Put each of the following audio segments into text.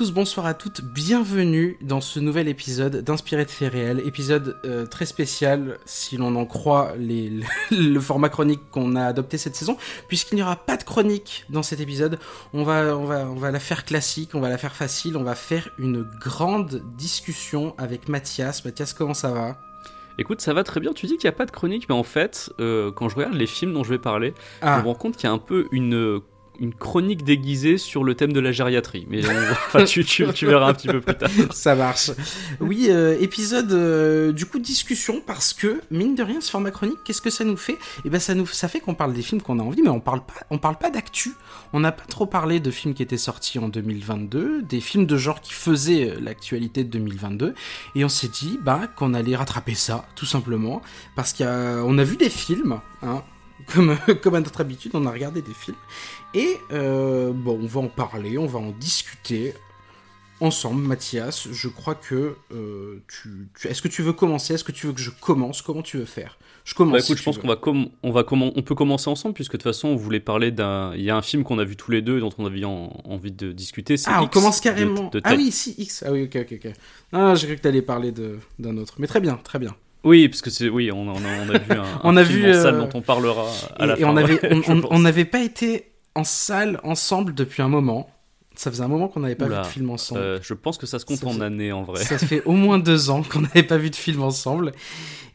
Tous, bonsoir à toutes, bienvenue dans ce nouvel épisode d'Inspiré de faits réels, épisode euh, très spécial si l'on en croit les, le format chronique qu'on a adopté cette saison, puisqu'il n'y aura pas de chronique dans cet épisode, on va, on, va, on va la faire classique, on va la faire facile, on va faire une grande discussion avec Mathias. Mathias, comment ça va? Écoute, ça va très bien. Tu dis qu'il n'y a pas de chronique, mais en fait, euh, quand je regarde les films dont je vais parler, Ah. je me rends compte qu'il y a un peu une, une chronique déguisée sur le thème de la gériatrie. Mais enfin, tu, verras un petit peu plus tard. Ça marche. Oui, euh, épisode euh, du coup discussion parce que mine de rien ce format chronique, qu'est-ce que ça nous fait? Eh ben ça nous ça fait qu'on parle des films qu'on a envie mais on parle pas on parle pas d'actu. On n'a pas trop parlé de films qui étaient sortis en 2022, des films de genre qui faisaient euh, l'actualité de 2022 et on s'est dit bah qu'on allait rattraper ça tout simplement parce qu'on a vu des films hein, comme, comme à notre habitude, on a regardé des films. Et euh, bon, on va en parler, on va en discuter ensemble, Mathias. Je crois que euh, tu, tu- est-ce que tu veux commencer? Est-ce que tu veux que je commence? Comment tu veux faire? Je commence. Bah, si écoute, je pense qu'on va, com- on va comment on peut commencer ensemble puisque de toute façon on voulait parler d'un. Il y a un film qu'on a vu tous les deux et dont on avait en- envie de discuter. Ah, on X commence carrément. de ah oui, si X. Ah oui, ok, ok, ok. Ah, j'ai cru que t'allais parler de d'un autre. Mais très bien, très bien. Oui, parce que c'est oui, on, on a, on a vu un, On un a film vu, en salle euh, dont on parlera à et, la et fin. on avait, ouais, on n'avait pas été en salle ensemble depuis un moment. Ça faisait un moment qu'on n'avait pas Oula, vu de film ensemble. Euh, je pense que ça se compte Ça en fait- années en vrai. Ça fait au moins deux ans qu'on n'avait pas vu de film ensemble.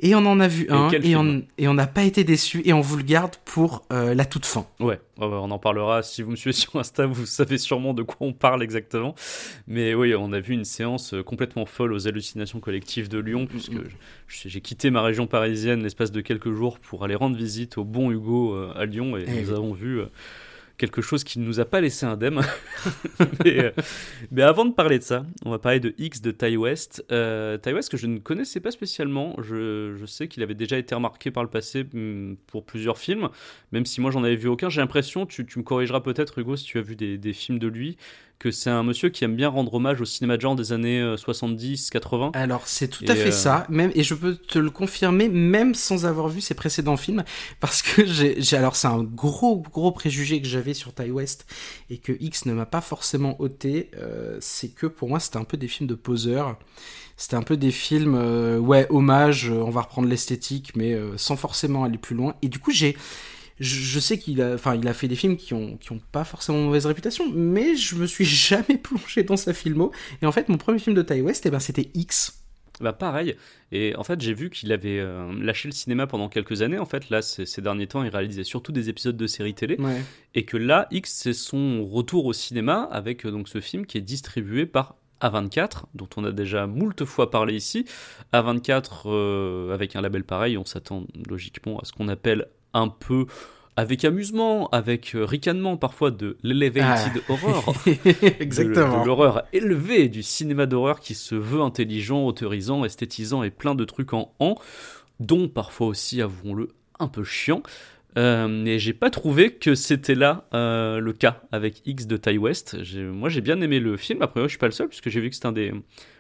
Et on en a vu un, et on et n'a pas été déçus, et on vous le garde pour euh, la toute fin. Ouais, on en parlera. Si vous me suivez sur Insta, vous savez sûrement de quoi on parle exactement. Mais oui, on a vu une séance euh, complètement folle aux hallucinations collectives de Lyon, puisque mm. j'ai quitté ma région parisienne l'espace de quelques jours pour aller rendre visite au bon Hugo à Lyon, et Eh nous oui. avons vu quelque chose qui ne nous a pas laissé indemne. mais, euh, mais avant de parler de ça, on va parler de X de Ty West. Euh, Ty West que je ne connaissais pas spécialement. Je, je sais qu'il avait déjà été remarqué par le passé hum, pour plusieurs films, même si moi j'en avais vu aucun. J'ai l'impression, tu, tu me corrigeras peut-être Hugo si tu as vu des, des films de lui, que c'est un monsieur qui aime bien rendre hommage au cinéma de genre des années euh, 70-80. Alors c'est tout Et, à fait euh, ça, même et je peux te le confirmer même sans avoir vu ses précédents films, parce que j'ai, alors c'est un gros gros préjugé que j'avais sur Ty West et que X ne m'a pas forcément ôté, euh, c'est que pour moi c'était un peu des films de poseurs, c'était un peu des films euh, ouais hommage, euh, on va reprendre l'esthétique mais euh, sans forcément aller plus loin. Et du coup j'ai je, je sais qu'il a, enfin, il a fait des films qui ont, qui ont pas forcément mauvaise réputation, mais je me suis jamais plongé dans sa filmo. Et en fait, mon premier film de Ty West, eh ben, c'était X. Bah pareil. Et en fait, j'ai vu qu'il avait euh, lâché le cinéma pendant quelques années. En fait, là, ces, ces derniers temps, il réalisait surtout des épisodes de séries télé. Ouais. Et que là, X, c'est son retour au cinéma avec euh, donc ce film qui est distribué par A24, dont on a déjà moult fois parlé ici. A24, euh, avec un label pareil, on s'attend logiquement à ce qu'on appelle un peu avec amusement, avec euh, ricanement parfois de l'elevated horror. de- Exactement. De, l'horreur élevée, du cinéma d'horreur qui se veut intelligent, autorisant, esthétisant et plein de trucs en en, dont parfois aussi, avouons-le, un peu chiant. Euh, mais j'ai pas trouvé que c'était là euh, le cas avec X de Ty West. Moi j'ai bien aimé le film, après je suis pas le seul puisque j'ai vu que c'est un des,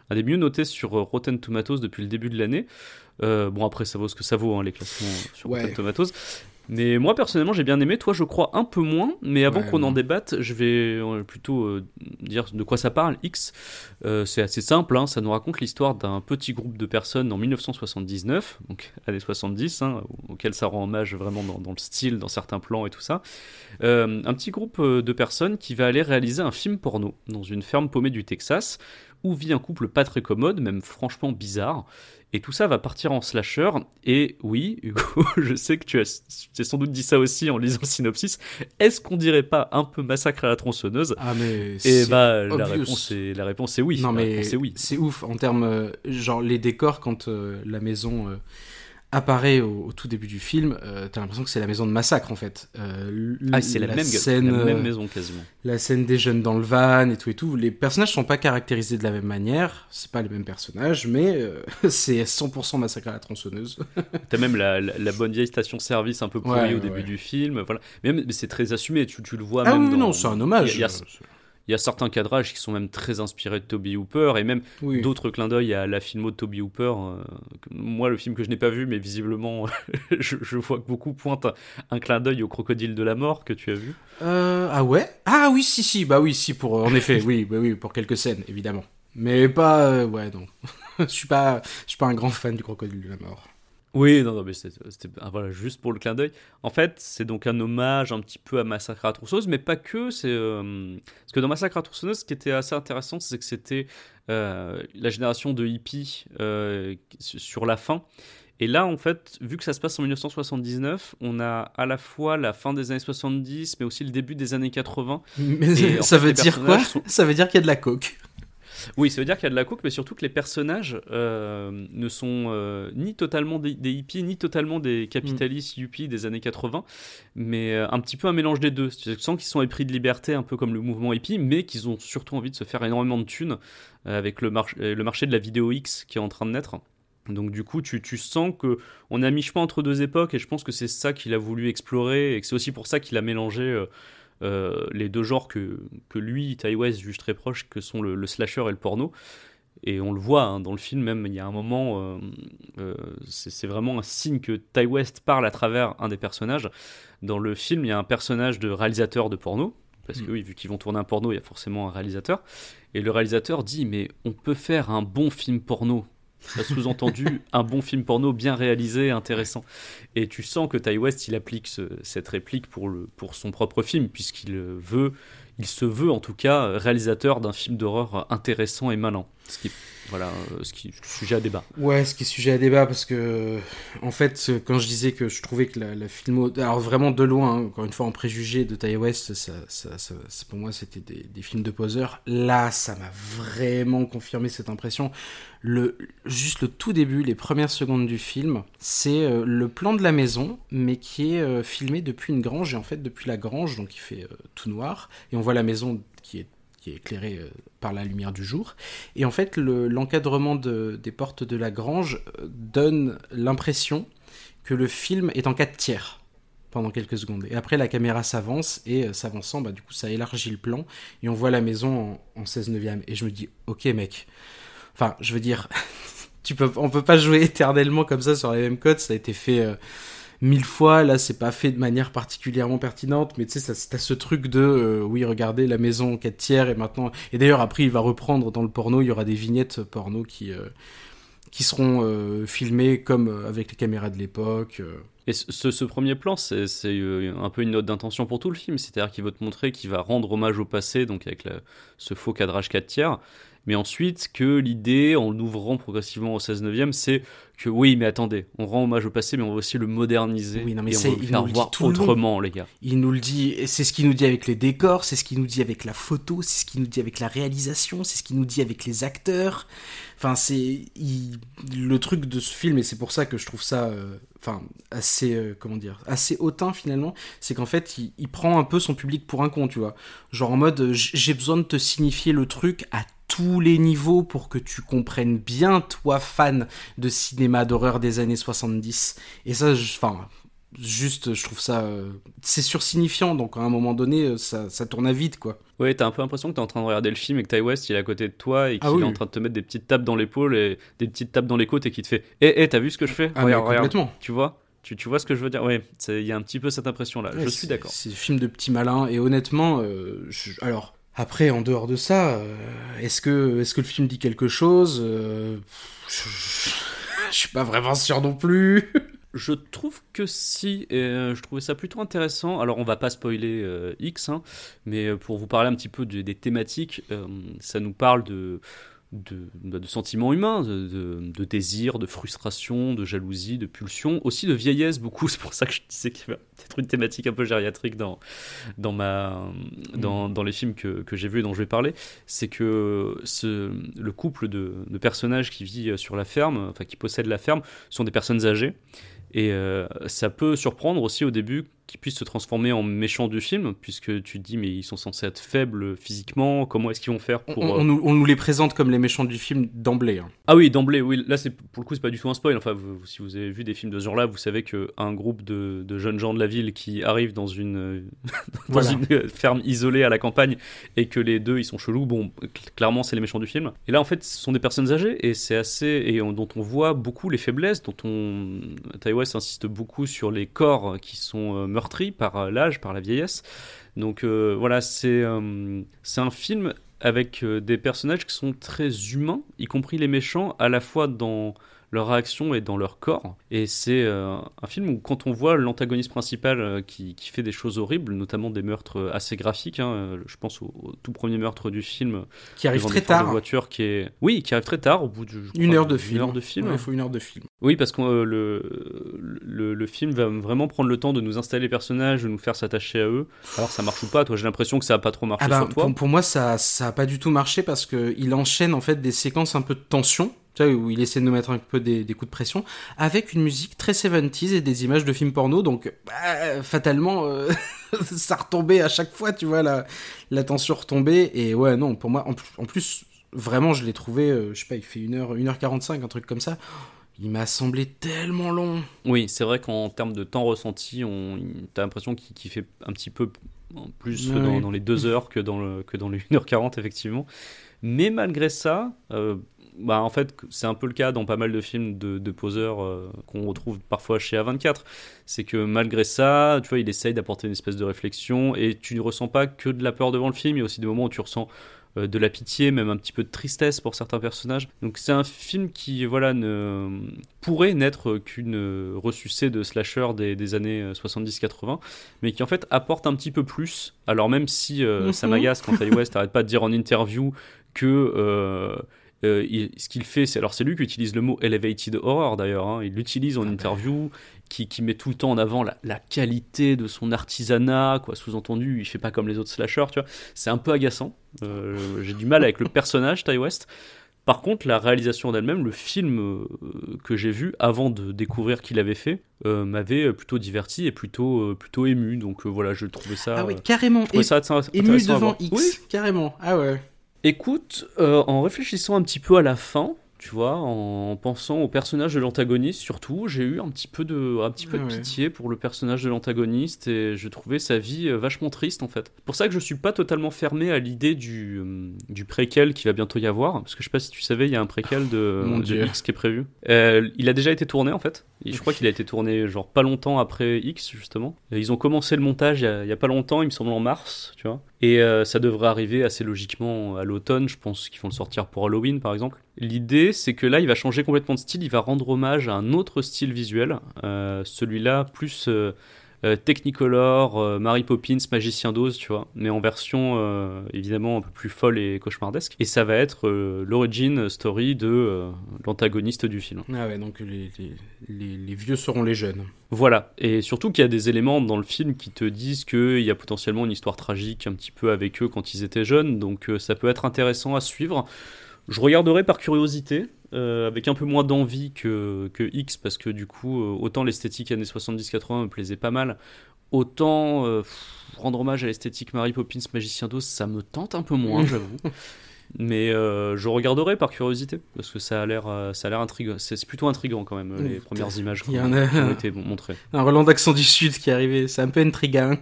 un des mieux notés sur euh, Rotten Tomatoes depuis le début de l'année. Euh, bon après ça vaut ce que ça vaut hein, les classements sur Ouais. Tomatoes. Mais moi personnellement j'ai bien aimé, toi je crois un peu moins, mais avant Ouais, qu'on en débatte, je vais euh, plutôt euh, dire de quoi ça parle. X, Euh, c'est assez simple, hein, ça nous raconte l'histoire d'un petit groupe de personnes en 1979, donc années 70, hein, auquel ça rend hommage vraiment dans, dans le style, dans certains plans et tout ça. Euh, un petit groupe de personnes qui va aller réaliser un film porno dans une ferme paumée du Texas, où vit un couple pas très commode, même franchement bizarre. Et tout ça va partir en slasher. Et oui, Hugo, je sais que tu as, tu as sans doute dit ça aussi en lisant le synopsis. Est-ce qu'on dirait pas un peu massacre à la tronçonneuse Ah mais Et c'est bah la réponse est la réponse est oui. non La mais réponse est oui. c'est ouf en termes euh, genre les décors quand euh, la maison euh, apparaît au, au tout début du film, euh, t'as l'impression que c'est la maison de massacre en fait. Euh, Ah, c'est la, même, scène, la même euh, maison quasiment. la scène des jeunes dans le van et tout et tout. Les personnages sont pas caractérisés de la même manière, c'est pas les mêmes personnages, mais euh, c'est 100% massacre à la tronçonneuse. T'as même la, la, bonne vieille station-service un peu pourrie Ouais, au début ouais. du film. Voilà. Mais, même- mais c'est très assumé, tu, tu le vois ah même oui, dans- non, c'est un hommage. Il y a, il y a- certains cadrages qui sont même très inspirés de Toby Hooper et même Oui. d'autres clins d'œil à la filmo de Toby Hooper. euh, moi, le film que je n'ai pas vu, mais visiblement, je, je vois que beaucoup pointent un clin d'œil au crocodile de la mort que tu as vu. Euh, ah ouais? Ah oui, si, si, bah oui, si, pour, en effet, oui, bah oui, pour quelques scènes, évidemment. Mais pas, euh, ouais, non. je suis pas, je suis pas un grand fan du crocodile de la mort. Oui, non, non, mais c'était ah, voilà, juste pour le clin d'œil. En fait, c'est donc un hommage un petit peu à Massacre à la tronçonneuse, mais pas que. C'est euh, parce que dans Massacre à la tronçonneuse, ce qui était assez intéressant, c'est que c'était euh, la génération de hippies euh, sur la fin. Et là, en fait, vu que ça se passe en 1979, on a à la fois la fin des années 70, mais aussi le début des années 80. Mais Et en ça fait, veut dire quoi? sont- Ça veut dire qu'il y a de la coke. Oui, ça veut dire qu'il y a de la coke, mais surtout que les personnages euh, ne sont euh, ni totalement des, des hippies, ni totalement des capitalistes yuppies des années 80, mais euh, un petit peu un mélange des deux. Tu sens qu'ils sont épris de liberté, un peu comme le mouvement hippie, mais qu'ils ont surtout envie de se faire énormément de thunes avec le, march- le marché de la vidéo X qui est en train de naître. Donc du coup, tu, tu sens que on a mis chemin entre deux époques, et je pense que c'est ça qu'il a voulu explorer, et que c'est aussi pour ça qu'il a mélangé euh, les deux genres que, que lui, Ty West, juge très proches, que sont le, le slasher et le porno. Et on le voit hein, dans le film, même il y a un moment, euh, euh, c'est c'est vraiment un signe que Ty West parle à travers un des personnages. Dans le film, il y a un personnage de réalisateur de porno, parce que oui, vu qu'ils vont tourner un porno, il y a forcément un réalisateur. Et le réalisateur dit, mais on peut faire un bon film porno. Sous-entendu, un bon film porno bien réalisé, intéressant. Et tu sens que Ty West, il applique ce- cette réplique pour, pour son propre film, puisqu'il veut, il se veut en tout cas réalisateur d'un film d'horreur intéressant et malin. Ce qui, voilà, euh, ce qui est sujet à débat. Ouais, ce qui est sujet à débat parce que, en fait, quand je disais que je trouvais que la, la filmo, alors vraiment de loin, hein, encore une fois en préjugé de Ty West, ça, ça, pour moi c'était des, des films de poseurs. Là, ça m'a vraiment confirmé cette impression. Le, juste le tout début, les premières secondes du film, c'est euh, le plan de la maison, mais qui est euh, filmé depuis une grange et en fait depuis la grange, donc il fait tout noir et on voit la maison qui est qui est éclairée euh, par la lumière du jour. Et en fait, le- l'encadrement de- des portes de la grange euh, donne l'impression que le film est en 4 tiers pendant quelques secondes. Et après, la caméra s'avance, et euh, s'avançant, bah, du coup, ça élargit le plan, et on voit la maison en, en 16 neuvième. Et je me dis, ok mec, enfin, je veux dire, tu peux, on peut pas jouer éternellement comme ça sur les mêmes codes, ça a été fait... mille fois, là c'est pas fait de manière particulièrement pertinente, mais tu sais, t'as ce truc de euh, oui, regardez la maison en 4 tiers et maintenant. Et d'ailleurs, après, il va reprendre dans le porno, il y aura des vignettes porno qui, euh, qui seront euh, filmées comme euh, avec les caméras de l'époque. Et ce, ce- premier plan, c'est un peu une note d'intention pour tout le film. C'est-à-dire qu'il veut te montrer qu'il va rendre hommage au passé, donc avec ce faux cadrage 4 tiers. Mais ensuite, que l'idée, en l'ouvrant progressivement au 16 neuvième, c'est que oui, mais attendez, on rend hommage au passé, mais on va aussi le moderniser. Oui, non, mais et on va il faire nous le dit voir tout le autrement, les gars. Il nous le dit, c'est ce qu'il nous dit avec les décors, c'est ce qu'il nous dit avec la photo, c'est ce qu'il nous dit avec la réalisation, c'est ce qu'il nous dit avec les acteurs. Enfin, c'est il- le truc de ce film, et c'est pour ça que je trouve ça, euh, enfin, assez, euh, comment dire, assez hautain finalement, c'est qu'en fait, il, il prend un peu son public pour un con, tu vois. Genre en mode, j'ai besoin de te signifier le truc à tous les niveaux pour que tu comprennes bien, toi, fan de cinéma d'horreur des années 70. Et ça, je- enfin, juste, je trouve ça. euh, c'est sursignifiant, donc à un moment donné, euh, ça, ça tourne à vide, quoi. Ouais, t'as un peu l'impression que t'es en train de regarder le film et que Ty West, il est à côté de toi et qu'il Ah oui. est en train de te mettre des petites tapes dans l'épaule et des petites tapes dans les côtes et qui te fait Eh, eh, t'as vu ce que je fais Ah, Regarde, complètement. Tu vois tu, tu vois ce que je veux dire? C'est- il y a un petit peu cette impression-là. Ouais, je suis d'accord. C'est un film de petit malin, et honnêtement, euh, je- alors. Après, en dehors de ça, euh, est-ce que, est-ce que le film dit quelque chose Euh, je, suis pas vraiment sûr non plus. Je trouve que si, et euh, je trouvais ça plutôt intéressant. Alors, on va pas spoiler X, hein, mais pour vous parler un petit peu de- des thématiques, ça nous parle de, de, bah, de sentiments humains, de, de, de désir, de frustration, de jalousie, de pulsion, aussi de vieillesse beaucoup. C'est pour ça que je disais qu'il y avait peut-être une thématique un peu gériatrique dans, dans, ma, dans, dans les films que, que j'ai vus et dont je vais parler. C'est que ce, le couple de, de personnages qui vit sur la ferme, enfin qui possèdent la ferme, sont des personnes âgées. Et euh, ça peut surprendre aussi au début qu'ils puissent se transformer en méchants du film, puisque tu te dis, mais ils sont censés être faibles physiquement, comment est-ce qu'ils vont faire pour. On, on euh, nous, on nous les présente comme les méchants du film d'emblée. hein. Ah oui, d'emblée, oui. Là, c'est pour le coup, c'est pas du tout un spoil. Enfin, vous- si vous avez vu des films de ce genre-là, vous savez qu'un groupe de, de jeunes gens de la ville qui arrivent dans une, dans Voilà. une ferme isolée à la campagne et que les deux ils sont chelous, bon, cl- clairement, c'est les méchants du film. Et là, en fait, ce sont des personnes âgées et c'est assez. et on- dont on voit beaucoup les faiblesses, dont on. West insiste beaucoup sur les corps qui sont meurtris par euh, l'âge, par la vieillesse. Donc euh, voilà, c'est euh, c'est un film avec des personnages qui sont très humains, y compris les méchants, à la fois dans leur réaction et dans leur corps. Et c'est euh, un film où quand on voit l'antagoniste principal euh, qui, qui fait des choses horribles, notamment des meurtres euh, assez graphiques, hein, je pense au, au tout premier meurtre du film, Qui arrive très de tard. voiture qui est... Oui, qui arrive très tard, au bout de... je Une heure de une film. heure de film. Ouais, il faut une heure de film. Oui, parce que euh, le, le, le film va vraiment prendre le temps de nous installer les personnages, de nous faire s'attacher à eux. Alors ça marche ou pas, toi j'ai l'impression que ça a pas trop marché Ah bah, sur toi. pour, pour moi, ça, ça a pas du tout marché parce que il enchaîne en fait des séquences un peu de tension, où il essaie de nous mettre un peu des, des coups de pression, avec une musique très 70s et des images de films porno. Donc, bah, fatalement, euh, ça retombait à chaque fois, tu vois, la, la tension retombait. Et ouais, non, pour moi, en, plus- en plus, vraiment, je l'ai trouvé, euh, je sais pas, il fait 1h, 1h45, un truc comme ça. Il m'a semblé tellement long. Oui, c'est vrai qu'en termes de temps ressenti, on... t'as l'impression qu'il qu'il fait un petit peu plus dans, les 2 heures que dans, le, que dans les 1h40, effectivement. Mais malgré ça, euh, bah, en fait, c'est un peu le cas dans pas mal de films de, de poseurs euh, qu'on retrouve parfois chez A24. C'est que malgré ça, tu vois, il essaye d'apporter une espèce de réflexion et tu ne ressens pas que de la peur devant le film. Il y a aussi des moments où tu ressens euh, de la pitié, même un petit peu de tristesse pour certains personnages. Donc c'est un film qui voilà ne pourrait n'être qu'une euh, ressucée de slasher des, des années euh, 70-80, mais qui en fait apporte un petit peu plus. Alors même si euh, Mhm. ça m'agace quand Ty West arrête pas de dire en interview que euh, il- ce qu'il fait, c'est alors c'est lui qui utilise le mot elevated horror d'ailleurs. hein. il l'utilise en Ah interview, qui, qui met tout le temps en avant la, la qualité de son artisanat, quoi. Sous-entendu, il fait pas comme les autres slashers, tu vois. C'est un peu agaçant. Euh, J'ai du mal avec le personnage Ty West. Par contre, la réalisation d'elle-même, le film euh, que j'ai vu avant de découvrir qu'il avait fait, euh, m'avait plutôt diverti et plutôt, euh, plutôt ému. Donc euh, voilà, je trouvais ça. Ah oui, carrément. je ça ému devant. X. Oui, Carrément. Ah ouais. Écoute, euh, en réfléchissant un petit peu à la fin, tu vois, en pensant au personnage de l'antagoniste surtout, j'ai eu un petit peu de, un petit peu Ah de ouais. pitié pour le personnage de l'antagoniste et je trouvais sa vie euh, vachement triste en fait. Pour ça que je suis pas totalement fermé à l'idée du, euh, du préquel qui va bientôt y avoir, parce que je sais pas si tu savais, il y a un préquel de, Mon de. X qui est prévu. Euh, il a déjà été tourné en fait. Et je crois qu'il a été tourné genre pas longtemps après X justement. Et ils ont commencé le montage il y, a, il y a pas longtemps, il me semble en mars, tu vois. Et euh, ça devrait arriver assez logiquement à l'automne. Je pense qu'ils vont le sortir pour Halloween par exemple. L'idée c'est que là il va changer complètement de style. Il va rendre hommage à un autre style visuel. Euh, Celui-là plus euh, Technicolor, euh, Mary Poppins, Magicien d'Oz, tu vois, mais en version euh, évidemment un peu plus folle et cauchemardesque. Et ça va être euh, l'origin story de euh, l'antagoniste du film. Ah ouais, donc les, les, les, les vieux seront les jeunes. Voilà, et surtout qu'il y a des éléments dans le film qui te disent qu'il y a potentiellement une histoire tragique un petit peu avec eux quand ils étaient jeunes, donc euh, ça peut être intéressant à suivre. Je regarderai par curiosité, euh, avec un peu moins d'envie que, que X, parce que du coup, euh, autant l'esthétique années 70-80 me plaisait pas mal, autant euh, pff, rendre hommage à l'esthétique Mary Poppins Magicien d'Oz, ça me tente un peu moins, j'avoue. Mais euh, je regarderai par curiosité, parce que ça a l'air ça a l'air intriguant. C'est plutôt intriguant quand même, les Mmh. premières images ont, a- qui ont été montrées. Un Roland d'accent du Sud qui est arrivé, c'est un peu intriguant.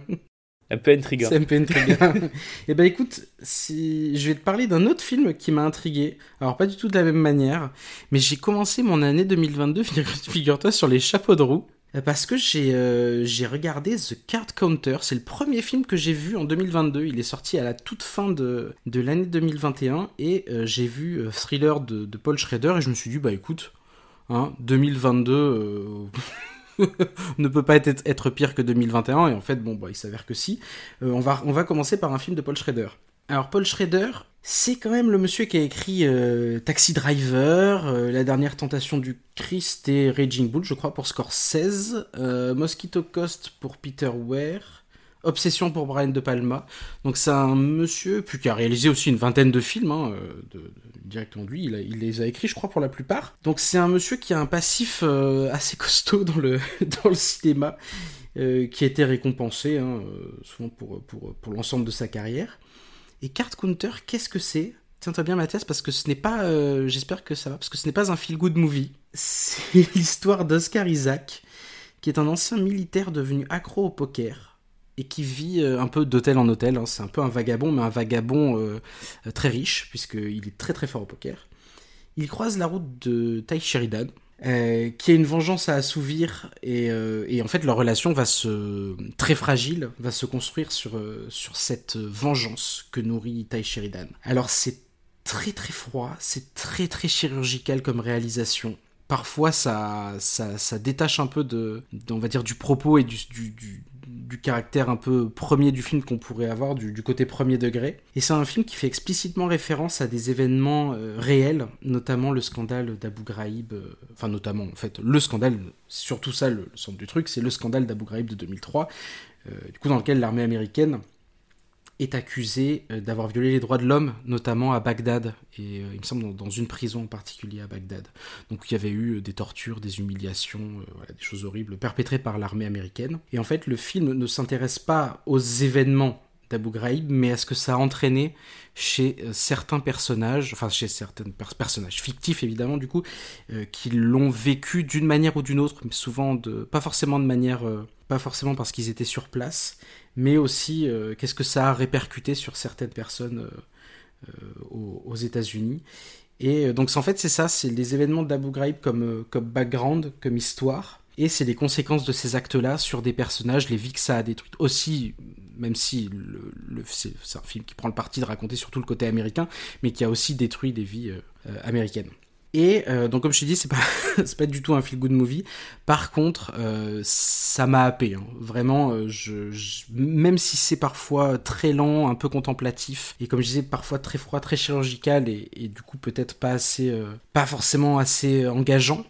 Un peu intriguant. C'est un peu intriguant. Et ben écoute, si... je vais te parler d'un autre film qui m'a intrigué. Alors pas du tout de la même manière, mais j'ai commencé mon année 2022, figure- figure-toi, sur les chapeaux de roue. Parce que j'ai euh, j'ai regardé The Card Counter, c'est le premier film que j'ai vu en 2022, il est sorti à la toute fin de, de l'année 2021, et euh, j'ai vu euh, Thriller de, de Paul Schrader, et je me suis dit, bah écoute, hein, 2022 euh, ne peut pas être, pire que 2021, et en fait, bon, bah il s'avère que si. Euh, on, va, commencer par un film de Paul Schrader. Alors Paul Schrader, C'est quand même le monsieur qui a écrit euh, Taxi Driver, euh, La dernière tentation du Christ et Raging Bull, je crois, pour Scorsese, Mosquito Coast pour Peter Ware, Obsession pour Brian De Palma. Donc c'est un monsieur, qui a réalisé aussi une vingtaine de films, hein, directement lui, il, les a écrits, je crois, pour la plupart. Donc c'est un monsieur qui a un passif euh, assez costaud dans le, cinéma, euh, qui a été récompensé, hein, euh, souvent pour, l'ensemble de sa carrière. Et Card Counter, qu'est-ce que c'est? Tiens-toi bien Mathias, parce que ce n'est pas, j'espère que ça va, parce que ce n'est pas un feel-good movie. C'est l'histoire d'Oscar Isaac, qui est un ancien militaire devenu accro au poker et qui vit euh, un peu d'hôtel en hôtel. hein. C'est un peu un vagabond, mais un vagabond euh, très riche, puisqu'il est très très fort au poker. Il croise la route de Ty Sheridan, euh, qui a une vengeance à assouvir, et, en fait leur relation va se très fragile, va se construire sur sur cette vengeance que nourrit Ty Sheridan. Alors c'est très très froid, c'est très très chirurgical comme réalisation. Parfois, ça, ça, détache un peu de, on va dire, du propos et du, du, du caractère un peu premier du film qu'on pourrait avoir, du, côté premier degré. Et c'est un film qui fait explicitement référence à des événements euh, réels, notamment le scandale d'Abu Ghraib, euh, enfin notamment en fait le scandale, surtout ça le, le centre du truc, c'est le scandale d'Abu Ghraib de 2003, euh, du coup dans lequel l'armée américaine est accusé euh, d'avoir violé les droits de l'homme, notamment à Bagdad, et euh, il me semble dans, une prison en particulier à Bagdad. Donc il y avait eu euh, des tortures, des humiliations, voilà, des choses horribles perpétrées par l'armée américaine. Et en fait, le film ne s'intéresse pas aux événements d'Abu Ghraib, mais à ce que ça a entraîné chez certains personnages, enfin chez certains pers- personnages fictifs évidemment du coup, qui l'ont vécu d'une manière ou d'une autre, mais souvent de, pas forcément de manière, pas forcément parce qu'ils étaient sur place, mais aussi euh, qu'est-ce que ça a répercuté sur certaines personnes euh, euh, aux, États-Unis. Et donc en fait c'est ça, c'est les événements d'Abu Ghraib comme, comme background, comme histoire, et c'est les conséquences de ces actes-là sur des personnages, les vies que ça a détruites. Aussi, même si le, c'est un film qui prend le parti de raconter surtout le côté américain, mais qui a aussi détruit des vies américaines. Et euh, donc comme je t'ai dit, c'est pas pas du tout un feel good movie. Par contre, euh, ça m'a happé. hein. Vraiment, euh, même si c'est parfois très lent, un peu contemplatif, et comme je disais, parfois très froid, très chirurgical, et, du coup peut-être pas assez, pas forcément assez engageant.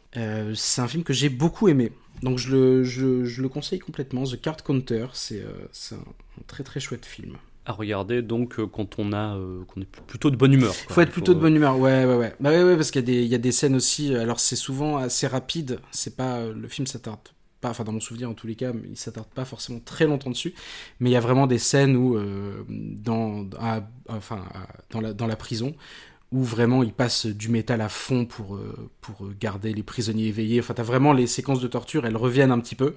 c'est un film que j'ai beaucoup aimé. Donc je le, je, je le conseille complètement. The Card Counter, c'est un très très chouette film. À regarder donc euh, quand on a euh, qu'on est plutôt de bonne humeur. quoi. Faut être plutôt de bonne humeur, ouais, ouais, ouais. Bah ouais, ouais, parce qu'il y, a des- il y a des scènes aussi, alors c'est souvent assez rapide, c'est pas, euh, le film s'attarde pas, enfin dans mon souvenir en tous les cas, il s'attarde pas forcément très longtemps dessus, mais il y a vraiment des scènes où, dans, à- enfin, à- dans, la, dans la prison, où vraiment il passe du métal à fond pour, pour garder les prisonniers éveillés, enfin t'as vraiment les séquences de torture, elles reviennent un petit peu.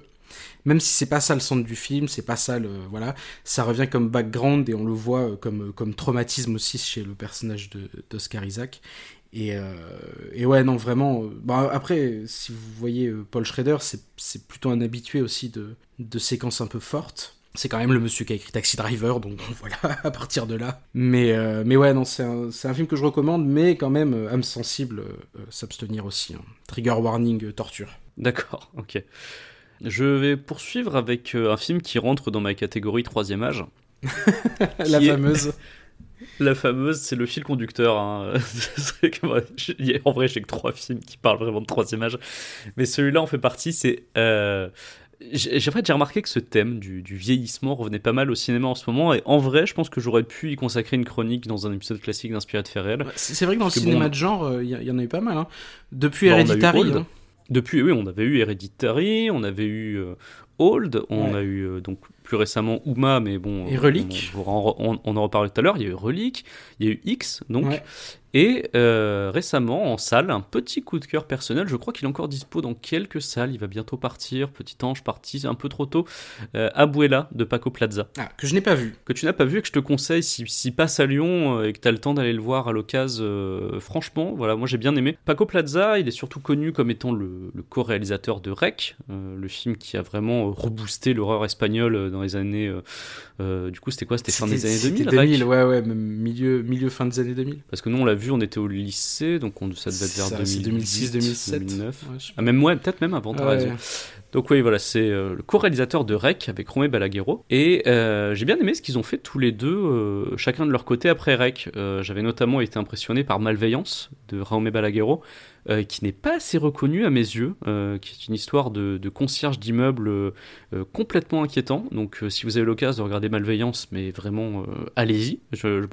Même si c'est pas ça le centre du film, c'est pas ça le voilà, ça revient comme background et on le voit euh, comme comme traumatisme aussi chez le personnage de d'Oscar Isaac. Et, euh, ouais non vraiment. euh, bah, après si vous voyez euh, Paul Schrader, c'est plutôt un habitué aussi de de séquences un peu fortes. C'est quand même le monsieur qui a écrit Taxi Driver, donc voilà, à partir de là. Mais, euh, mais ouais, non, c'est un, un film que je recommande, mais quand même, euh, âme sensible, euh, euh, s'abstenir aussi. hein. Trigger warning, euh, torture. D'accord, ok. Je vais poursuivre avec euh, un film qui rentre dans ma catégorie troisième âge. La est- fameuse. La fameuse, c'est le fil conducteur. hein. En vrai, j'ai que trois films qui parlent vraiment de troisième âge. Mais celui-là en fait partie. C'est. Euh... J'ai j'ai- en fait, j'ai remarqué que ce thème du, du vieillissement revenait pas mal au cinéma en ce moment. Et en vrai, je pense que j'aurais pu y consacrer une chronique dans un épisode classique d'Inspiré de réels. C'est vrai que dans le cinéma bon- de genre, il y, y en a eu pas mal. Hein. Depuis Bah, Hereditary. Old. Depuis, oui, on avait eu Hereditary, on avait eu euh, Old, on Ouais. a eu euh, donc plus récemment Uma, mais bon. Et Relic. On, on, on- en reparlait tout à l'heure. Il y a eu Relic, il y a eu X, donc. Ouais. Et euh, récemment, en salle, un petit coup de cœur personnel. Je crois qu'il est encore dispo dans quelques salles. Il va bientôt partir. Petit ange parti un peu trop tôt. Euh, Abuela de Paco Plaza. Ah, que je n'ai pas vu. Que tu n'as pas vu et que je te conseille si, si passe à Lyon euh, et que tu as le temps d'aller le voir à l'occasion. euh, franchement, voilà, moi j'ai bien aimé. Paco Plaza, il est surtout connu comme étant le, le co-réalisateur de Rec, le film qui a vraiment reboosté l'horreur espagnole euh, dans les années. euh, euh, du coup, c'était quoi? C'était fin des années C'était 2000, 2000, Rec ouais, ouais, même milieu, milieu, fin des années 2000. Parce que nous, on l'a vu, on était au lycée, donc on, ça devait être vers Ça, c'est 2006, 2006, 2007. 2009. Ouais. Ah, même ouais, peut-être même avant, t'as Ouais. raison. Donc oui, voilà, c'est euh, le co-réalisateur de Rec avec Romé Balaguerro. Et euh, j'ai bien aimé ce qu'ils ont fait tous les deux, euh, chacun de leur côté après Rec. J'avais notamment été impressionné par Malveillance de Romé Balaguerro, qui n'est pas assez reconnu à mes yeux, qui est une histoire de, concierge d'immeuble complètement inquiétant. Donc si vous avez l'occasion de regarder Malveillance, mais vraiment allez-y.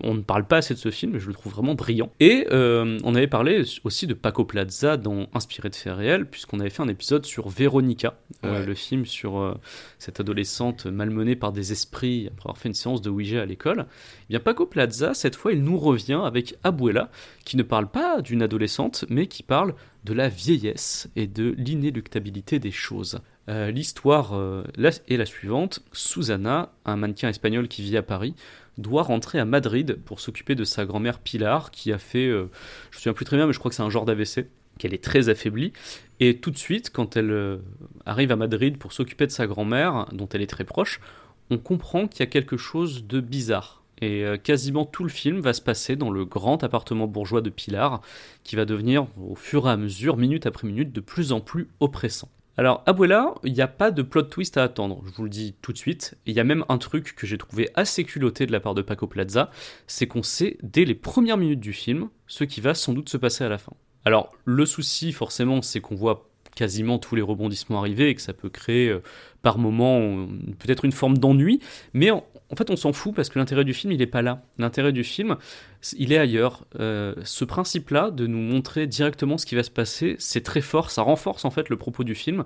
On ne parle pas assez de ce film, mais je le trouve vraiment brillant. Et on avait parlé aussi de Paco Plaza dans Inspiré de faits réels, puisqu'on avait fait un épisode sur Véronica, Ouais. le film sur euh, cette adolescente malmenée par des esprits après avoir fait une séance de Ouija à l'école. Eh bien Paco Plaza, cette fois, il nous revient avec Abuela, qui ne parle pas d'une adolescente, mais qui parle de la vieillesse et de l'inéluctabilité des choses. Euh, L'histoire euh, est la suivante. Susanna, un mannequin espagnol qui vit à Paris, doit rentrer à Madrid pour s'occuper de sa grand-mère Pilar, qui a fait, euh, je me souviens plus très bien, mais je crois que c'est un genre d'AVC, qu'elle est très affaiblie. Et tout de suite, quand elle euh, arrive à Madrid pour s'occuper de sa grand-mère, dont elle est très proche, on comprend qu'il y a quelque chose de bizarre. Et euh, quasiment tout le film va se passer dans le grand appartement bourgeois de Pilar, qui va devenir, au fur et à mesure, minute après minute, de plus en plus oppressant. Alors, Abuela, il n'y a pas de plot twist à attendre, je vous le dis tout de suite. Il y a même un truc que j'ai trouvé assez culotté de la part de Paco Plaza, c'est qu'on sait dès les premières minutes du film ce qui va sans doute se passer à la fin. Alors, le souci, forcément, c'est qu'on voit quasiment tous les rebondissements arriver et que ça peut créer euh, par moments euh, peut-être une forme d'ennui, mais en, fait on s'en fout parce que l'intérêt du film il n'est pas là. L'intérêt du film il est ailleurs. Euh, ce principe-là de nous montrer directement ce qui va se passer, c'est très fort, ça renforce en fait le propos du film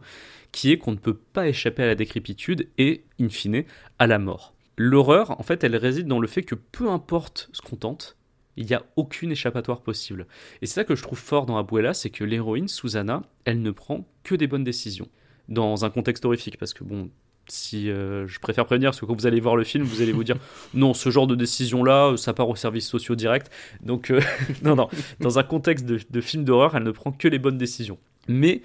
qui est qu'on ne peut pas échapper à la décrépitude et, in fine, à la mort. L'horreur, en fait, elle réside dans le fait que peu importe ce qu'on tente, il n'y a aucune échappatoire possible. Et c'est ça que je trouve fort dans Abuela, c'est que l'héroïne, Susanna, elle ne prend que des bonnes décisions. Dans un contexte horrifique, parce que bon, si euh, je préfère prévenir, parce que quand vous allez voir le film, vous allez vous dire non, ce genre de décision-là, ça part aux services sociaux direct. Donc, euh, non, non, dans un contexte de, de film d'horreur, elle ne prend que les bonnes décisions. Mais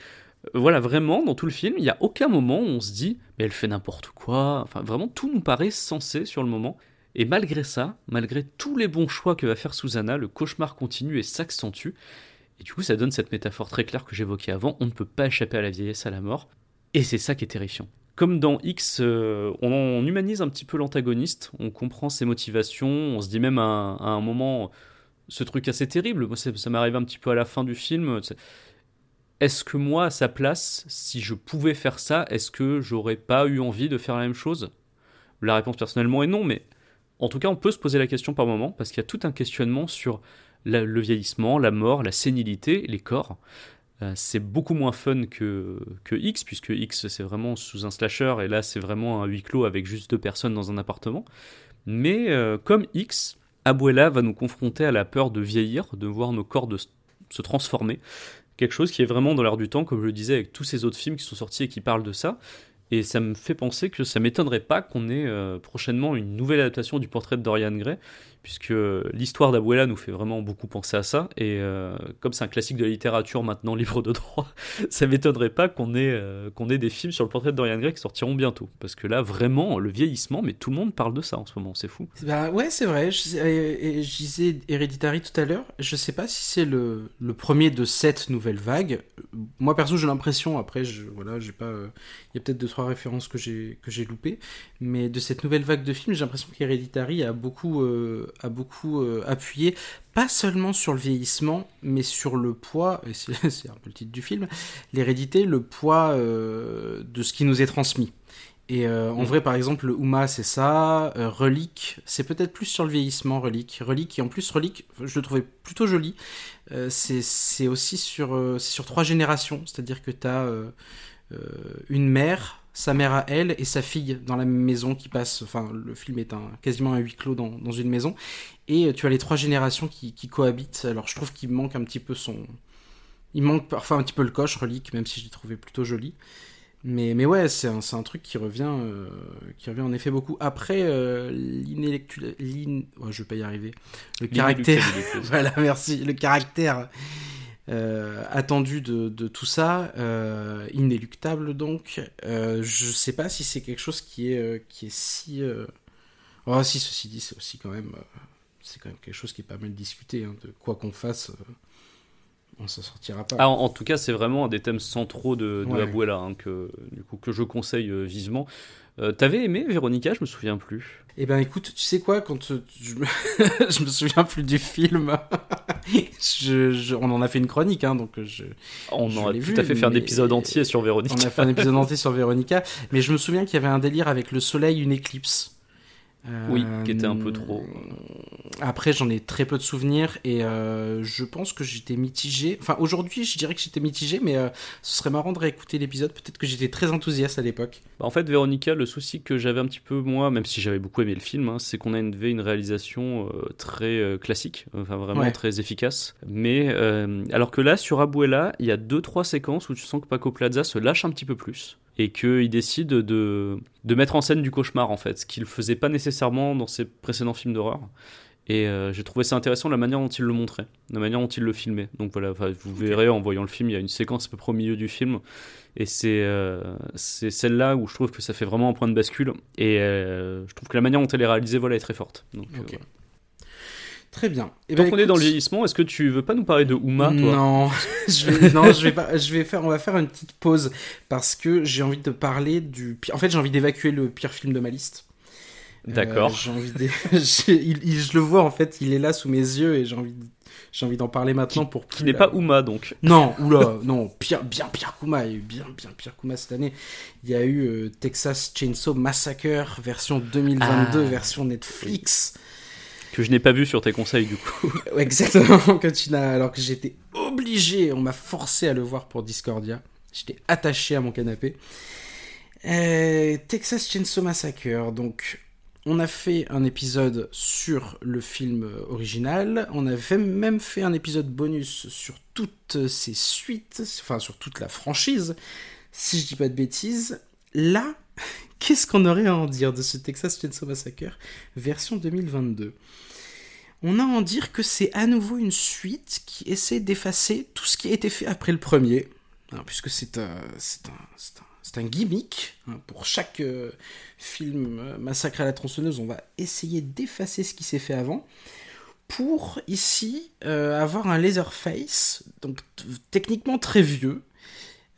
euh, voilà, vraiment, dans tout le film, il n'y a aucun moment où on se dit, mais elle fait n'importe quoi. Enfin, vraiment, tout nous paraît sensé sur le moment. Et malgré ça, malgré tous les bons choix que va faire Susanna, le cauchemar continue et s'accentue. Et du coup, ça donne cette métaphore très claire que j'évoquais avant on ne peut pas échapper à la vieillesse, à la mort. Et c'est ça qui est terrifiant. Comme dans X, euh, on, humanise un petit peu l'antagoniste, on comprend ses motivations, on se dit même à, un moment ce truc assez terrible. Moi, ça, ça m'est arrivé un petit peu à la fin du film. Est-ce que moi, à sa place, si je pouvais faire ça, est-ce que j'aurais pas eu envie de faire la même chose? La réponse personnellement est non, mais en tout cas, on peut se poser la question par moment, parce qu'il y a tout un questionnement sur le vieillissement, la mort, la sénilité, les corps. Euh, c'est beaucoup moins fun que, X, puisque X c'est vraiment sous un slasher, et là c'est vraiment un huis clos avec juste deux personnes dans un appartement. Mais euh, comme X, Abuela va nous confronter à la peur de vieillir, de voir nos corps se transformer. Quelque chose qui est vraiment dans l'air du temps, comme je le disais, avec tous ces autres films qui sont sortis et qui parlent de ça. Et ça me fait penser que ça m'étonnerait pas qu'on ait euh, prochainement une nouvelle adaptation du portrait de Dorian Gray, puisque l'histoire d'Abuela nous fait vraiment beaucoup penser à ça. Et euh, comme c'est un classique de la littérature maintenant libre de droit, ça m'étonnerait pas qu'on ait, euh, ait des films sur le portrait de Dorian Gray qui sortiront bientôt. Parce que là, vraiment, le vieillissement, mais tout le monde parle de ça en ce moment, c'est fou. Bah ouais, c'est vrai. Je, je disais Hereditary tout à l'heure. Je sais pas si c'est le, le premier de cette nouvelle vague. Moi perso, j'ai l'impression. Après, voilà, j'ai pas. euh, Il y a peut-être deux trois références que j'ai loupées. Mais de cette nouvelle vague de films, j'ai l'impression qu'Hereditary a beaucoup euh, a beaucoup euh, appuyé, pas seulement sur le vieillissement, mais sur le poids. Et c'est un peu le titre du film. L'hérédité, le poids euh, de ce qui nous est transmis. Et euh, en Mhm. vrai, par exemple, le Uma, c'est ça. Euh, Relique, c'est peut-être plus sur le vieillissement, Relique. Relique, et en plus, Relique, je le trouvais plutôt joli. Euh, c'est aussi sur, sur trois générations. C'est-à-dire que tu as une mère, sa mère à elle et sa fille dans la même maison qui passe. Enfin, le film est un, quasiment un huis clos dans, dans une maison. Et euh, tu as les trois générations qui, qui cohabitent. Alors, je trouve qu'il manque un petit peu son. Il manque parfois un petit peu le coche, Relique, même si je l'ai trouvé plutôt joli. Mais, mais ouais, c'est un, un truc qui revient, euh, qui revient en effet beaucoup. Après, euh, l'inélectu- l'in- oh, je vais pas y arriver. Le caractère, voilà, merci. Le caractère euh, attendu de, de tout ça, euh, inéluctable donc. Euh, je sais pas si c'est quelque chose qui est, euh, qui est si. Oh, si, ceci dit, c'est aussi quand même. c'est quand même quelque chose qui est pas mal discuté, hein, de quoi qu'on fasse. on s'en sortira pas. Ah, en, en tout cas, c'est vraiment un des thèmes centraux de, de Ouais. Abuela hein, que, du coup, que je conseille vivement. Euh, T'avais aimé Véronica Je me souviens plus. Eh ben écoute, tu sais quoi, quand euh, je me, souviens plus du film, je, je- on en a fait une chronique, hein, donc je, On Je en a tout vu, à fait fait un épisode entier sur Véronica. on a fait un épisode entier sur Véronica, mais je me souviens qu'il y avait un délire avec le soleil, une éclipse. Oui, qui était un Euh, peu trop. Après, j'en ai très peu de souvenirs et euh, je pense que j'étais mitigé. Enfin, aujourd'hui, je dirais que j'étais mitigé, mais euh, ce serait marrant de réécouter l'épisode. Peut-être que j'étais très enthousiaste à l'époque. Bah, en fait, Véronica, le souci que j'avais un petit peu moi, même si j'avais beaucoup aimé le film, hein, c'est qu'on a une, une réalisation euh, très euh, classique, enfin vraiment Ouais. très efficace. Mais euh, alors que là, sur Abuela, il y a deux trois séquences où tu sens que Paco Plaza se lâche un petit peu plus et qu'il décide de, de mettre en scène du cauchemar en fait, ce qu'il faisait pas nécessairement dans ses précédents films d'horreur. Et euh, j'ai trouvé ça intéressant la manière dont il le montrait, la manière dont il le filmait. Donc voilà, vous verrez en voyant le film, il y a une séquence à peu près au milieu du film et c'est euh, celle-là où je trouve que ça fait vraiment un point de bascule. Et euh, je trouve que la manière dont elle est réalisée voilà, est très forte. Donc, euh, voilà. Très bien. Eh Tant ben, qu'on est dans le vieillissement, est-ce que tu veux pas nous parler de Uma, toi? Non, je vais, non, je vais pas. Je vais faire. On va faire une petite pause parce que j'ai envie de parler du. En fait, j'ai envie d'évacuer le pire film de ma liste. D'accord. Euh, j'ai envie de... il- il- je le vois en fait, il est là sous mes yeux et j'ai envie, de- j'ai envie d'en parler maintenant pour Qui n'est la- pas Uma, donc? Non, oula, non, pire, bien pire Kuma, il y a eu bien, bien pire Kuma cette année. Il y a eu euh, Texas Chainsaw Massacre version 2022, Ah. version Netflix. Que je n'ai pas vu sur tes conseils, du coup. Exactement, que tu n'as, alors que j'étais obligé, on m'a forcé à le voir pour Discordia. J'étais attaché à mon canapé. Euh, Texas Chainsaw Massacre, donc on a fait un épisode sur le film original, on avait même fait un épisode bonus sur toutes ses suites, enfin sur toute la franchise, si je dis pas de bêtises. Là, qu'est-ce qu'on aurait à en dire de ce Texas Chainsaw Massacre version 2022 on a à en dire que c'est à nouveau une suite qui essaie d'effacer tout ce qui a été fait après le premier, hein, puisque c'est un, gimmick. hein. pour chaque euh, film euh, Massacre à la tronçonneuse, on va essayer d'effacer ce qui s'est fait avant, pour ici euh, avoir un Laserface, donc techniquement très vieux,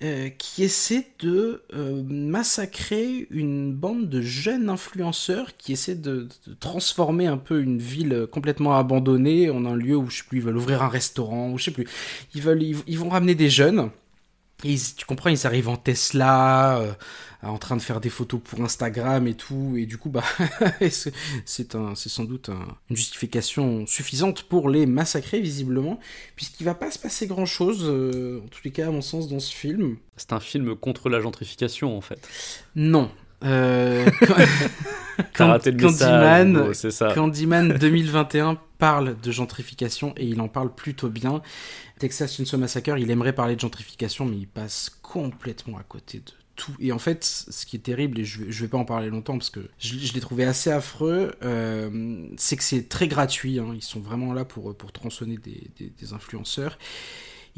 euh, qui essaie de euh, massacrer une bande de jeunes influenceurs qui essaient de, transformer un peu une ville complètement abandonnée en un lieu où je sais plus ils veulent ouvrir un restaurant ou je sais plus. Ils veulent ils, vont ramener des jeunes ils- tu comprends ils arrivent en Tesla euh, en train de faire des photos pour Instagram et tout et du coup bah c'est- sans doute un- une justification suffisante pour les massacrer visiblement puisqu'il va pas se passer grand chose en tous les cas à mon sens dans ce film C'est un film contre la gentrification, en fait. non. Euh, T'as raté le. Candyman, Hugo, c'est ça. Candyman 2021 parle de gentrification et il en parle plutôt bien. Texas Chainsaw Massacre, il aimerait parler de gentrification, mais il passe complètement à côté de tout. Et en fait, ce qui est terrible, et je vais, je vais pas en parler longtemps parce que je, je l'ai trouvé assez affreux, euh, c'est que c'est très gratuit. hein. Ils sont vraiment là pour, pour tronçonner des, des- des influenceurs.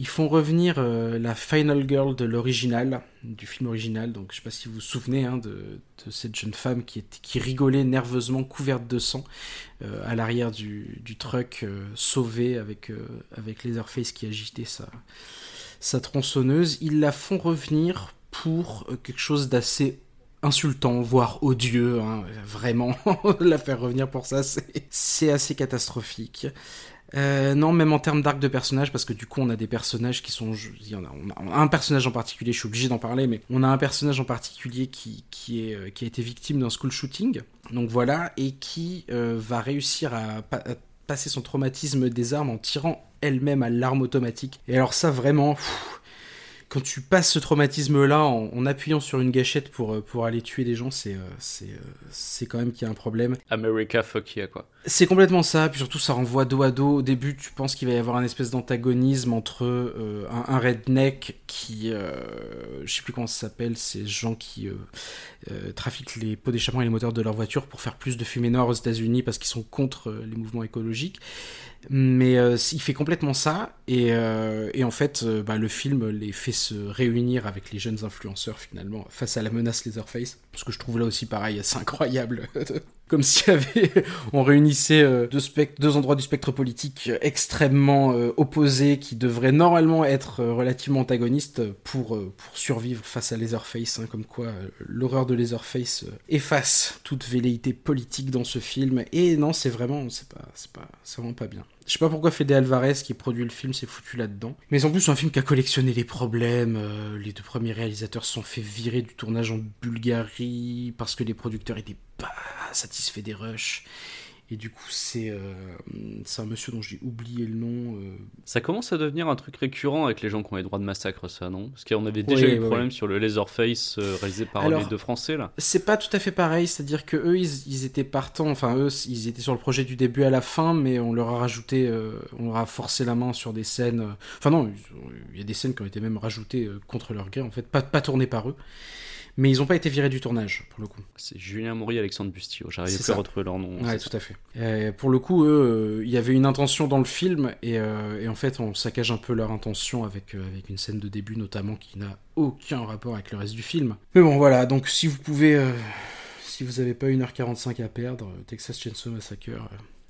Ils font revenir euh, la Final Girl de l'original, du film original. Donc, je sais pas si vous vous souvenez hein, de, cette jeune femme qui, qui rigolait nerveusement, couverte de sang, euh, à l'arrière du, truck, euh, sauvée avec, avec Leatherface qui agitait sa, tronçonneuse. Ils la font revenir pour quelque chose d'assez insultant, voire odieux. hein. Vraiment, la faire revenir pour ça, c'est assez catastrophique. Euh, non, même en termes d'arc de personnage, parce que du coup, on a des personnages qui sont. Il y en a, on, a, un personnage en particulier, je suis obligé d'en parler, mais on a un personnage en particulier qui, qui, est, euh, qui a été victime d'un school shooting. Donc voilà, et qui euh, va réussir à, pa- à passer son traumatisme des armes en tirant elle-même à l'arme automatique. Et alors, ça vraiment. Quand tu passes ce traumatisme-là en, en appuyant sur une gâchette pour, euh, pour aller tuer des gens, c'est euh, c'est euh, c'est quand même qu'il y a un problème. America, fuck yeah, quoi. C'est complètement ça, puis surtout ça renvoie dos à dos. Au début, tu penses qu'il va y avoir un espèce d'antagonisme entre euh, un, un redneck qui, euh, je sais plus comment ça s'appelle, ces gens qui euh, euh, trafiquent les pots d'échappement et les moteurs de leur voiture pour faire plus de fumée noire aux États-Unis parce qu'ils sont contre euh, les mouvements écologiques. Mais euh, il fait complètement ça, et, en fait, bah, le film les fait se réunir avec les jeunes influenceurs finalement face à la menace Leatherface. Ce que je trouve là aussi pareil, c'est incroyable. comme s'il y avait, on réunissait euh, deux, endroits du spectre politique euh, extrêmement euh, opposés qui devraient normalement être relativement antagonistes pour, survivre face à Leatherface, hein, comme quoi l'horreur de Leatherface efface toute velléité politique dans ce film. Et non, c'est vraiment, c'est pas, c'est pas, c'est vraiment pas bien. Je sais pas pourquoi Fede Alvarez, qui produit le film, s'est foutu là-dedans. Mais en plus, c'est un film qui a collectionné les problèmes. les deux premiers réalisateurs se sont fait virer du tournage en Bulgarie parce que les producteurs étaient pas satisfaits des rushs. Et du coup, c'est euh, un monsieur dont j'ai oublié le nom. euh, Ça commence à devenir un truc récurrent avec les gens qui ont les droits de massacre, ça, non? Parce qu'on avait déjà eu le problème sur le Laserface euh, réalisé par Alors- les deux Français, là. C'est pas tout à fait pareil, c'est-à-dire que eux, ils, ils étaient partants, enfin eux, ils étaient sur le projet du début à la fin, mais on leur a rajouté, euh, on leur a forcé la main sur des scènes. euh, Enfin non, il y a des scènes qui ont été même rajoutées contre leur gré, en fait, pas, pas tournées par eux. Mais ils ont pas été virés du tournage, pour le coup. C'est Julien Maury et Alexandre Bustillo. J'arrivais C'est plus à retrouver leur nom. Ouais, tout à fait. Euh, pour le coup, eux, euh, il y avait une intention dans le film, et, euh, et en fait, on saccage un peu leur intention avec, euh, avec une scène de début, notamment, qui n'a aucun rapport avec le reste du film. Mais bon, voilà, donc si vous pouvez, euh, si vous avez pas 1h45 à perdre, Texas Chainsaw Massacre,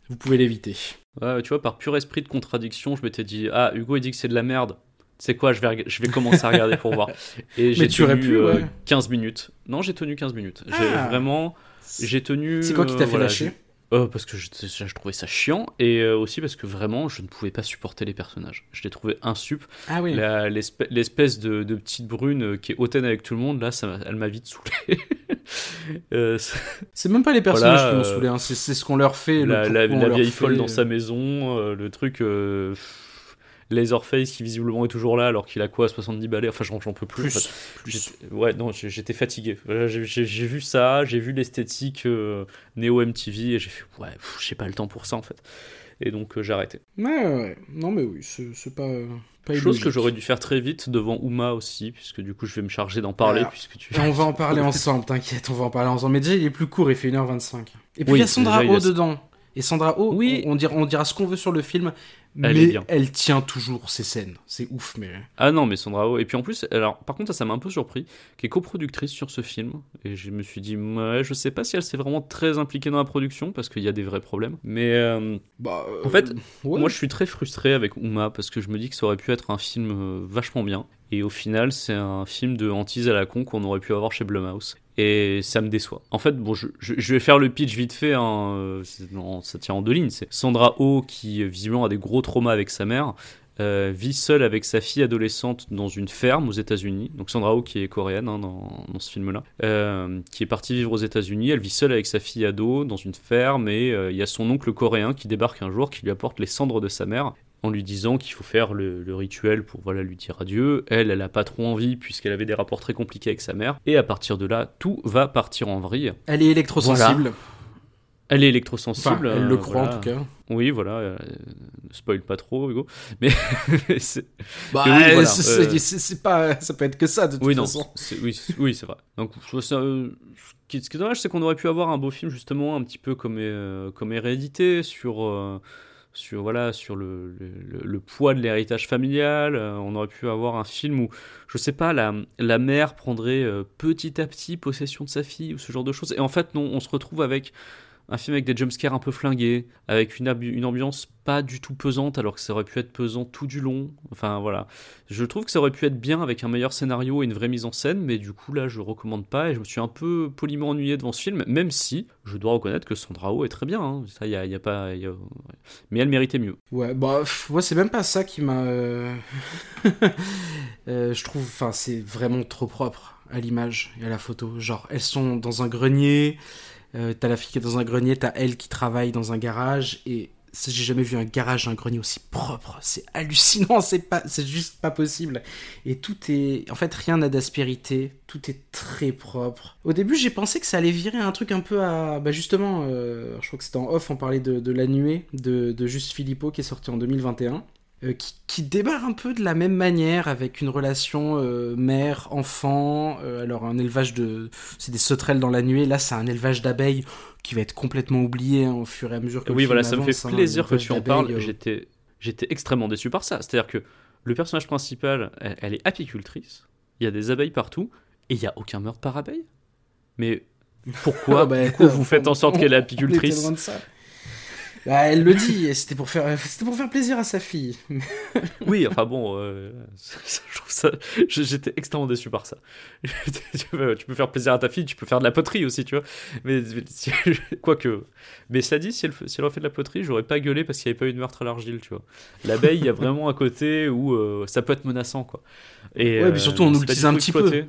vous pouvez l'éviter. Ouais, tu vois, par pur esprit de contradiction, je m'étais dit Ah, Hugo, il dit que c'est de la merde. C'est quoi je vais, reg- je vais commencer à regarder pour voir. Et j'ai tenu pu, euh, ouais. 15 minutes. Non, j'ai tenu 15 minutes. J'ai Ah. vraiment. J'ai tenu. C'est quoi qui t'a euh, fait voilà, lâcher euh, Parce que je, je- je trouvais ça chiant et euh, aussi parce que vraiment je ne pouvais pas supporter les personnages. Je les trouvais insup. Ah oui. L'espèce de, de petite brune euh, qui est hautaine avec tout le monde, là, ça elle m'a vite saoulé. Euh, c'est- même pas les personnages Voilà, qui m'ont euh, saoulé, hein, c'est ce qu'on leur fait. le la, vieille fait. folle dans sa maison, euh, le truc. Euh, pff, Laserface qui visiblement est toujours là alors qu'il a quoi 70 balais Enfin, j'en j'en peux plus. en Plus, fait. plus. J'étais- Ouais, non, j'étais fatigué. Voilà, J'ai vu ça, j'ai vu l'esthétique euh, néo MTV et j'ai fait ouais, j'ai pas le temps pour ça en fait. Et donc euh, j'ai arrêté. Ouais, ouais, ouais. Non, mais oui, c'est pas. pas Chose que j'aurais dû faire très vite devant Uma aussi, puisque du coup je vais me charger d'en parler Alors, puisque tu. Et on va en parler ensemble, t'inquiète, on va en parler ensemble. Mais déjà, il est plus court, il fait 1h25. Et puis Oui, il y a Sandra y a dedans. Et Sandra Oh, Oui. on, on dira, on dira ce qu'on veut sur le film, Elle mais elle tient toujours ses scènes. C'est ouf, mais. Ah non, mais Sandra Oh. Et puis en plus, alors par contre, ça, m'a un peu surpris, qui est coproductrice sur ce film. Et je me suis dit, ouais, je sais pas si elle s'est vraiment très impliquée dans la production, parce qu'il y a des vrais problèmes. Mais euh, Bah, En fait, ouais. moi je suis très frustré avec Uma, parce que je me dis que ça aurait pu être un film euh, vachement bien. Et au final, c'est un film de hantise à la con qu'on aurait pu avoir chez Blumhouse. Et ça me déçoit. En fait, bon, je, vais faire le pitch vite fait, hein, ça tient en deux lignes. C'est Sandra Oh, qui visiblement a des gros traumas avec sa mère, euh, vit seule avec sa fille adolescente dans une ferme aux États-Unis. Donc Sandra Oh, qui est coréenne hein, dans, dans ce film-là, euh, qui est partie vivre aux États-Unis. Elle vit seule avec sa fille ado dans une ferme et euh, il y a son oncle coréen qui débarque un jour, qui lui apporte les cendres de sa mère en lui disant qu'il faut faire le, le rituel pour voilà lui dire adieu. Elle, elle a pas trop envie puisqu'elle avait des rapports très compliqués avec sa mère. Et à partir de là, tout va partir en vrille. Elle est électrosensible. Elle est Enfin, électrosensible. elle euh, le croit voilà. en tout cas. Oui, voilà. euh, ne spoil pas trop, Hugo. Mais c'est- Bah, oui, euh, voilà, euh, pas, ça peut être que ça de toute oui, non. façon. Oui, c'est- oui, c'est vrai. Donc, ça, euh, ce, qui, est dommage, c'est qu'on aurait pu avoir un beau film, justement, un petit peu comme, euh, comme Hérédité, sur, euh, sur, sur le, poids de l'héritage familial. Euh, on aurait pu avoir un film où, je sais pas, la, la mère prendrait euh, petit à petit possession de sa fille, ou ce genre de choses. Et en fait, non, on se retrouve avec un film avec des jumpscares un peu flingués, avec une, ambi- une ambiance pas du tout pesante, alors que ça aurait pu être pesant tout du long. Enfin, voilà. Je trouve que ça aurait pu être bien avec un meilleur scénario et une vraie mise en scène, mais du coup là je recommande pas et je me suis un peu poliment ennuyé devant ce film, même si je dois reconnaître que Sandra Oh est très bien. hein. Y a, pas, ouais. mais elle méritait mieux. Ouais, bah, moi, c'est même pas ça qui m'a. euh, euh, je trouve, enfin, c'est vraiment trop propre à l'image et à la photo. Genre, elles sont dans un grenier, euh, t'as la fille qui est dans un grenier, t'as elle qui travaille dans un garage, et j'ai jamais vu un garage, un grenier aussi propre. C'est hallucinant, c'est pas, c'est juste pas possible. Et tout est, en fait, rien n'a d'aspérité, tout est très propre. Au début, j'ai pensé que ça allait virer un truc un peu à, bah justement, euh, je crois que c'était en off, on parlait de, de La Nuée de, de Juste Philippot qui est sorti en 2021. Euh, qui, qui démarre un peu de la même manière avec une relation euh, mère-enfant. euh, alors un élevage de, c'est des sauterelles dans la nuée. Là, c'est un élevage d'abeilles qui va être complètement oublié hein, au fur et à mesure que le oui, film voilà, ça me fait hein, plaisir que tu en parles. J'étais, j'étais extrêmement déçu par ça. C'est-à-dire que le personnage principal, elle, elle est apicultrice. Il y a des abeilles partout et il y a aucun meurtre par abeille. Mais Pourquoi, Ah bah, pourquoi vous faites en sorte qu'elle est apicultrice. Bah, elle le dit, c'était pour faire, c'était pour faire plaisir à sa fille. Oui, enfin bon, euh, je trouve ça. je- J'étais extrêmement déçu par ça. tu, peux, faire plaisir à ta fille, tu peux faire de la poterie aussi, tu vois. Mais quoique. Mais cela dit, si elle, si elle refait de la poterie, j'aurais pas gueulé parce qu'il n'y avait pas eu de meurtre à l'argile, tu vois. L'abeille, il y a vraiment un côté où euh, ça peut être menaçant, quoi. Et, Ouais, mais surtout, on nous pas tease du un petit peu.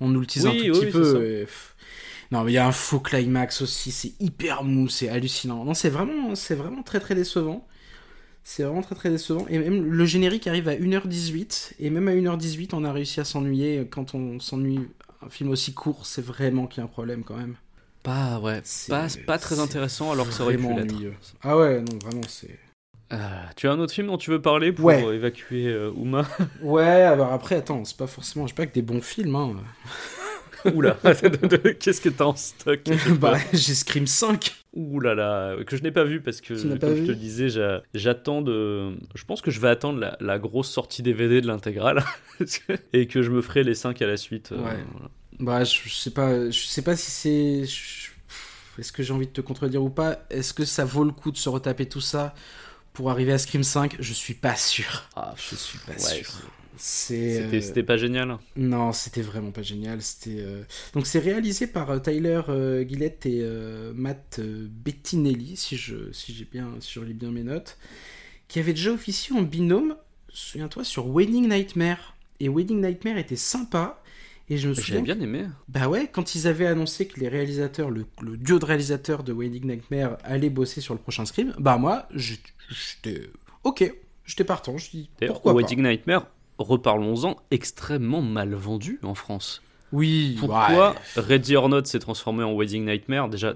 On nous le tease un Oui, tout oui, petit peu. Non, mais il y a un faux climax aussi, c'est hyper mou, c'est hallucinant. Non, c'est vraiment, c'est vraiment très très décevant. C'est vraiment très très décevant. Et même le générique arrive à 1h18, et même à 1h18, on a réussi à s'ennuyer. Quand on s'ennuie un film aussi court, c'est vraiment qu'il y a un problème quand même. Pas, ouais, C'est- pas, pas très intéressant alors que ça aurait pu l'être. Ah ouais, non, vraiment, c'est. Euh, tu as un autre film dont tu veux parler pour Ouais. euh, évacuer euh, Uma Ouais, alors après, attends, c'est pas forcément, j'ai pas que des bons films, hein. Oula, qu'est-ce que t'as en stock bah, j'ai Scream 5. Ouh là là, que je n'ai pas vu parce que, Tu comme je vu te le disais, j'a- j'attends de. Je pense que je vais attendre la, la grosse sortie DVD de l'intégrale et que je me ferai les 5 à la suite. euh, Ouais. voilà. Bah, je, je sais pas, je sais pas si c'est. je- Est-ce que j'ai envie de te contredire ou pas? Est-ce que ça vaut le coup de se retaper tout ça pour arriver à Scream 5 Je suis pas sûr. Ah, Je suis pas ouais, sûr. C'était euh, c'était pas génial. Non, c'était vraiment pas génial. C'était euh, donc c'est réalisé par euh, Tyler euh, Gillett et Matt Bettinelli, si je si j'ai bien si je bien mes notes, qui avaient déjà officié en binôme. Souviens-toi sur Wedding Nightmare. Et Wedding Nightmare était sympa. Et je me J'avais souviens. bien aimé. Bah ouais, quand ils avaient annoncé que les réalisateurs, le, le duo de réalisateurs de Wedding Nightmare allait bosser sur le prochain Scream, bah moi, j'étais ok, j'étais partant. Je dis pourquoi pas. Wedding Nightmare, reparlons-en, extrêmement mal vendu en France. Oui. Pourquoi ouais. Ready or Not s'est transformé en Wedding Nightmare Déjà,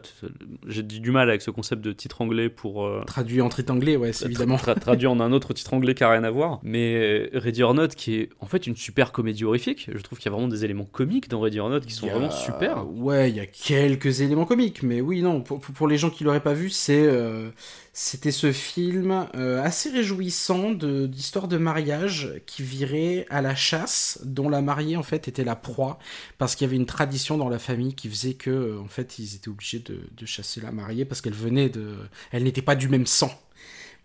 j'ai du mal avec ce concept de titre anglais pour. euh, Traduit en titre anglais, ouais, tra- évidemment. tra- traduit en un autre titre anglais qui n'a rien à voir. Mais Ready or Not, qui est en fait une super comédie horrifique, je trouve qu'il y a vraiment des éléments comiques dans Ready or Not qui sont a- vraiment super. Ouais, il y a quelques éléments comiques, mais oui, non, pour, pour- pour les gens qui l'auraient pas vu, c'est euh, c'était ce film euh, assez réjouissant d'histoire de mariage qui virait à la chasse, dont la mariée en fait était la proie, parce qu'il y avait une tradition dans la famille qui faisait que euh, en fait ils étaient obligés de, chasser la mariée parce qu'elle venait de, elle n'était pas du même sang,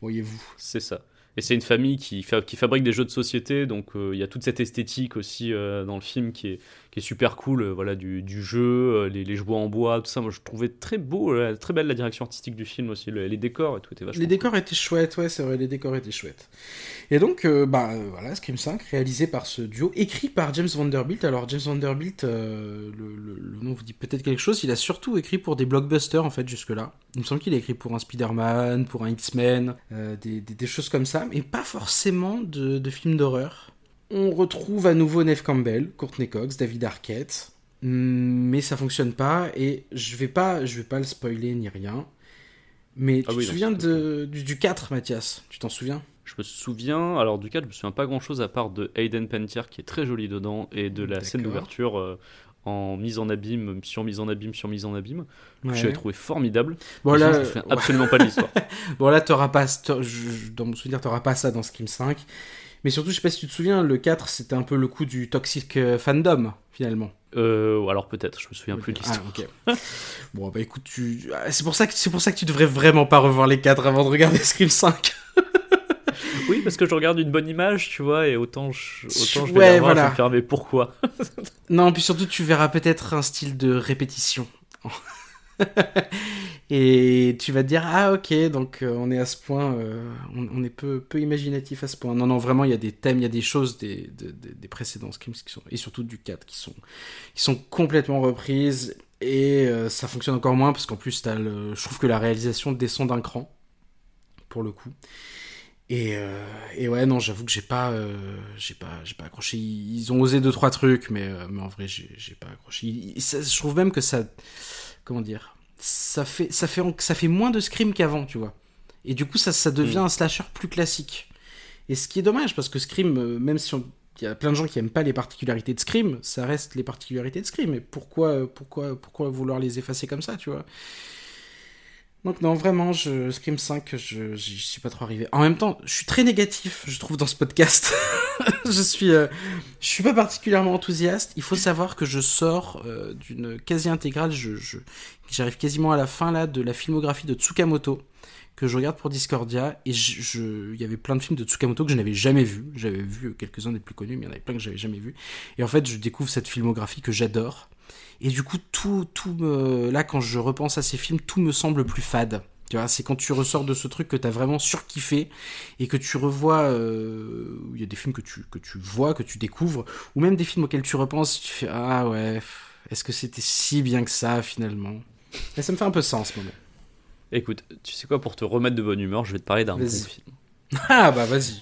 voyez-vous. C'est ça. Et c'est une famille qui, fa- qui fabrique des jeux de société, donc euh, il y a toute cette esthétique aussi dans le film qui est, qui est super cool, euh, voilà, du, du jeu, euh, les, les jouets en bois, tout ça. Moi, je trouvais très beau, euh, très belle la direction artistique du film aussi, le- les décors et tout était vachement. Les décors étaient chouettes, ouais, c'est vrai, les décors étaient chouettes. Et donc, euh, bah voilà, Scream 5, réalisé par ce duo, écrit par James Vanderbilt. Alors, James Vanderbilt, le, nom vous dit peut-être quelque chose, il a surtout écrit pour des blockbusters, en fait, jusque-là. Il me semble qu'il a écrit pour un Spider-Man, pour un X-Men, des, des- des choses comme ça, mais pas forcément de, de films d'horreur. On retrouve à nouveau Neve Campbell, Courtney Cox, David Arquette, mais ça fonctionne pas, et je vais pas, je vais pas le spoiler ni rien. Mais tu Ah oui, te souviens de, du, du 4, Mathias? Tu t'en souviens? Je me souviens, alors du cas, je me souviens pas grand chose à part de Hayden Panettiere qui est très joli dedans et de la scène d'ouverture euh, en mise en abîme, sur mise en abîme, sur mise en abîme. que Ouais. J'avais trouvé formidable. Bon là, je me souviens absolument pas de l'histoire. bon là, t'auras pas, t'auras- je- je- dans mon souvenir, t'auras pas ça dans Scream 5. Mais surtout, je sais pas si tu te souviens, le 4, c'était un peu le coup du toxic euh, fandom, finalement. Euh, alors peut-être, je me souviens plus de Ah, l'histoire. ok. bon, bah écoute, tu... ah, c'est pour ça que pour ça que tu devrais vraiment pas revoir les 4 avant de regarder Scream 5. Oui, parce que je regarde une bonne image, tu vois, et autant je, autant je vais Ouais, la voir, voilà. je vais me faire, mais pourquoi Non, puis surtout, tu verras peut-être un style de répétition. Et tu vas te dire, ah ok, donc euh, on est à ce point, euh, on, est peu, peu imaginatif à ce point. Non, non, vraiment, il y a des thèmes, il y a des choses des, de- de- des précédents Screams qui sont, et surtout du 4 qui sont, qui sont complètement reprises. Et euh, ça fonctionne encore moins parce qu'en plus, le, je trouve que la réalisation descend d'un cran, pour le coup. Et, et ouais, non, j'avoue que j'ai pas, pas, pas accroché. Ils ont osé deux trois trucs, mais, mais en vrai, j'ai pas accroché. Je trouve même que ça, comment dire, ça fait, ça fait, ça fait moins de scream qu'avant, tu vois. Et du coup, ça, ça devient un slasher plus classique. Et ce qui est dommage, parce que Scream, euh, même si on- il y a plein de gens qui aiment pas les particularités de Scream, ça reste les particularités de Scream. Et pourquoi, pourquoi, pourquoi vouloir les effacer comme ça, tu vois? Donc non, vraiment, je, Scream 5, je j'y suis pas trop arrivé. En même temps, je suis très négatif, je trouve, dans ce podcast. je suis, euh, je suis pas particulièrement enthousiaste. Il faut savoir que je sors euh, d'une quasi intégrale. Je, j'arrive quasiment à la fin là de la filmographie de Tsukamoto que je regarde pour Discordia et il y avait plein de films de Tsukamoto que je n'avais jamais vus. J'avais vu quelques-uns des plus connus, mais il y en avait plein que j'avais jamais vus. Et en fait, je découvre cette filmographie que j'adore. Et du coup, tout, tout me... là, quand je repense à ces films, tout me semble plus fade. Tu vois, c'est quand tu ressors de ce truc que t'as vraiment surkiffé et que tu revois. euh, Il y a des films que tu, que tu vois, que tu découvres, ou même des films auxquels tu repenses, tu fais Ah ouais, est-ce que c'était si bien que ça finalement? Et ça me fait un peu ça en ce moment. Écoute, tu sais quoi, pour te remettre de bonne humeur, je vais te parler d'un bon film. Ah bah vas-y.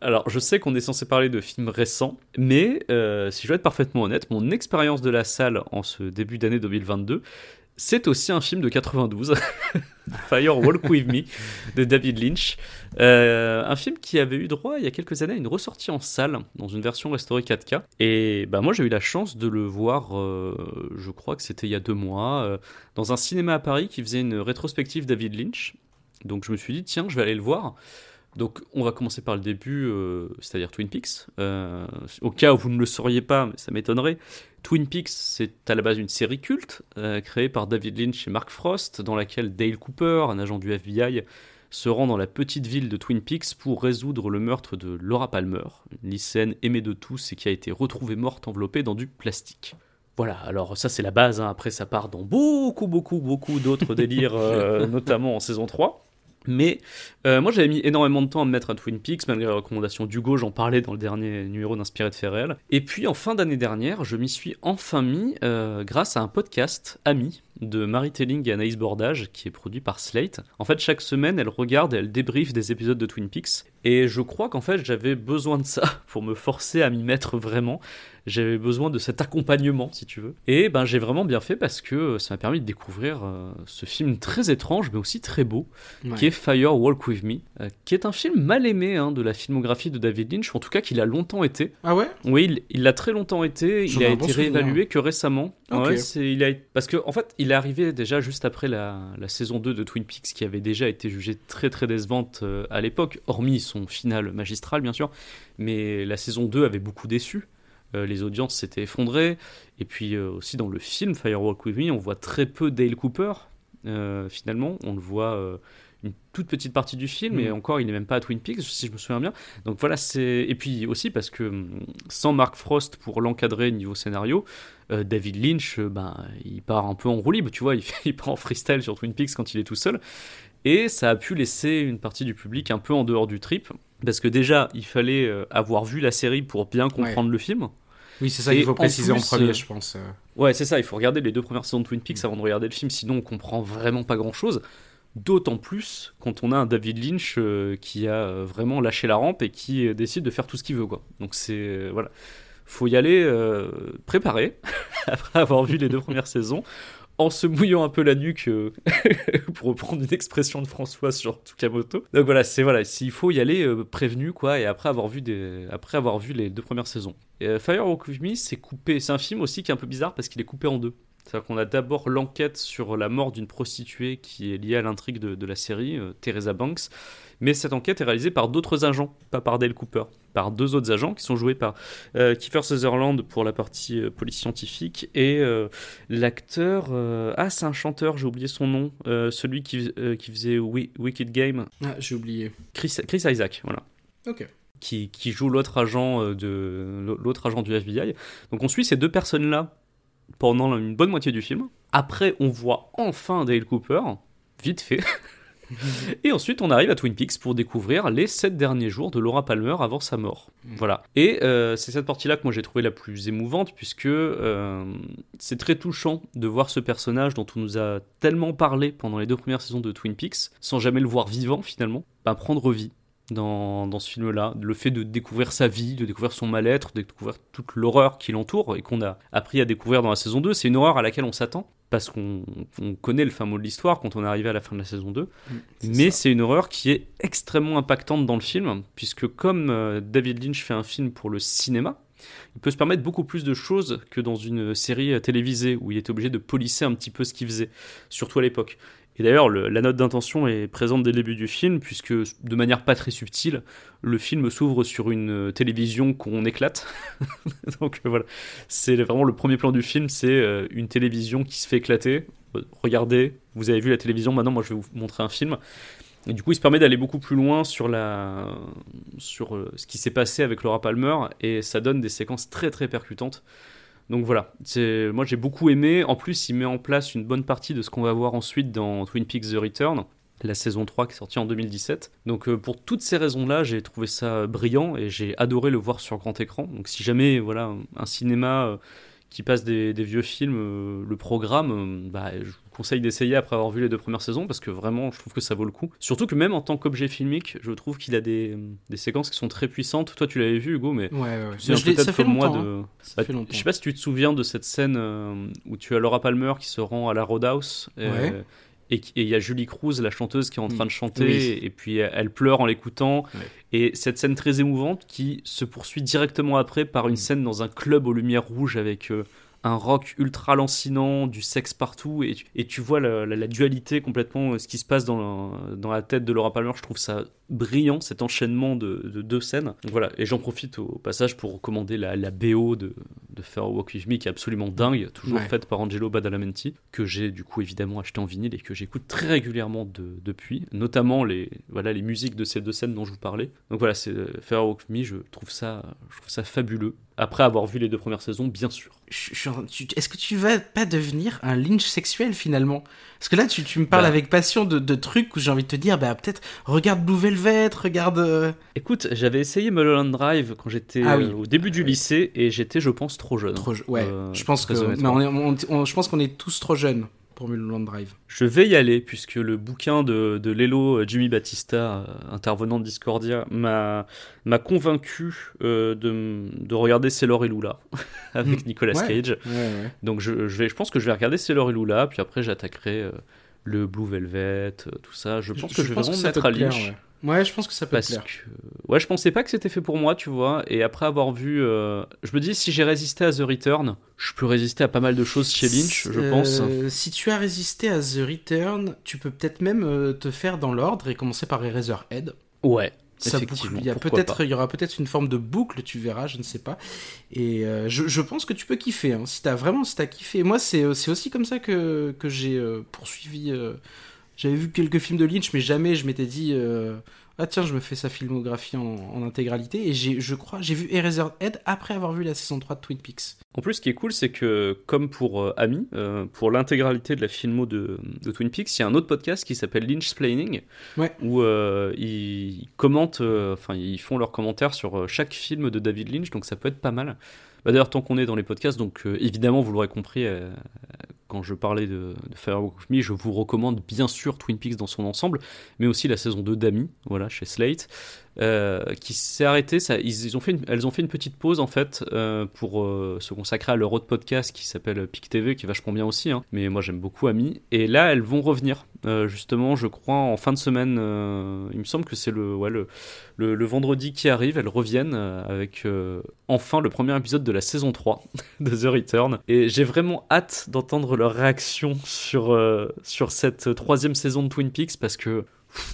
Alors, je sais qu'on est censé parler de films récents, mais euh, si je dois être parfaitement honnête, mon expérience de la salle en ce début d'année 2022, c'est aussi un film de 92, Fire Walk With Me, de David Lynch. Euh, un film qui avait eu droit il y a quelques années à une ressortie en salle, dans une version restaurée 4K. Et bah, moi, j'ai eu la chance de le voir, euh, je crois que c'était il y a deux mois, euh, dans un cinéma à Paris qui faisait une rétrospective David Lynch. Donc je me suis dit, tiens, je vais aller le voir. Donc, on va commencer par le début, c'est-à-dire Twin Peaks. Au cas où vous ne le sauriez pas, mais ça m'étonnerait, Twin Peaks, c'est à la base une série culte euh, créée par David Lynch et Mark Frost, dans laquelle Dale Cooper, un agent du FBI, se rend dans la petite ville de Twin Peaks pour résoudre le meurtre de Laura Palmer, une lycéenne aimée de tous et qui a été retrouvée morte enveloppée dans du plastique. Voilà, alors ça c'est la base, hein. après ça part dans beaucoup, beaucoup, beaucoup d'autres délires, euh, notamment en saison 3. Mais euh, moi j'avais mis énormément de temps à me mettre à Twin Peaks, malgré les recommandations d'Hugo, j'en parlais dans le dernier numéro d'Inspiré de réels. Et puis en fin d'année dernière, je m'y suis enfin mis euh, grâce à un podcast ami de Marie Telling et Anaïs Bordage, qui est produit par Slate. En fait, chaque semaine, elle regarde et elle débriefe des épisodes de Twin Peaks. Et je crois qu'en fait, j'avais besoin de ça pour me forcer à m'y mettre vraiment. J'avais besoin de cet accompagnement, si tu veux. Et ben, j'ai vraiment bien fait parce que ça m'a permis de découvrir euh, ce film très étrange, mais aussi très beau, Ouais. qui est Fire Walk With Me, euh, qui est un film mal aimé hein, de la filmographie de David Lynch, ou en tout cas qu'il a longtemps été. Ah ouais? Oui, il- l'a très longtemps été. J'en Il a été bon souvenir. réévalué que récemment. Ok. Ouais, c'est, il a, parce que en fait, il est arrivé déjà juste après la, la saison 2 de Twin Peaks, qui avait déjà été jugée très très décevante euh, à l'époque, hormis son final magistral bien sûr. Mais la saison 2 avait beaucoup déçu. Euh, les audiences s'étaient effondrées. Et puis euh, aussi dans le film Fire Walk With Me, on voit très peu Dale Cooper. euh, finalement, on le voit une toute petite partie du film, Mm. et encore, il n'est même pas à Twin Peaks, si je me souviens bien. Donc voilà, c'est et puis aussi parce que hum, sans Mark Frost pour l'encadrer niveau scénario, euh, David Lynch, euh, ben il part un peu en roue libre, tu vois, il, il part en freestyle sur Twin Peaks quand il est tout seul, et ça a pu laisser une partie du public un peu en dehors du trip, parce que déjà il fallait euh, avoir vu la série pour bien comprendre le film. Oui, c'est ça qu'il faut préciser en plus, premier, euh, je pense. euh. Ouais, c'est ça, il faut regarder les deux premières saisons de Twin Peaks avant de regarder le film, sinon on comprend vraiment pas grand chose. D'autant plus quand on a un David Lynch euh, qui a vraiment lâché la rampe et qui décide de faire tout ce qu'il veut, quoi. Donc c'est. voilà. Faut y aller euh, préparé, après avoir vu les deux premières saisons, en se mouillant un peu la nuque, euh, pour reprendre une expression de François sur Tsukamoto. Donc voilà, c'est voilà, s'il faut y aller euh, prévenu, quoi, et après avoir vu, des, après avoir vu les deux premières saisons. Euh, Fire Walk With Me, c'est coupé. C'est un film aussi qui est un peu bizarre parce qu'il est coupé en deux. C'est-à-dire qu'on a d'abord l'enquête sur la mort d'une prostituée qui est liée à l'intrigue de, de la série, euh, Teresa Banks. Mais cette enquête est réalisée par d'autres agents, pas par Dale Cooper, par deux autres agents qui sont joués par euh, Kiefer Sutherland pour la partie euh, police scientifique et euh, l'acteur. ah, c'est un chanteur, j'ai oublié son nom, celui qui, qui faisait Wi- Wicked Game, Ah, j'ai oublié. Chris, Chris Isaac, voilà Ok. qui, qui joue l'autre agent de l'autre agent du FBI. Donc on suit ces deux personnes-là pendant une bonne moitié du film. Après, on voit enfin Dale Cooper, vite fait. Et ensuite, on arrive à Twin Peaks pour découvrir les sept derniers jours de Laura Palmer avant sa mort. Voilà. Et euh, c'est cette partie-là que moi j'ai trouvé la plus émouvante, puisque euh, c'est très touchant de voir ce personnage dont on nous a tellement parlé pendant les deux premières saisons de Twin Peaks, sans jamais le voir vivant finalement, prendre vie dans, dans ce film-là. Le fait de découvrir sa vie, de découvrir son mal-être, de découvrir toute l'horreur qui l'entoure et qu'on a appris à découvrir dans la saison 2, c'est une horreur à laquelle on s'attend. Parce qu'on on connaît le fin mot de l'histoire quand on est arrivé à la fin de la saison 2. Mais c'est une horreur qui est extrêmement impactante dans le film, puisque comme euh, David Lynch fait un film pour le cinéma, il peut se permettre beaucoup plus de choses que dans une série télévisée où il était obligé de polisser un petit peu ce qu'il faisait, surtout à l'époque. Et d'ailleurs, le- la note d'intention est présente dès le début du film, puisque de manière pas très subtile, le film s'ouvre sur une euh, télévision qu'on éclate. Donc euh, voilà, c'est vraiment le premier plan du film, c'est euh, une télévision qui se fait éclater. Regardez, vous avez vu la télévision, maintenant moi je vais vous montrer un film. Et du coup, il se permet d'aller beaucoup plus loin sur, la, sur ce qui s'est passé avec Laura Palmer, et ça donne des séquences très très percutantes. Donc voilà, moi j'ai beaucoup aimé. En plus, il met en place une bonne partie de ce qu'on va voir ensuite dans Twin Peaks The Return, la saison 3 qui est sortie en 2017. Donc euh, pour toutes ces raisons-là, j'ai trouvé ça brillant et j'ai adoré le voir sur grand écran. Donc si jamais voilà un cinéma euh, qui passe des, des vieux films, euh, le programme, euh, bah, je vous conseille d'essayer après avoir vu les deux premières saisons parce que vraiment je trouve que ça vaut le coup. Surtout que même en tant qu'objet filmique, je trouve qu'il a des, des séquences qui sont très puissantes. Toi tu l'avais vu Hugo, mais Ouais, ouais, ouais. tu Mais je ça peut-être fait moi longtemps. de... hein. Ça Bah, fait longtemps. je sais pas si tu te souviens de cette scène euh, où tu as Laura Palmer qui se rend à la Roadhouse euh, Ouais. et et il y a Julie Cruz, la chanteuse, qui est en train de chanter Oui. et puis elle elle pleure en l'écoutant. Et cette scène très émouvante qui se poursuit directement après par une Mm. scène dans un club aux lumières rouges avec euh, un rock ultra lancinant, du sexe partout et tu, et tu vois la, la- la dualité complètement, euh, ce qui se passe dans la, dans la tête de Laura Palmer. Je trouve ça brillant cet enchaînement de, de deux scènes. Donc voilà, et j'en profite au passage pour recommander la, BO de, de Fair Walk With Me qui est absolument dingue, toujours Ouais. faite par Angelo Badalamenti, que j'ai du coup évidemment acheté en vinyle et que j'écoute très régulièrement de- depuis, notamment les, voilà, les musiques de ces deux scènes dont je vous parlais. Donc voilà, c'est euh, Fair Walk With Me, je trouve ça, je trouve ça fabuleux. Après avoir vu les deux premières saisons, bien sûr. Est-ce que tu vas pas devenir un lynch sexuel finalement? Parce que là, tu, tu me parles Bah. avec passion de, de trucs où j'ai envie de te dire, bah peut-être regarde Blue Velvet, regarde. euh, Écoute, j'avais essayé Mulholland Drive quand j'étais Ah oui. euh, au début du lycée et j'étais, je pense, trop jeune. trop je- Ouais, Euh, je pense que. très Mais honnêtement. on est, on- on- je pense qu'on est tous trop jeunes pour Mulholland Drive. Je vais y aller puisque le bouquin de, de Lelo euh, Jimmy Battista, euh, intervenant de Discordia, m'a convaincu euh, de, de regarder Sailor et Lula avec Mm. Nicolas Ouais. Cage. Ouais, ouais. Donc je, je vais, je pense que je vais regarder Sailor et Lula, puis après j'attaquerai euh, le Blue Velvet, tout ça. Je pense que je vais vraiment me mettre à Lynch. Ouais. Je pense que ça peut te Parce plaire. que ouais, je pensais pas que c'était fait pour moi, tu vois. Et après avoir vu, euh, je me dis si j'ai résisté à The Return, je peux résister à pas mal de choses chez Lynch, je Euh, pense. Si tu as résisté à The Return, tu peux peut-être même euh, te faire dans l'ordre et commencer par Eraserhead. Ouais, Ça effectivement. Il y a peut-être, il y aura peut-être une forme de boucle, tu verras, je ne sais pas. Et euh, je, je pense que tu peux kiffer. Hein, si t'as vraiment, si t'as kiffé. Moi, c'est, c'est aussi comme ça que que j'ai poursuivi. J'avais vu quelques films de Lynch, mais jamais je m'étais dit. euh, ah tiens, je me fais sa filmographie en, en intégralité. Et j'ai, je crois, j'ai vu Eraserhead après avoir vu la saison 3 de Twin Peaks. En plus, ce qui est cool, c'est que, comme pour euh, Ami, euh, pour l'intégralité de la filmo de, de Twin Peaks, il y a un autre podcast qui s'appelle Lynch Planning, Ouais. où euh, ils commentent, enfin, ils font leurs commentaires sur chaque film de David Lynch, donc ça peut être pas mal. Bah, D'ailleurs, tant qu'on est dans les podcasts, donc évidemment, vous l'aurez compris, quand je parlais de, de Firewalk with Me, je vous recommande bien sûr Twin Peaks dans son ensemble, mais aussi la saison 2 d'Ami, voilà, chez Slate, euh, qui s'est arrêtée. Ils, ont fait elles ont fait une petite pause en fait euh, pour euh, se consacrer à leur autre podcast qui s'appelle Pic TV, qui est vachement bien aussi, hein. mais moi j'aime beaucoup Ami. Et là, elles vont revenir, justement, je crois, en fin de semaine. il me semble que c'est le, ouais, le, le, vendredi qui arrive, elles reviennent avec enfin le premier épisode de la saison 3 de The Return. Et j'ai vraiment hâte d'entendre leur réaction sur, sur cette troisième saison de Twin Peaks parce que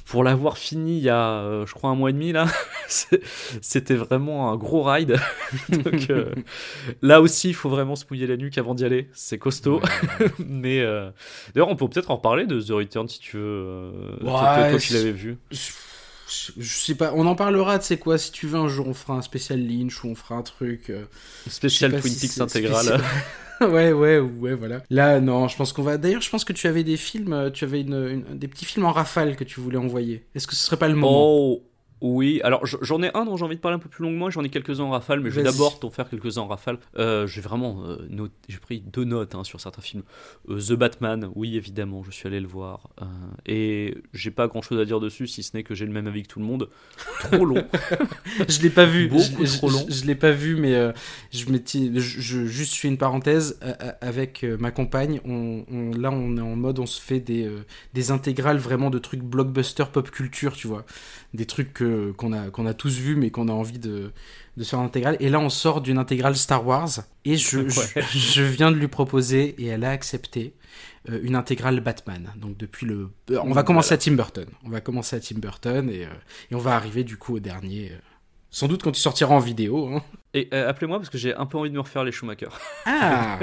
pour l'avoir fini il y a, euh, je crois, un mois et demi là, c'est- c'était vraiment un gros ride. Donc euh, là aussi, il faut vraiment se mouiller la nuque avant d'y aller. C'est costaud. Mais euh, d'ailleurs, on peut peut-être en reparler de The Return si tu veux. euh, toi- toi, Ouais, qui c'est- l'avais vu. Je, sais pas, on en parlera, tu sais quoi, si tu veux un jour on fera un spécial Lynch ou on fera un truc. euh, Spécial Twin Peaks c'est intégral. Ouais, ouais, ouais, voilà. Là, non, je pense qu'on va. D'ailleurs, je pense que tu avais des films, euh, tu avais des petits films en rafale que tu voulais envoyer. Est-ce que ce serait pas le moment? Oh oui, alors j'en ai un dont j'ai envie de parler un peu plus longuement, j'en ai quelques-uns en rafale, mais je vais d'abord t'en faire quelques-uns en rafale. Euh, j'ai vraiment euh, noté- j'ai pris deux notes hein, sur certains films. Euh, The Batman, oui évidemment, je suis allé le voir, et j'ai pas grand-chose à dire dessus, si ce n'est que j'ai le même avis que tout le monde. Trop long. Je l'ai pas vu. Beaucoup je, trop long. Je, je l'ai pas vu, mais je m'étais. Je, je- juste, fais une parenthèse avec ma compagne. On, on- là, on est en mode, on se fait des, des intégrales vraiment de trucs blockbuster pop culture, tu vois. Des trucs que euh, qu'on a, qu'on a tous vu, mais qu'on a envie de, de se faire en intégrale. Et là, on sort d'une intégrale Star Wars, et je, Ouais. je, je viens de lui proposer, et elle a accepté, euh, une intégrale Batman. Donc depuis le... euh, on va commencer à Tim Burton. On va commencer à Tim Burton, et, euh, et on va arriver du coup au dernier. euh, sans doute quand il sortira en vidéo. hein. Et euh, appelez-moi parce que j'ai un peu envie de me refaire les Schumacher. Ah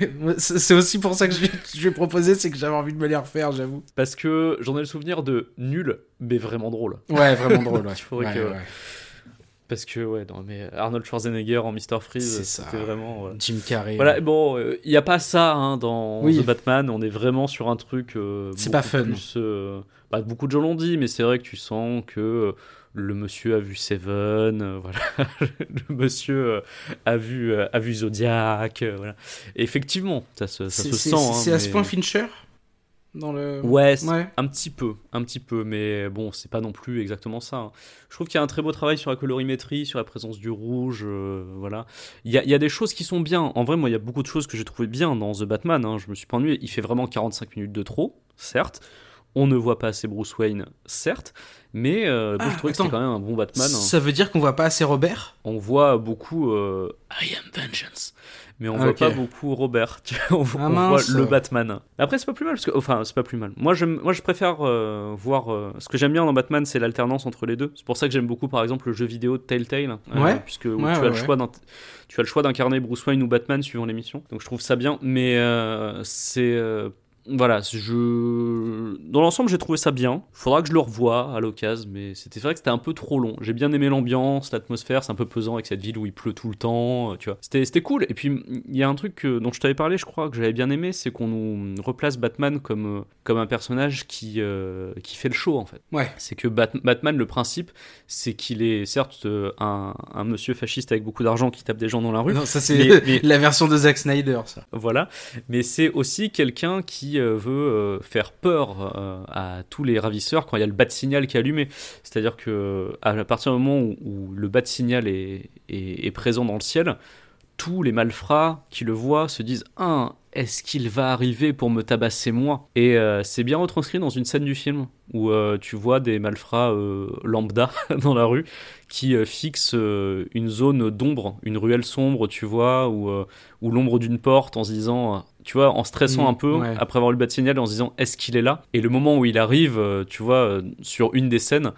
C'est aussi pour ça que je, lui- je lui ai proposé, c'est que j'avais envie de me les refaire, j'avoue. Parce que j'en ai le souvenir de nul, mais vraiment drôle. Ouais, vraiment drôle. Ouais. Il faudrait Ouais, que- ouais. Parce que, ouais, non, mais Arnold Schwarzenegger en Mr. Freeze, c'était vraiment. ouais. Jim Carrey. Voilà, bon, il n'y a pas ça hein, dans Oui. The Batman, on est vraiment sur un truc. euh, C'est pas fun. plus, euh, bah, beaucoup de gens l'ont dit, mais c'est vrai que tu sens que euh, le monsieur a vu Seven, euh, voilà. le monsieur euh, a, vu, euh, a vu Zodiac, voilà. Et effectivement, ça se, ça c'est- sent. hein, c'est à ce point Fincher dans le. Ouais, un petit peu, un petit peu, mais bon, c'est pas non plus exactement ça. hein. Je trouve qu'il y a un très beau travail sur la colorimétrie, sur la présence du rouge, euh, voilà. Il y a, il y a des choses qui sont bien. En vrai, moi, il y a beaucoup de choses que j'ai trouvé bien dans The Batman. hein. Je me suis pas ennuyé. Il fait vraiment 45 minutes de trop, certes. On ne voit pas assez Bruce Wayne, certes. Mais euh, bon, Ah, je trouvais que c'était quand même un bon Batman. hein. Ça veut dire qu'on voit pas assez Robert? On voit beaucoup euh, I am vengeance, mais on Ah, voit pas beaucoup Robert. on Ah, on voit le Batman. Après, c'est pas plus mal parce que, enfin, c'est pas plus mal. Moi, moi, je préfère euh, voir. ce que j'aime bien dans Batman, c'est l'alternance entre les deux. C'est pour ça que j'aime beaucoup, par exemple, le jeu vidéo de Telltale, Ouais. puisque Ouais, tu ouais, as le choix. Tu as le choix d'incarner Bruce Wayne ou Batman suivant l'émission. Donc je trouve ça bien. Mais c'est. Voilà, je... dans l'ensemble, j'ai trouvé ça bien. Faudra que je le revoie à l'occasion, mais c'était vrai que c'était un peu trop long. J'ai bien aimé l'ambiance, l'atmosphère, c'est un peu pesant avec cette ville où il pleut tout le temps, euh, tu vois. C'était, cool. Et puis, il y a un truc que- dont je t'avais parlé, je crois, que j'avais bien aimé, c'est qu'on nous replace Batman comme, euh, comme un personnage qui, euh, qui fait le show, en fait. Ouais. C'est que Bat- Batman, le principe, c'est qu'il est certes un, un monsieur fasciste avec beaucoup d'argent qui tape des gens dans la rue. Non, ça c'est mais- la version de Zack Snyder, ça. Voilà, mais c'est aussi quelqu'un qui euh, veut euh, faire peur euh, à tous les ravisseurs quand il y a le bat signal qui est allumé. C'est-à-dire que à partir du moment où, le bat signal est, est- est présent dans le ciel, tous les malfrats qui le voient se disent Ah, est-ce qu'il va arriver pour me tabasser moi? Et euh, c'est bien retranscrit dans une scène du film où euh, tu vois des malfrats euh, lambda dans la rue qui fixent une zone d'ombre, une ruelle sombre, tu vois, ou ou l'ombre d'une porte en se disant, tu vois, en stressant Mm, un peu ouais. après avoir eu le bat signal, en se disant est-ce qu'il est là? Et le moment où il arrive, tu vois, sur une des scènes,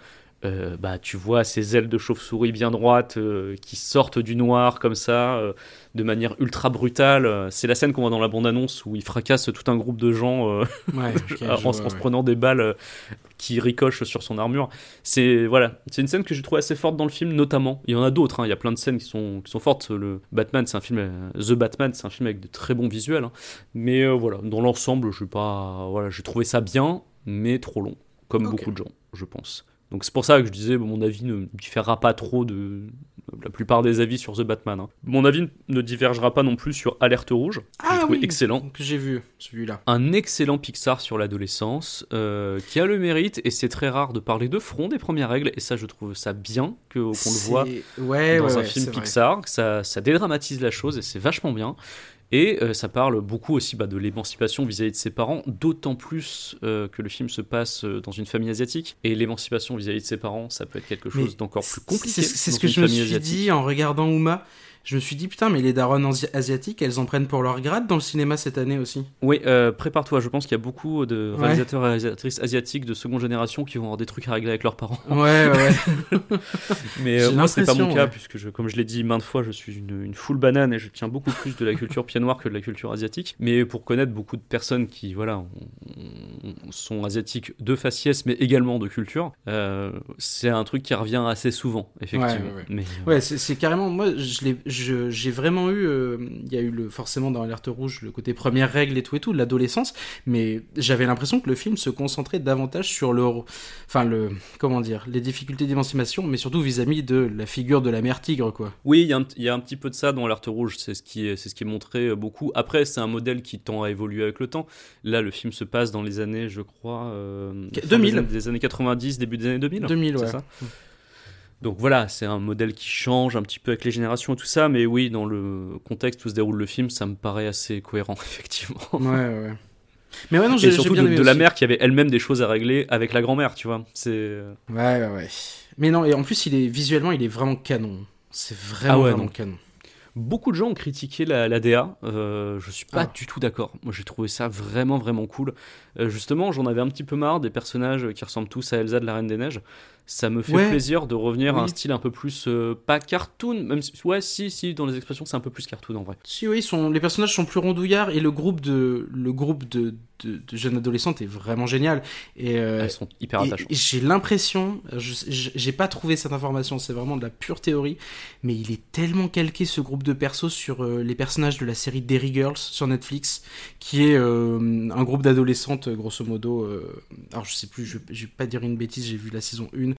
euh, bah tu vois ces ailes de chauve-souris bien droites euh, qui sortent du noir comme ça, euh, de manière ultra brutale. C'est la scène qu'on voit dans la bande-annonce où il fracasse tout un groupe de gens euh, Ouais, en, vois, en se ouais. prenant des balles qui ricochent sur son armure. C'est voilà, c'est une scène que j'ai trouvé assez forte dans le film, notamment. Il y en a d'autres, hein, il y a plein de scènes qui sont, qui sont fortes. Le Batman, c'est un film, euh, The Batman, c'est un film avec de très bons visuels. hein. Mais euh, voilà, dans l'ensemble, je pas, voilà, j'ai trouvé ça bien, mais trop long, comme beaucoup de gens, je pense. Donc c'est pour ça que je disais, bon, mon avis ne différera pas trop de la plupart des avis sur The Batman. hein. Mon avis ne divergera pas non plus sur Alerte Rouge, que j'ai Ah trouvé oui, excellent que j'ai vu celui-là. un excellent Pixar sur l'adolescence euh, qui a le mérite, et c'est très rare de parler de front des premières règles, et ça je trouve ça bien qu'on le voit ouais, dans ouais, un ouais, film. Pixar, que ça, ça dédramatise la chose et c'est vachement bien. Et euh, ça parle beaucoup aussi bah, de l'émancipation vis-à-vis de ses parents, d'autant plus euh, que le film se passe euh, dans une famille asiatique. Et l'émancipation vis-à-vis de ses parents, ça peut être quelque chose d'encore plus compliqué. C'est ce que je me suis asiatique. dit en regardant Uma. Je me suis dit, putain, mais les darons asi- asiatiques, elles en prennent pour leur grade dans le cinéma cette année aussi. Oui, euh, prépare-toi, je pense qu'il y a beaucoup de réalisateurs et réalisatrices asiatiques de seconde génération qui vont avoir des trucs à régler avec leurs parents. Ouais, ouais. Mais euh, moi, c'est pas mon cas, ouais. puisque, je, comme je l'ai dit maintes fois, je suis une, une full banane et je tiens beaucoup plus de la culture pied noir que de la culture asiatique. Mais pour connaître beaucoup de personnes qui, voilà, ont- ont- sont asiatiques de faciès, mais également de culture, euh, c'est un truc qui revient assez souvent, effectivement. Ouais, ouais, ouais. Mais, euh, Ouais, c'est carrément. Moi, je l'ai- j'ai vraiment eu. euh, Il y a eu le, forcément dans Alerte Rouge le côté première règle et tout et tout, l'adolescence. Mais j'avais l'impression que le film se concentrait davantage sur le. Enfin, le. Comment dire Les difficultés d'émancipation, mais surtout vis-à-vis de la figure de la mère tigre, quoi. Oui, il y, a un- il y a un petit peu de ça dans l'Alerte Rouge, c'est ce, qui est- c'est ce qui est montré euh, beaucoup. Après, c'est un modèle qui tend à évoluer avec le temps. Là, le film se passe dans les années, je crois, euh, Qu- fin 2000. Des, années, des années 90, début des années 2000. 2000, c'est ouais. ça? Donc voilà, c'est un modèle qui change un petit peu avec les générations et tout ça, mais oui, dans le contexte où se déroule le film, ça me paraît assez cohérent, effectivement. Ouais, ouais, ouais. Mais ouais, non, j'ai surtout bien de, aimé de la mère qui avait elle-même des choses à régler avec la grand-mère, tu vois. C'est. Ouais, ouais, ouais. Mais non, et en plus, il est visuellement, il est vraiment canon. C'est vraiment, Ah ouais, vraiment non. canon. Beaucoup de gens ont critiqué la, la DA. Euh, je suis pas Ah. du tout d'accord. Moi, j'ai trouvé ça vraiment, vraiment cool. Euh, justement, j'en avais un petit peu marre des personnages qui ressemblent tous à Elsa de la Reine des Neiges. Ça me fait Ouais. plaisir de revenir à un style un peu plus euh, pas cartoon, même si, ouais, si, si, dans les expressions, c'est un peu plus cartoon en vrai. Si oui, ils sont, les personnages sont plus rondouillards et le groupe de, le groupe de, de, de jeunes adolescentes est vraiment génial. Et, euh, Elles sont hyper attachantes. j'ai l'impression, j'ai pas trouvé cette information, c'est vraiment de la pure théorie, mais il est tellement calqué ce groupe de persos sur les personnages de la série Derry Girls sur Netflix, qui est un groupe d'adolescentes grosso modo. euh, alors je sais plus, je, vais pas dire une bêtise, j'ai vu la saison 1.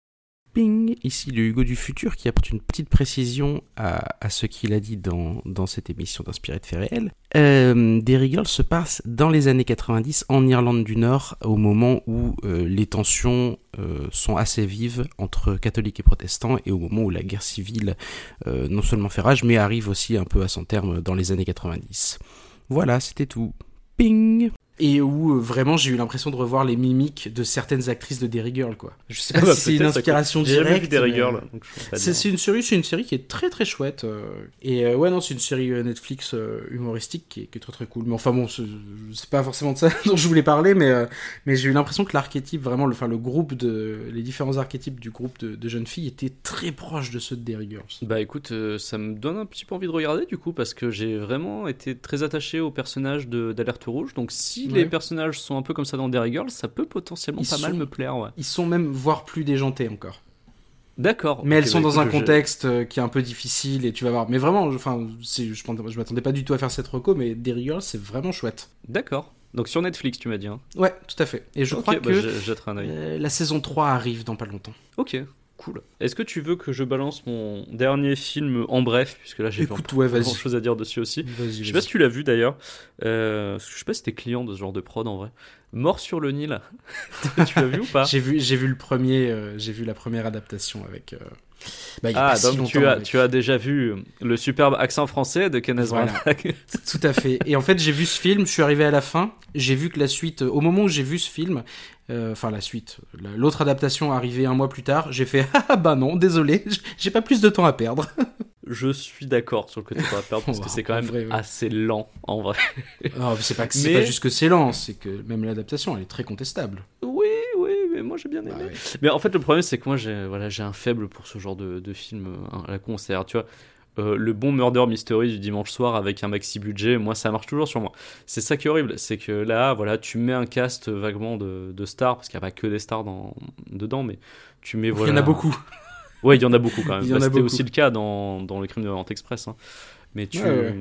Ping, ici le Hugo du futur qui apporte une petite précision à, ce qu'il a dit dans, cette émission d'Inspiré de faits réels. Euh, Derry se passe dans les années 90 en Irlande du Nord au moment où euh, les tensions euh, sont assez vives entre catholiques et protestants et au moment où la guerre civile euh, non seulement fait rage mais arrive aussi un peu à son terme dans les années 90. Voilà, c'était tout. Ping et où euh, vraiment j'ai eu l'impression de revoir les mimiques de certaines actrices de Derry Girl quoi. Je sais pas Ah si c'est une inspiration directe. peux pas c'est une série, c'est une série qui est très très chouette. euh, et euh, ouais non, c'est une série Netflix humoristique qui est, qui est très très cool. Mais enfin bon, c'est pas forcément de ça dont je voulais parler, mais mais j'ai eu l'impression que l'archétype, vraiment, le, enfin le groupe de, les différents archétypes du groupe de, de jeunes filles étaient très proches de ceux de Derry Girls. Bah écoute, ça me donne un petit peu envie de regarder du coup parce que j'ai vraiment été très attaché aux personnages de- d'Alerte Rouge. Donc si Ouais. les personnages sont un peu comme ça dans Derry Girls, ça peut potentiellement Ils pas mal me plaire. Ouais. Ils sont même voire plus déjantés encore. D'accord. Mais elles sont bah, dans un je- contexte euh, qui est un peu difficile et tu vas voir. Mais vraiment, je- enfin, je, m'attendais- je m'attendais pas du tout à faire cette reco, mais Derry Girls c'est vraiment chouette. D'accord. Donc sur Netflix, tu m'as dit. Hein. Ouais, tout à fait. Et je crois bah, que un euh, la saison 3 arrive dans pas longtemps. Ok, cool. Est-ce que tu veux que je balance mon dernier film en bref, puisque là j'ai pas ouais, grand chose à dire dessus aussi? Je sais pas si tu l'as vu d'ailleurs. Euh, je sais pas si t'es client de ce genre de prod en vrai. Mort sur le Nil. tu l'as vu ou pas J'ai vu, j'ai vu le premier, euh, j'ai vu la première adaptation avec. euh, bah, Ah, si donc tu as, avec- tu as déjà vu le superbe accent français de Kenneth Voilà. Branagh. Tout à fait. Et en fait, j'ai vu ce film, je suis arrivé à la fin, j'ai vu que la suite, au moment où j'ai vu ce film, euh, enfin la suite, la- l'autre adaptation arrivée un mois plus tard, j'ai fait ah bah non, désolé, j'ai pas plus de temps à perdre. Je suis d'accord sur le côté de la perdre parce que c'est quand même vrai, ouais. assez lent en vrai. Non, mais c'est pas que c'est Mais- pas juste que c'est lent, c'est que même l'adaptation, elle est très contestable. Oui, oui, mais moi j'ai bien aimé. Bah ouais. Mais en fait, le problème, c'est que moi, j'ai voilà, j'ai un faible pour ce genre de, de film euh, à la concert. Tu vois, Euh, le bon murder mystery du dimanche soir avec un maxi budget, moi, ça marche toujours sur moi. C'est ça qui est horrible, c'est que là, voilà, tu mets un cast vaguement de, de stars, parce qu'il n'y a pas que des stars dans, dedans, mais tu mets voilà. Il y en a beaucoup. Ouais, il y en a beaucoup quand même. Bah, C'était aussi le cas dans, dans le crime de Orient Express. hein. Mais tu, Ouais,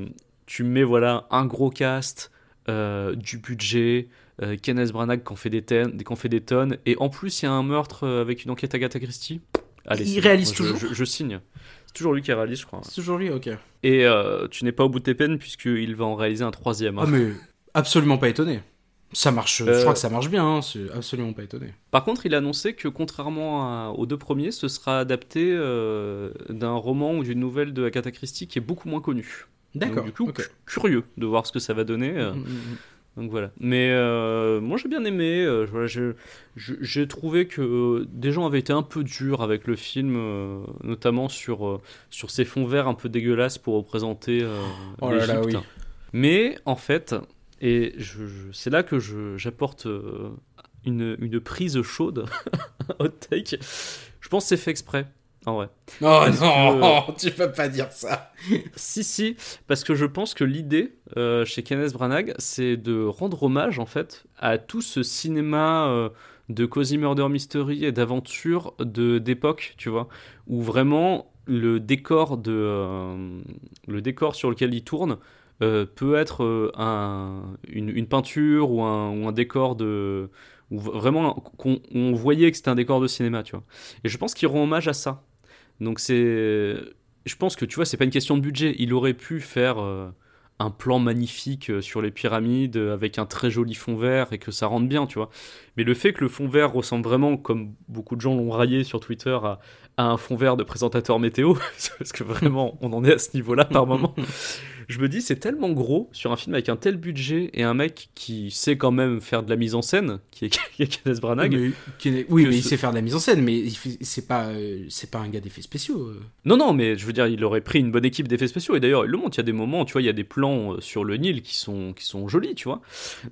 tu mets voilà un gros cast, euh, du budget, euh, Kenneth Branagh qui en fait des, tonnes- qui en fait des tonnes, et en plus il y a un meurtre euh, avec une enquête Agatha Christie. Allez, Il réalise moi, toujours je, je- je signe. C'est toujours lui qui réalise, je crois. C'est toujours lui, ok. Et euh, tu n'es pas au bout de tes peines puisqu'il va en réaliser un troisième. hein. Ah mais absolument pas étonné. Ça marche, je Euh, crois que ça marche bien, hein, c'est absolument pas étonné. Par contre, il a annoncé que contrairement à- aux deux premiers, ce sera adapté euh, d'un roman ou d'une nouvelle de Agatha Christie qui est beaucoup moins connue. D'accord. Du coup, curieux de voir ce que ça va donner. euh, Mm, mm, mm. donc voilà. Mais euh, moi j'ai bien aimé. voilà, je- je- j'ai trouvé que des gens avaient été un peu durs avec le film, notamment sur, sur ces fonds verts un peu dégueulasses pour représenter Oh là oui. Mais en fait, et je, je- c'est là que j'apporte euh, une, une prise chaude, hot take. Je pense que c'est fait exprès. En vrai. Oh non, tu peux pas dire ça. Si, si, parce que je pense que l'idée euh, chez Kenneth Branagh, c'est de rendre hommage en fait à tout ce cinéma euh, de cozy murder mystery et d'aventure de d'époque, tu vois, où vraiment le décor de euh, le décor sur lequel il tourne euh, peut être euh, un, une, peinture ou un, décor de vraiment qu'on on voyait que c'était un décor de cinéma, tu vois. Et je pense qu'il rend hommage à ça. Donc c'est je pense que tu vois, c'est pas une question de budget. Il aurait pu faire euh, un plan magnifique euh, sur les pyramides euh, avec un très joli fond vert et que ça rentre bien, tu vois. Mais le fait que le fond vert ressemble vraiment, comme beaucoup de gens l'ont raillé sur Twitter, à, à un fond vert de présentateur météo, parce que vraiment, on en est à ce niveau-là par moment. je me dis, c'est tellement gros sur un film avec un tel budget et un mec qui sait quand même faire de la mise en scène, qui est, qui est Kenneth Branagh. Mais- oui, mais il sait faire de la mise en scène, mais c'est pas, euh, c'est pas un gars d'effets spéciaux. Non, non, mais je veux dire, il aurait pris une bonne équipe d'effets spéciaux. Et d'ailleurs, il le montre. Il y a des moments, tu vois, il y a des plans euh, sur le Nil qui sont, qui sont jolis, tu vois.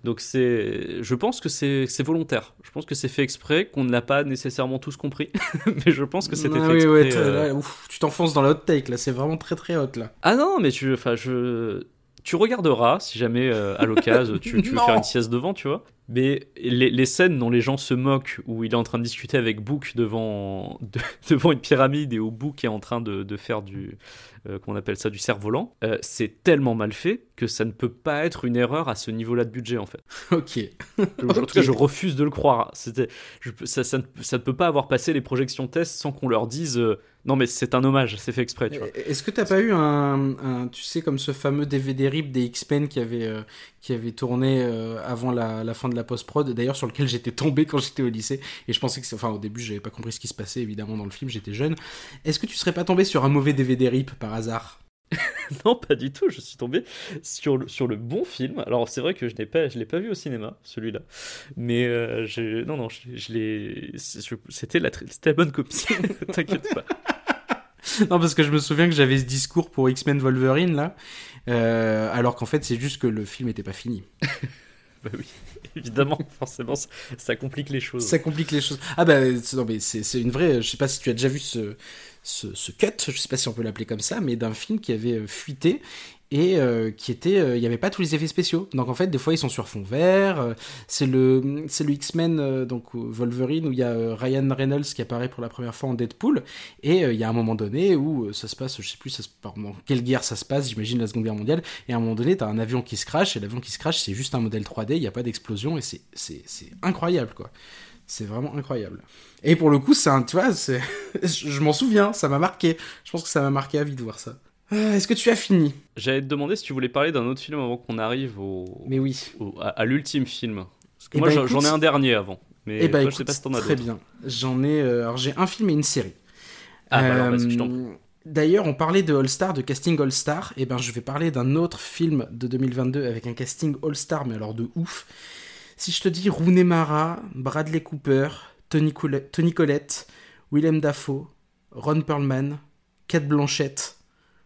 Donc, c'est, je pense que c'est, volontaire. Je pense que c'est fait exprès, qu'on ne l'a pas nécessairement tous compris. mais je pense que c'était Ah fait oui, exprès. ouais, euh. là, ouf, tu t'enfonces dans la hot take là, c'est vraiment très très hot là. Ah non, mais tu, enfin, je, tu regarderas si jamais à à l'occasion tu, tu veux faire une sieste devant, tu vois. Mais les, les scènes dont les gens se moquent, où il est en train de discuter avec Book devant, de- devant une pyramide et où Book est en train de, de faire du, euh, comment on appelle ça, du cerf-volant, euh, c'est tellement mal fait que ça ne peut pas être une erreur à ce niveau-là de budget en fait. Ok. En tout cas, je refuse de le croire. C'était, ça ne peut pas avoir passé les projections tests sans qu'on leur dise euh, non mais c'est un hommage, c'est fait exprès. Est-ce que t'as pas eu un, tu sais, comme ce fameux DVD RIP des X-Men qui avait, euh, tourné euh, avant la, fin de la post-prod, d'ailleurs sur lequel j'étais tombé quand j'étais au lycée, et je pensais que, enfin au début j'avais pas compris ce qui se passait évidemment dans le film, j'étais jeune. Est-ce que tu serais pas tombé sur un mauvais DVD RIP par hasard? Non, pas du tout. Je suis tombé sur le, sur le bon film. Alors, c'est vrai que je n'ai pas, je l'ai pas vu au cinéma, celui-là. Mais euh, je, non, non, je, je l'ai. C'était la, bonne copie. T'inquiète pas. Non, parce que je me souviens que j'avais ce discours pour X-Men Wolverine là, euh, alors qu'en fait c'est juste que le film était pas fini. Bah oui, évidemment, forcément, ça, ça complique les choses. Ça complique les choses. Ah bah non mais c'est c'est une vraie. Je sais pas si tu as déjà vu ce ce, cut, je sais pas si on peut l'appeler comme ça, mais d'un film qui avait euh, fuité et euh, qui était, euh, il y avait pas tous les effets spéciaux. Donc en fait des fois ils sont sur fond vert. c'est le c'est le X-Men donc Wolverine où il y a Ryan Reynolds qui apparaît pour la première fois en Deadpool et il y a un moment donné où ça se passe, je sais plus ça quelle guerre ça se passe, j'imagine la Seconde Guerre mondiale. Et à un moment donné t'as un avion qui se crache et l'avion qui se crache c'est juste un modèle 3D, il y a pas d'explosion et c'est c'est c'est incroyable quoi. C'est vraiment incroyable. Et pour le coup, c'est un, tu vois, c'est, je m'en souviens, ça m'a marqué. Je pense que ça m'a marqué à vie de voir ça. Ah, Est-ce que tu as fini? J'allais te demander si tu voulais parler d'un autre film avant qu'on arrive au, Mais oui. au- à, à l'ultime film. Parce que Eh moi, ben, j'en ai un dernier avant. Mais Eh ben, toi, écoute, je sais pas si t'en as très bien. J'en ai, euh, alors j'ai un film et une série. Ah, bah alors, vas-y, je t'en Euh, D'ailleurs, on parlait de All Star, de casting All Star. Et ben, je vais parler d'un autre film de 2022 avec un casting All Star, mais alors de ouf. Si je te dis Rooney Mara, Bradley Cooper, Tony, Colle- Tony Collette, Willem Dafoe, Ron Perlman, Kate Blanchett,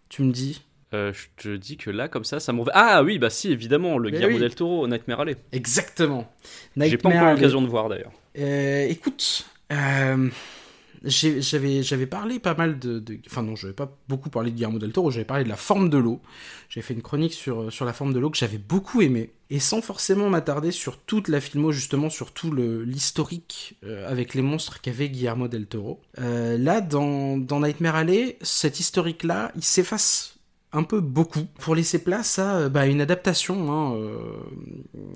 tu me dis Euh, je te dis que là, comme ça, ça m'en va. Ah oui, bah si, évidemment, le Mais Guillermo oui. del Toro, Nightmare Alley. Exactement. J'ai pas encore l'occasion de voir d'ailleurs. Euh, écoute, euh, j'avais parlé pas mal de, enfin non, j'avais pas beaucoup parlé de Guillermo del Toro, j'avais parlé de la forme de l'eau. J'avais fait une chronique sur sur la forme de l'eau que j'avais beaucoup aimé et sans forcément m'attarder sur toute la filmo justement sur tout l'historique euh, avec les monstres qu'avait Guillermo del Toro. Euh, là dans dans Nightmare Alley, cet historique là, il s'efface un peu beaucoup pour laisser place à euh, bah, une adaptation, hein,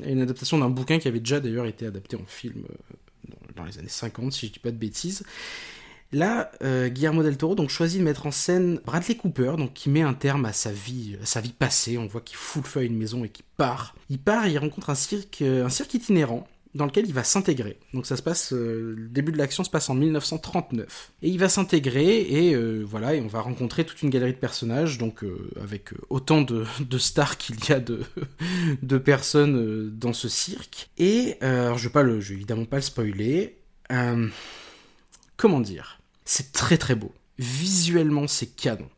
une adaptation d'un bouquin qui avait déjà d'ailleurs été adapté en film dans, les années 50, si je dis pas de bêtises. Là, euh, Guillermo del Toro donc choisit de mettre en scène Bradley Cooper, donc qui met un terme à sa vie, passée. On voit qu'il fout le feu à une maison et qu'il part. Il part et il rencontre un cirque, euh, un cirque itinérant dans lequel il va s'intégrer. Donc ça se passe, euh, le début de l'action se passe en 1939. Et il va s'intégrer et voilà, et on va rencontrer toute une galerie de personnages, donc avec autant de, stars qu'il y a de, personnes dans ce cirque. Et je vais pas vais évidemment pas le spoiler. Comment dire? C'est très très beau. Visuellement, c'est canon.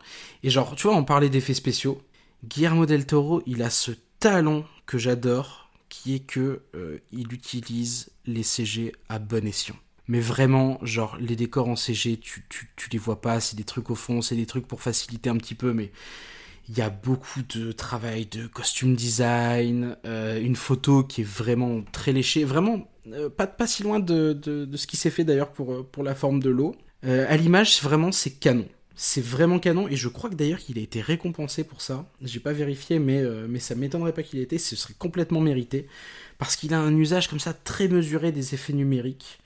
Et genre, tu vois, on parlait d'effets spéciaux. Guillermo del Toro, il a ce talent que j'adore, qui est que euh, il utilise les CG à bon escient. Mais vraiment, genre, les décors en CG, tu, tu, tu les vois pas, c'est des trucs au fond, c'est des trucs pour faciliter un petit peu, mais il y a beaucoup de travail de costume design, euh, une photo qui est vraiment très léchée, vraiment euh, pas, pas si loin de, de, de ce qui s'est fait d'ailleurs pour, pour la forme de l'eau. Euh, à l'image, vraiment, c'est canon. C'est vraiment canon et je crois que d'ailleurs qu'il a été récompensé pour ça. J'ai pas vérifié, mais, euh, mais ça m'étonnerait pas qu'il ait été. Ce serait complètement mérité parce qu'il a un usage comme ça très mesuré des effets numériques.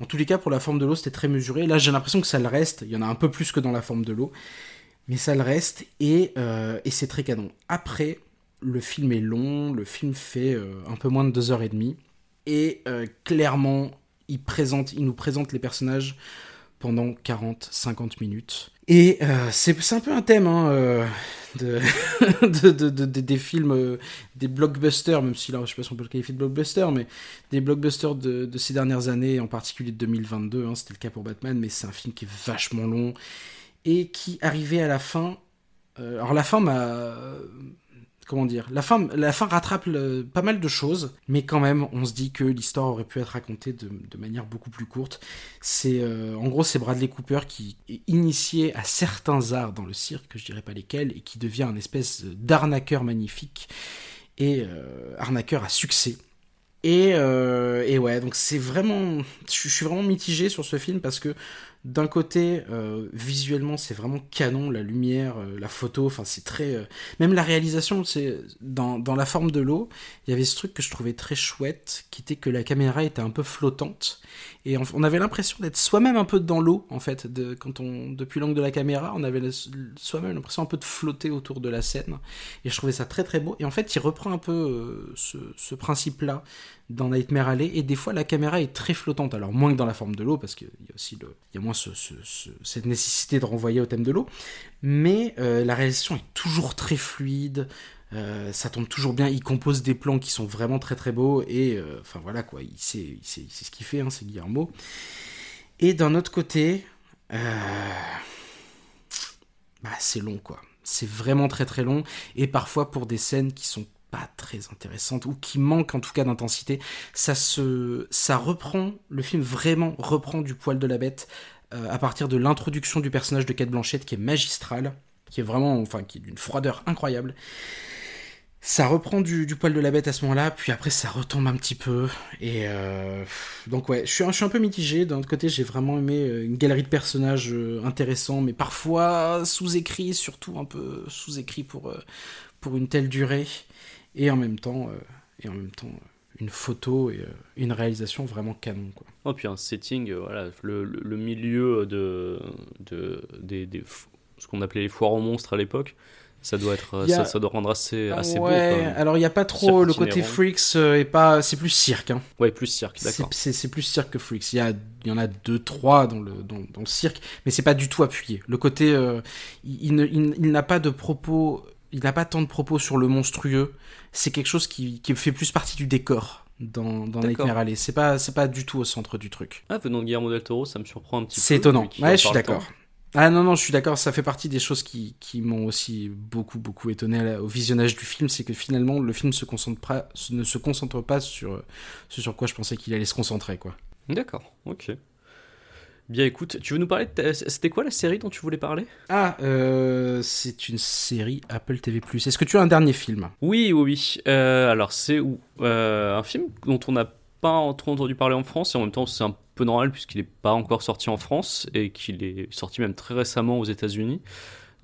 En tous les cas, pour la forme de l'eau, c'était très mesuré. Là, j'ai l'impression que ça le reste. Il y en a un peu plus que dans la forme de l'eau, mais ça le reste et, euh, c'est très canon. Après, le film est long. Le film fait un peu moins de deux heures et demie et clairement, il présente, il nous présente les personnages pendant 40-50 minutes. Et euh, c'est un peu un thème hein, euh, de, de, de- de- de- des films, euh, des blockbusters, même si là je sais pas si on peut le qualifier de blockbuster, mais des blockbusters de, de ces dernières années, en particulier de 2022, hein, c'était le cas pour Batman, mais c'est un film qui est vachement long et qui arrivait à la fin. euh, alors la fin m'a comment dire, la fin, la fin rattrape pas mal de choses, mais quand même, on se dit que l'histoire aurait pu être racontée de, manière beaucoup plus courte. C'est, euh, en gros, c'est Bradley Cooper qui est initié à certains arts dans le cirque, je dirais pas lesquels, et qui devient un espèce d'arnaqueur magnifique et euh, arnaqueur à succès. Et, euh, et ouais, donc c'est vraiment, je suis vraiment mitigé sur ce film parce que d'un côté, euh, visuellement, c'est vraiment canon, la lumière, euh, la photo, enfin c'est très, euh, même la réalisation, dans, dans la forme de l'eau, il y avait ce truc que je trouvais très chouette, qui était que la caméra était un peu flottante et on, avait l'impression d'être soi-même un peu dans l'eau en fait, de, quand on depuis l'angle de la caméra, on avait soi-même l'impression un peu de flotter autour de la scène et je trouvais ça très très beau. Et en fait, il reprend un peu euh, ce, principe-là dans Nightmare Alley et des fois la caméra est très flottante, alors moins que dans la forme de l'eau parce qu'il y a aussi le, y a moins ce- ce- ce- cette nécessité de renvoyer au thème de l'eau, mais euh, la réalisation est toujours très fluide. Euh, ça tombe toujours bien, il compose des plans qui sont vraiment très très beaux et euh, enfin voilà quoi, il sait, ce qu'il fait, hein, c'est Guillermo. Et d'un autre côté, euh, bah, c'est long quoi. C'est vraiment très très long et parfois pour des scènes qui sont pas très intéressantes ou qui manquent en tout cas d'intensité, ça se, ça reprend le film vraiment reprend du poil de la bête à partir de l'introduction du personnage de Kate Blanchett qui est magistrale, qui est vraiment, enfin, qui est d'une froideur incroyable. Ça reprend du, poil de la bête à ce moment-là, puis après ça retombe un petit peu. Et euh, donc ouais, je suis, un- peu mitigé. D'un autre côté, j'ai vraiment aimé euh, une galerie de personnages euh, intéressants, mais parfois sous-écrits, surtout un peu sous-écrits pour, pour une telle durée. Et en même temps, et en même temps une photo et une réalisation vraiment canon. Oh, puis un setting, voilà, le, milieu de, de ce qu'on appelait les foires aux monstres à l'époque, ça doit être, a- ça, ça doit rendre assez, assez beau. ouais, Quand même. alors il n'y a pas trop le côté freaks euh, et pas, c'est plus cirque. Hein. Ouais, plus cirque, d'accord. c'est- plus cirque que Freaks. Il y, a, il y en a deux, trois dans le, dans, dans le cirque, mais c'est pas du tout appuyé. Le côté, euh, il, il il- n'a pas de propos, il n'a pas tant de propos sur le monstrueux. C'est quelque chose qui, qui fait plus partie du décor dans, dans. Nightmare Alley. C'est pas, c'est pas du tout au centre du truc. Ah, venant de Guillermo del Toro, ça me surprend un petit peu. C'est étonnant. Ouais, je suis d'accord. Ah non, non, je suis d'accord, ça fait partie des choses qui, qui m'ont aussi beaucoup, beaucoup étonné au visionnage du film, c'est que finalement, le film se concentre pas, ne se concentre pas sur ce sur quoi je pensais qu'il allait se concentrer, quoi. D'accord, ok. Bien, écoute, tu veux nous parler de ta- C'était quoi la série dont tu voulais parler? Ah, euh, c'est une série Apple TV+. Est-ce que tu as un dernier film? Oui, oui, oui. Euh, alors, c'est où? Euh, un film dont on n'a pas trop entendu parler en France, et en même temps, c'est un peu normal puisqu'il n'est pas encore sorti en France et qu'il est sorti même très récemment aux États-Unis.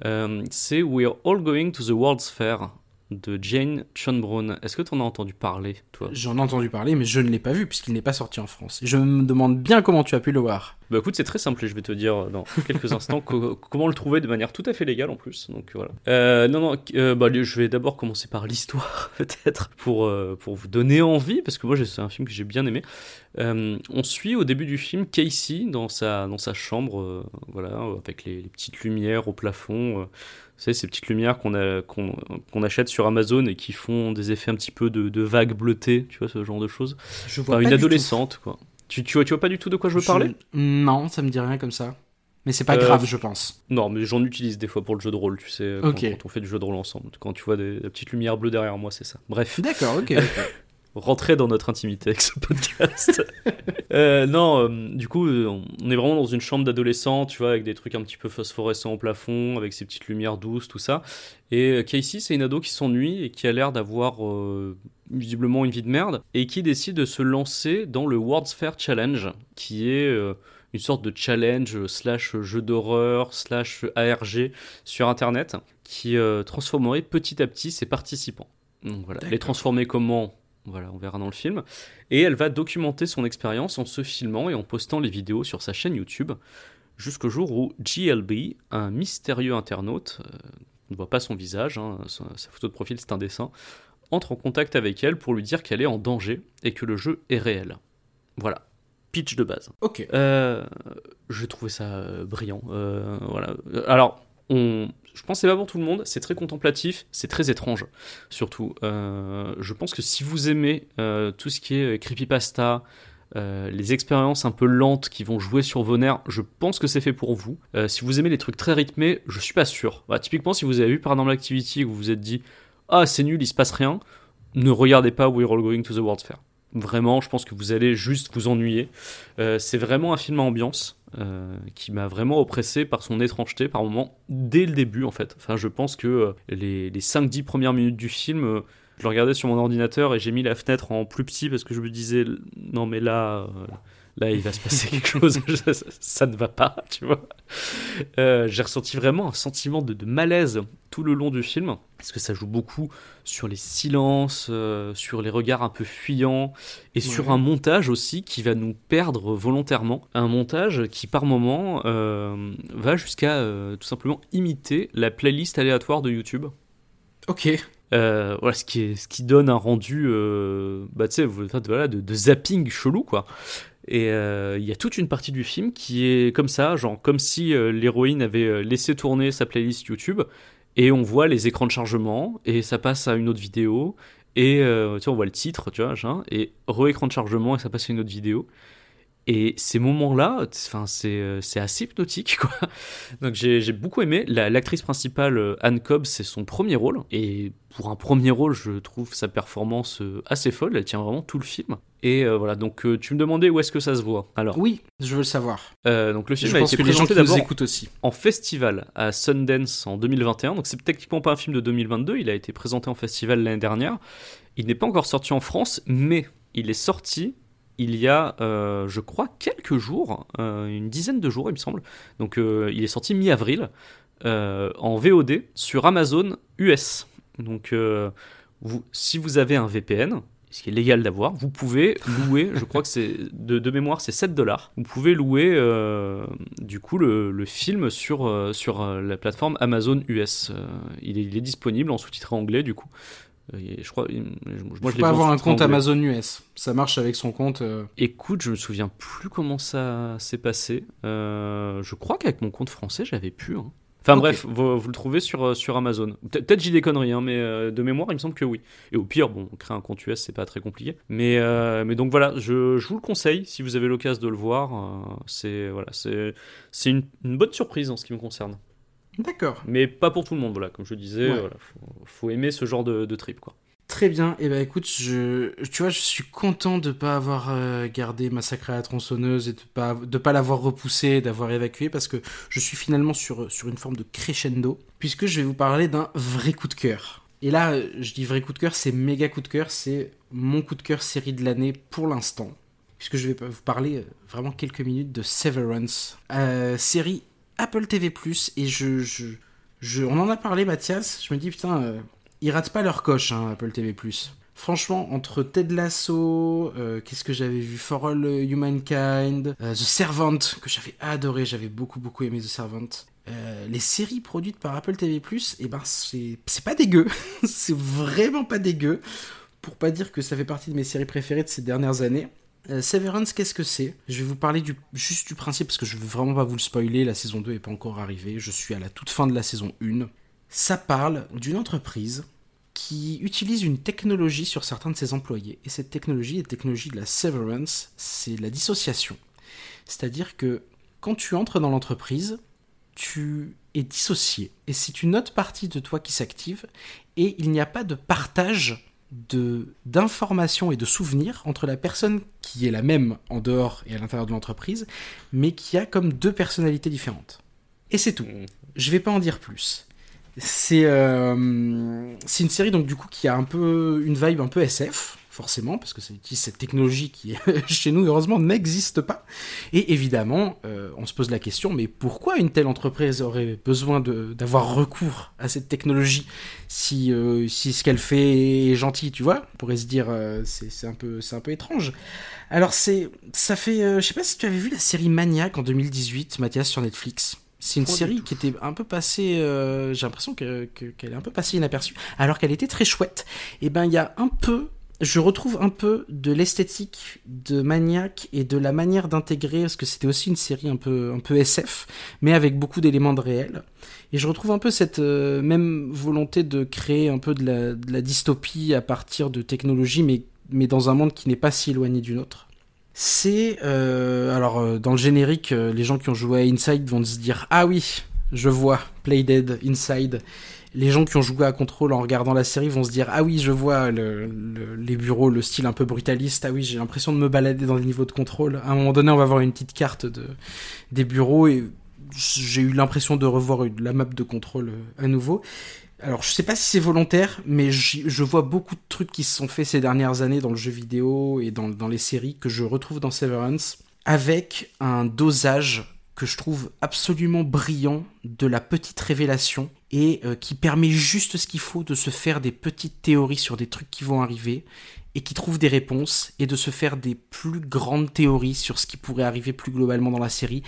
Euh, c'est We're All Going to the World's Fair de Jane Chonbrown. Est-ce que tu en as entendu parler, toi? J'en ai entendu parler, mais je ne l'ai pas vu puisqu'il n'est pas sorti en France. Et je me demande bien comment tu as pu le voir. Bah écoute, c'est très simple et je vais te dire dans quelques instants co- comment le trouver de manière tout à fait légale en plus. Donc voilà. Euh, non, non, euh, bah, je vais d'abord commencer par l'histoire peut-être pour, euh, pour vous donner envie parce que moi c'est un film que j'ai bien aimé. Euh, on suit au début du film Casey dans sa, dans sa chambre, euh, voilà, avec les, les petites lumières au plafond. Vous savez, ces petites lumières qu'on achète sur Amazon et qui font des effets un petit peu de, de vagues bleutées, tu vois, ce genre de choses. Je vois Enfin, pas une tout. adolescente, quoi. Tu, tu, vois, tu vois pas du tout de quoi je veux parler? Non, ça me dit rien comme ça. Mais c'est pas Euh, grave, je pense. Non, mais j'en utilise des fois pour le jeu de rôle, tu sais, quand, on fait du jeu de rôle ensemble. Quand tu vois des, des petites lumières bleues derrière moi, c'est ça. Bref, D'accord, ok. rentrer dans notre intimité avec ce podcast. Euh, non, euh, du coup, euh, on est vraiment dans une chambre d'adolescent, tu vois, avec des trucs un petit peu phosphorescents au plafond, avec ces petites lumières douces, tout ça. Et Casey, c'est une ado qui s'ennuie et qui a l'air d'avoir euh, visiblement une vie de merde, et qui décide de se lancer dans le World's Fair Challenge, qui est une sorte de challenge slash jeu d'horreur slash ARG sur Internet, qui transformerait petit à petit ses participants. Donc voilà, les transformer comment? Voilà, on verra dans le film. Et elle va documenter son expérience en se filmant et en postant les vidéos sur sa chaîne YouTube, jusqu'au jour où GLB, un mystérieux internaute, euh, on ne voit pas son visage, hein, sa, sa photo de profil c'est un dessin, entre en contact avec elle pour lui dire qu'elle est en danger et que le jeu est réel. Voilà. pitch de base. Ok. Euh, je trouvais ça euh, brillant. Euh, voilà. Alors, on, je pense que c'est pas pour tout le monde. C'est très contemplatif, c'est très étrange, surtout. Euh, je pense que si vous aimez euh, tout ce qui est euh, creepypasta, les expériences un peu lentes qui vont jouer sur vos nerfs, je pense que c'est fait pour vous. Si vous aimez les trucs très rythmés, je suis pas sûr. Bah, typiquement, si vous avez vu Paranormal Activity et que vous vous êtes dit Ah, c'est nul, il se passe rien, ne regardez pas We're All Going to the World's Fair. Vraiment, je pense que vous allez juste vous ennuyer. Euh, c'est vraiment un film à ambiance euh, qui m'a vraiment oppressé par son étrangeté par moments dès le début en fait. Enfin, je pense que euh, les, les 5-10 premières minutes du film, je le regardais sur mon ordinateur et j'ai mis la fenêtre en plus petit parce que je me disais non mais là, là il va se passer quelque chose, ça, ne va pas, tu vois. Euh, j'ai ressenti vraiment un sentiment de, de malaise tout le long du film parce que ça joue beaucoup sur les silences, euh, sur les regards un peu fuyants et sur un montage aussi qui va nous perdre volontairement. Un montage qui par moment euh, va jusqu'à tout simplement imiter la playlist aléatoire de YouTube. Ok. Euh, voilà, ce qui, est, ce qui donne un rendu euh, bah, tu sais, vous- voilà, de, de zapping chelou, quoi. Et euh, il y a toute une partie du film qui est comme ça, genre comme si euh, l'héroïne avait euh, laissé tourner sa playlist YouTube, et on voit les écrans de chargement, et ça passe à une autre vidéo, et tu on voit le titre, tu vois, et re-écran de chargement, et ça passe à une autre vidéo. Et ces moments-là, enfin, c'est euh, c'est assez hypnotique, quoi. Donc j'ai j'ai beaucoup aimé. La- L'actrice principale, euh, Anne Cobb, c'est son premier rôle. Et pour un premier rôle, je trouve sa performance euh, assez folle. Elle tient vraiment tout le film. Et euh, voilà, donc euh, tu me demandais où est-ce que ça se voit. Alors, Oui, je veux le savoir. euh, donc le film Je a pense été que les gens présenté qui nous écoutent aussi. en festival à Sundance en 2021. Donc c'est techniquement pas un film de 2022. Il a été présenté en festival l'année dernière. Il n'est pas encore sorti en France, mais il est sorti il y a, euh, je crois, quelques jours, euh, une dizaine de jours, il me semble. Donc euh, il est sorti mi-avril en VOD sur Amazon US. Donc si vous avez un VPN, ce qui est légal d'avoir, vous pouvez louer, je crois que c'est de, mémoire, c'est 7 dollars. Vous pouvez louer du coup le, film sur, sur la plateforme Amazon US. Il, est, il est disponible en sous-titré anglais du coup. Euh, et je crois, moi je Faut l'ai pas avoir un compte. Amazon US. Ça marche avec son compte. euh, Écoute, je me souviens plus comment ça s'est passé. Euh, je crois qu'avec mon compte français, j'avais pu. hein. Enfin bref, vous, vous le trouvez sur, sur Amazon. Pe- Peut-être j'ai des conneries, hein, mais euh, de mémoire, il me semble que oui. Et au pire, bon, créer un compte US, c'est pas très compliqué. Mais, euh, mais donc voilà, je, je vous le conseille si vous avez l'occasion de le voir. euh, c'est voilà, c'est c'est une, une bonne surprise en ce qui me concerne. D'accord. Mais pas pour tout le monde, voilà. Comme je disais, Ouais. voilà, faut, faut aimer ce genre de, de trip, quoi. Très bien. Et ben écoute, je, tu vois, je suis content de pas avoir euh, gardé Massacre à la tronçonneuse et de pas de pas l'avoir repoussé, d'avoir évacué, parce que je suis finalement sur sur une forme de crescendo, puisque je vais vous parler d'un vrai coup de cœur. Et là, je dis vrai coup de cœur, c'est méga coup de cœur, c'est mon coup de cœur série de l'année pour l'instant, puisque je vais vous parler euh, vraiment quelques minutes de Severance, euh, série Apple TV+, et je, je, je, on en a parlé, Mathias, je me dis, putain, euh, ils ratent pas leur coche, hein, Apple TV+. Franchement, entre Ted Lasso, euh, qu'est-ce que j'avais vu, For All Humankind, euh, The Servant, que j'avais adoré, j'avais beaucoup beaucoup aimé The Servant. Les séries produites par Apple TV+, eh ben c'est pas dégueu, c'est vraiment pas dégueu, pour pas dire que ça fait partie de mes séries préférées de ces dernières années. Euh, Severance, qu'est-ce que c'est? Je vais vous parler du, juste du principe parce que je veux vraiment pas vous le spoiler. La saison 2 est pas encore arrivée. Je suis à la toute fin de la saison 1. Ça parle d'une entreprise qui utilise une technologie sur certains de ses employés. Et cette technologie est technologie de la severance, c'est la dissociation. C'est-à-dire que quand tu entres dans l'entreprise, tu es dissocié. Et c'est une autre partie de toi qui s'active. Et il n'y a pas de partage de d'informations et de souvenirs entre la personne qui est la même en dehors et à l'intérieur de l'entreprise, mais qui a comme deux personnalités différentes. Et c'est tout. Je vais pas en dire plus. C'est euh, c'est une série donc du coup qui a un peu une vibe un peu SF forcément parce que ça utilise cette technologie qui chez nous heureusement n'existe pas. Et évidemment euh, on se pose la question mais pourquoi une telle entreprise aurait besoin d'avoir recours à cette technologie si euh, si ce qu'elle fait est gentil tu vois? On pourrait se dire euh, c'est un peu un peu étrange. Alors c'est ça fait je sais pas si tu avais vu la série Maniac en 2018 Mathias sur Netflix. C'est une série qui était un peu passée, euh, j'ai l'impression que- que- qu'elle est un peu passée inaperçue, alors qu'elle était très chouette. Et ben il y a un peu je retrouve un peu de l'esthétique de Maniac et de la manière d'intégrer, parce que c'était aussi une série un peu, un peu SF, mais avec beaucoup d'éléments de réel. Et je retrouve un peu cette euh, même volonté de créer un peu de la, dystopie à partir de technologies, mais, mais dans un monde qui n'est pas si éloigné du nôtre. C'est euh, alors euh, dans le générique, les gens qui ont joué à Inside vont se dire ah oui, je vois Playdead Inside. Les gens qui ont joué à Control en regardant la série vont se dire ah oui, je vois le, le- les bureaux, le style un peu brutaliste. Ah oui, j'ai l'impression de me balader dans les niveaux de contrôle. À un moment donné, on va avoir une petite carte de des bureaux et j'ai eu l'impression de revoir la map de contrôle euh, à nouveau. Alors, je sais pas si c'est volontaire, mais je vois beaucoup de trucs qui se sont faits ces dernières années dans le jeu vidéo et dans les séries que je retrouve dans Severance, avec un dosage que je trouve absolument brillant de la petite révélation et euh, qui permet juste ce qu'il faut de se faire des petites théories sur des trucs qui vont arriver et qui trouve des réponses et de se faire des plus grandes théories sur ce qui pourrait arriver plus globalement dans la série